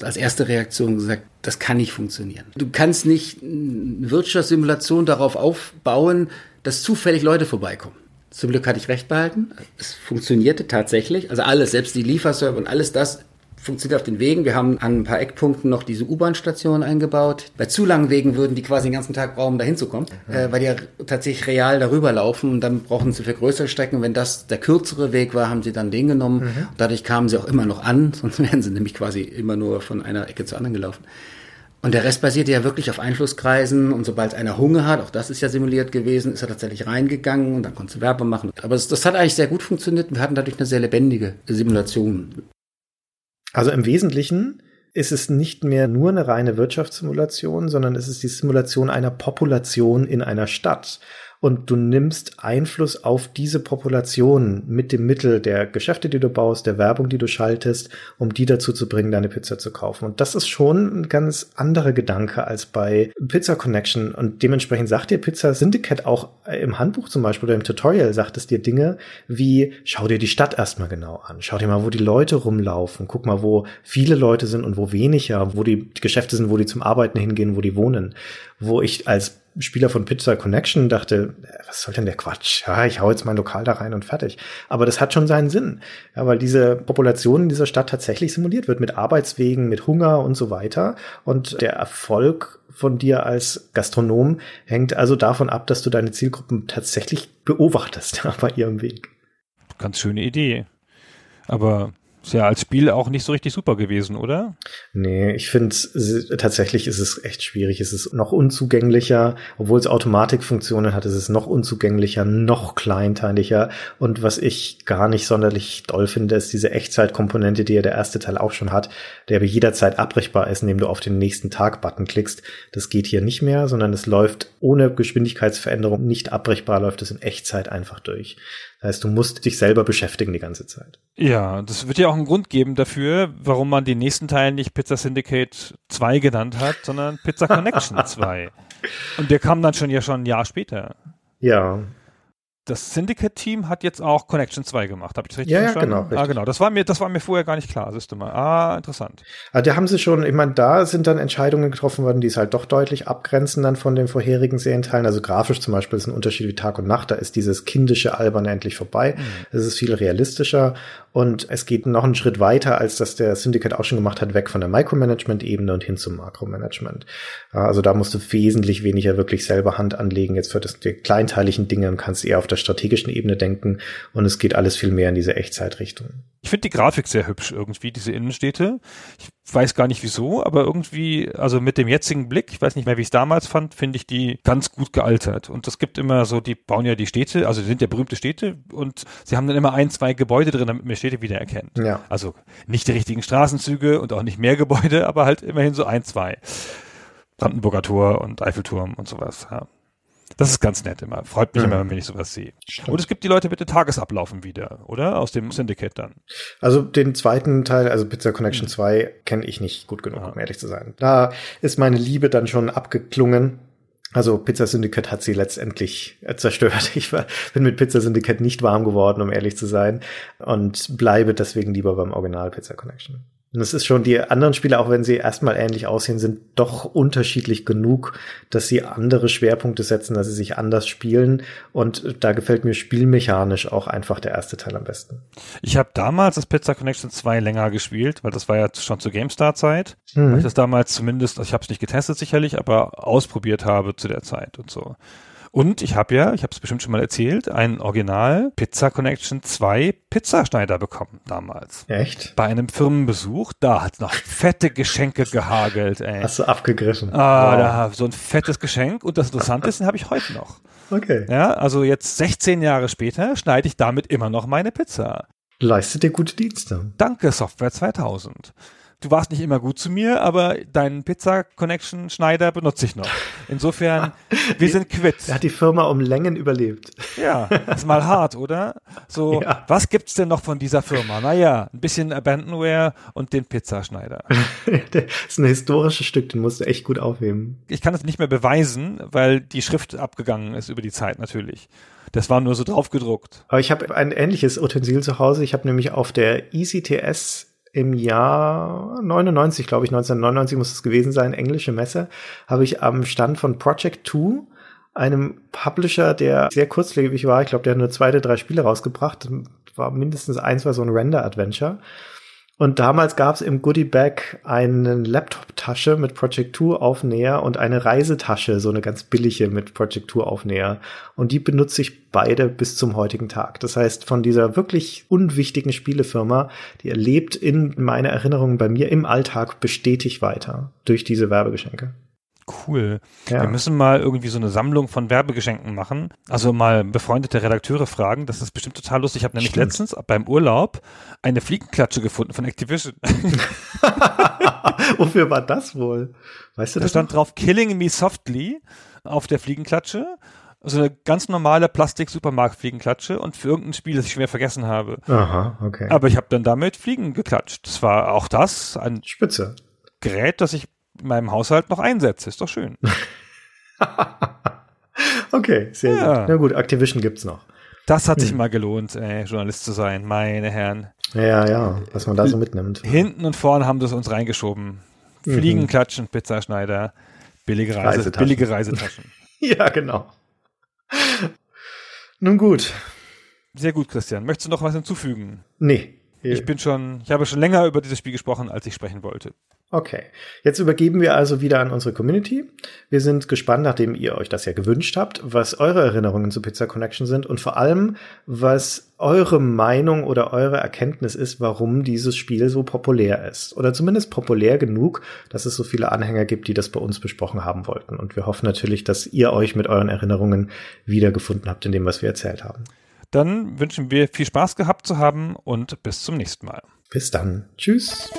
als erste Reaktion gesagt, das kann nicht funktionieren. Du kannst nicht eine Wirtschaftssimulation darauf aufbauen, dass zufällig Leute vorbeikommen. Zum Glück hatte ich recht behalten. Es funktionierte tatsächlich. Also alles, selbst die Lieferserver und alles das funktioniert auf den Wegen. Wir haben an ein paar Eckpunkten noch diese U-Bahn-Stationen eingebaut. Bei zu langen Wegen würden die quasi den ganzen Tag brauchen, um da hinzukommen, mhm. äh, weil die ja tatsächlich real darüber laufen und dann brauchen sie für größere Strecken. Wenn das der kürzere Weg war, haben sie dann den genommen. Mhm. Dadurch kamen sie auch immer noch an, sonst wären sie nämlich quasi immer nur von einer Ecke zur anderen gelaufen. Und der Rest basierte ja wirklich auf Einflusskreisen und sobald einer Hunger hat, auch das ist ja simuliert gewesen, ist er tatsächlich reingegangen und dann konnte Werbung machen. Aber das, das hat eigentlich sehr gut funktioniert. Wir hatten dadurch eine sehr lebendige Simulation. Also im Wesentlichen ist es nicht mehr nur eine reine Wirtschaftssimulation, sondern es ist die Simulation einer Population in einer Stadt und du nimmst Einfluss auf diese Population mit dem Mittel der Geschäfte, die du baust, der Werbung, die du schaltest, um die dazu zu bringen, deine Pizza zu kaufen. Und das ist schon ein ganz anderer Gedanke als bei Pizza Connection. Und dementsprechend sagt dir Pizza Syndicate auch im Handbuch zum Beispiel oder im Tutorial sagt es dir Dinge wie, schau dir die Stadt erstmal genau an. Schau dir mal, wo die Leute rumlaufen. Guck mal, wo viele Leute sind und wo weniger, wo die Geschäfte sind, wo die zum Arbeiten hingehen, wo die wohnen. Wo ich als Spieler von Pizza Connection dachte, was soll denn der Quatsch? Ja, ich hau jetzt mein Lokal da rein und fertig. Aber das hat schon seinen Sinn. Ja, weil diese Population in dieser Stadt tatsächlich simuliert wird mit Arbeitswegen, mit Hunger und so weiter. Und der Erfolg von dir als Gastronom hängt also davon ab, dass du deine Zielgruppen tatsächlich beobachtest ja, bei ihrem Weg. Ganz schöne Idee. Aber Ist ja als Spiel auch nicht so richtig super gewesen, oder? Nee, ich finde tatsächlich ist es echt schwierig. Es ist noch unzugänglicher, obwohl es Automatikfunktionen hat, ist es noch unzugänglicher, noch kleinteiliger. Und was ich gar nicht sonderlich doll finde, ist diese Echtzeitkomponente, die ja der erste Teil auch schon hat, der aber jederzeit abbrechbar ist, indem du auf den nächsten Tag-Button klickst. Das geht hier nicht mehr, sondern es läuft ohne Geschwindigkeitsveränderung nicht abbrechbar, läuft es in Echtzeit einfach durch. Das heißt, du musst dich selber beschäftigen die ganze Zeit. Ja, das wird ja auch einen Grund geben dafür, warum man den nächsten Teil nicht Pizza Syndicate 2 genannt hat, sondern Pizza Connection 2. Und der kam dann schon ja schon ein Jahr später. Ja, das Syndicate-Team hat jetzt auch Connection 2 gemacht. Habe ich das richtig Ja, ja, verstanden? genau, richtig. Ah, genau. Das war mir, das war mir vorher gar nicht klar. Siehst du mal. Ah, interessant. Also da haben sie schon, ich meine, da sind dann Entscheidungen getroffen worden, die es halt doch deutlich abgrenzen dann von den vorherigen Serienteilen. Also grafisch zum Beispiel ist ein Unterschied wie Tag und Nacht. Da ist dieses kindische Alberne endlich vorbei. Es ist viel realistischer und es geht noch einen Schritt weiter, als das der Syndicate auch schon gemacht hat, weg von der Micromanagement-Ebene und hin zum Makromanagement. Also da musst du wesentlich weniger wirklich selber Hand anlegen. Jetzt für das, die kleinteiligen Dinge und kannst eher auf der strategischen Ebene denken und es geht alles viel mehr in diese Echtzeitrichtung. Ich finde die Grafik sehr hübsch irgendwie, diese Innenstädte. Ich weiß gar nicht wieso, aber irgendwie, also mit dem jetzigen Blick, ich weiß nicht mehr, wie ich es damals fand, finde ich die ganz gut gealtert. Und es gibt immer so, die bauen ja die Städte, also die sind ja berühmte Städte und sie haben dann immer ein, zwei Gebäude drin, damit man Städte wiedererkennt. Ja. Also nicht die richtigen Straßenzüge und auch nicht mehr Gebäude, aber halt immerhin so ein, zwei. Brandenburger Tor und Eiffelturm und sowas. Ja. Das ist ganz nett immer. Freut mich Mhm. immer, wenn ich sowas sehe. Stimmt. Und es gibt die Leute mit den Tagesablaufen wieder, oder? Aus dem Syndicate dann. Also den zweiten Teil, also Pizza Connection 2, kenne ich nicht gut genug, um ehrlich zu sein. Da ist meine Liebe dann schon abgeklungen. Also Pizza Syndicate hat sie letztendlich äh, zerstört. Ich war, bin mit Pizza Syndicate nicht warm geworden, um ehrlich zu sein. Und bleibe deswegen lieber beim Original Pizza Connection. Und es ist schon, die anderen Spiele, auch wenn sie erstmal ähnlich aussehen, sind doch unterschiedlich genug, dass sie andere Schwerpunkte setzen, dass sie sich anders spielen. Und da gefällt mir spielmechanisch auch einfach der erste Teil am besten. Ich habe damals das Pizza Connection 2 länger gespielt, weil das war ja schon zur GameStar-Zeit. Mhm. Weil ich das damals zumindest, also ich habe es nicht getestet sicherlich, aber ausprobiert habe zu der Zeit und so. Und ich habe ja, ich habe es bestimmt schon mal erzählt, einen Original Pizza Connection 2 Pizzaschneider bekommen damals. Echt? Bei einem Firmenbesuch, da hat noch fette Geschenke gehagelt, ey. Hast du abgegriffen? Ah, Wow. da so ein fettes Geschenk und das Interessante ist, den habe ich heute noch. Okay. Ja, also jetzt 16 Jahre später schneide ich damit immer noch meine Pizza. Leistet dir gute Dienste. Danke, Software 2000. Du warst nicht immer gut zu mir, aber deinen Pizza Connection Schneider benutze ich noch. Insofern, wir sind quitt. Er hat die Firma um Längen überlebt. Ja, ist mal hart, oder? So, Ja. was gibt's denn noch von dieser Firma? Naja, ein bisschen Abandonware und den Pizzaschneider. das ist ein historisches Stück, den musst du echt gut aufheben. Ich kann es nicht mehr beweisen, weil die Schrift abgegangen ist über die Zeit natürlich. Das war nur so drauf gedruckt. Aber ich habe ein ähnliches Utensil zu Hause. Ich habe nämlich auf der ECTS im Jahr 99, glaube ich, 1999 muss es gewesen sein, englische Messe, habe ich am Stand von Project 2 einem Publisher, der sehr kurzlebig war, ich glaube, der hat nur zwei drei Spiele rausgebracht, war mindestens eins war so ein Render-Adventure. Und damals gab es im Goodie Bag eine Laptop-Tasche mit Project 2 Aufnäher und eine Reisetasche, so eine ganz billige mit Project 2 Aufnäher. Und die benutze ich beide bis zum heutigen Tag. Das heißt, von dieser wirklich unwichtigen Spielefirma, die erlebt in meiner Erinnerung bei mir im Alltag bestätigt weiter durch diese Werbegeschenke. Cool. Ja. Wir müssen mal irgendwie so eine Sammlung von Werbegeschenken machen. Also mal befreundete Redakteure fragen. Das ist bestimmt total lustig. Ich habe nämlich Stimmt. letztens beim Urlaub eine Fliegenklatsche gefunden von Activision. Wofür war das wohl? Weißt du Da das? stand drauf Killing Me Softly auf der Fliegenklatsche. Also eine ganz normale Plastik-Supermarkt-Fliegenklatsche und für irgendein Spiel, das ich schon wieder vergessen habe. noch? Aha, okay. Aber ich habe dann damit Fliegen geklatscht. Das war auch das, ein Spitze. Gerät, das ich in meinem Haushalt noch einsetze. Ist doch schön. Okay, sehr Ja. gut. Na gut, Activision gibt's noch. Das hat sich Hm. mal gelohnt, ey, Journalist zu sein, meine Herren. Ja, ja, was man da so mitnimmt. Hinten und vorne haben sie es uns reingeschoben. Fliegen, klatschen, Pizzaschneider, billige, Reise, Reisetaschen. billige Reisetaschen. Ja, genau. Nun gut. Sehr gut, Christian. Möchtest du noch was hinzufügen? Nee. Ich bin schon, ich habe schon länger über dieses Spiel gesprochen, als ich sprechen wollte. Okay, jetzt übergeben wir also wieder an unsere Community. Wir sind gespannt, nachdem ihr euch das ja gewünscht habt, was eure Erinnerungen zu Pizza Connection sind und vor allem, was eure Meinung oder eure Erkenntnis ist, warum dieses Spiel so populär ist. Oder zumindest populär genug, dass es so viele Anhänger gibt, die das bei uns besprochen haben wollten. Und wir hoffen natürlich, dass ihr euch mit euren Erinnerungen wiedergefunden habt in dem, was wir erzählt haben. Dann wünschen wir viel Spaß gehabt zu haben und bis zum nächsten Mal. Bis dann. Tschüss.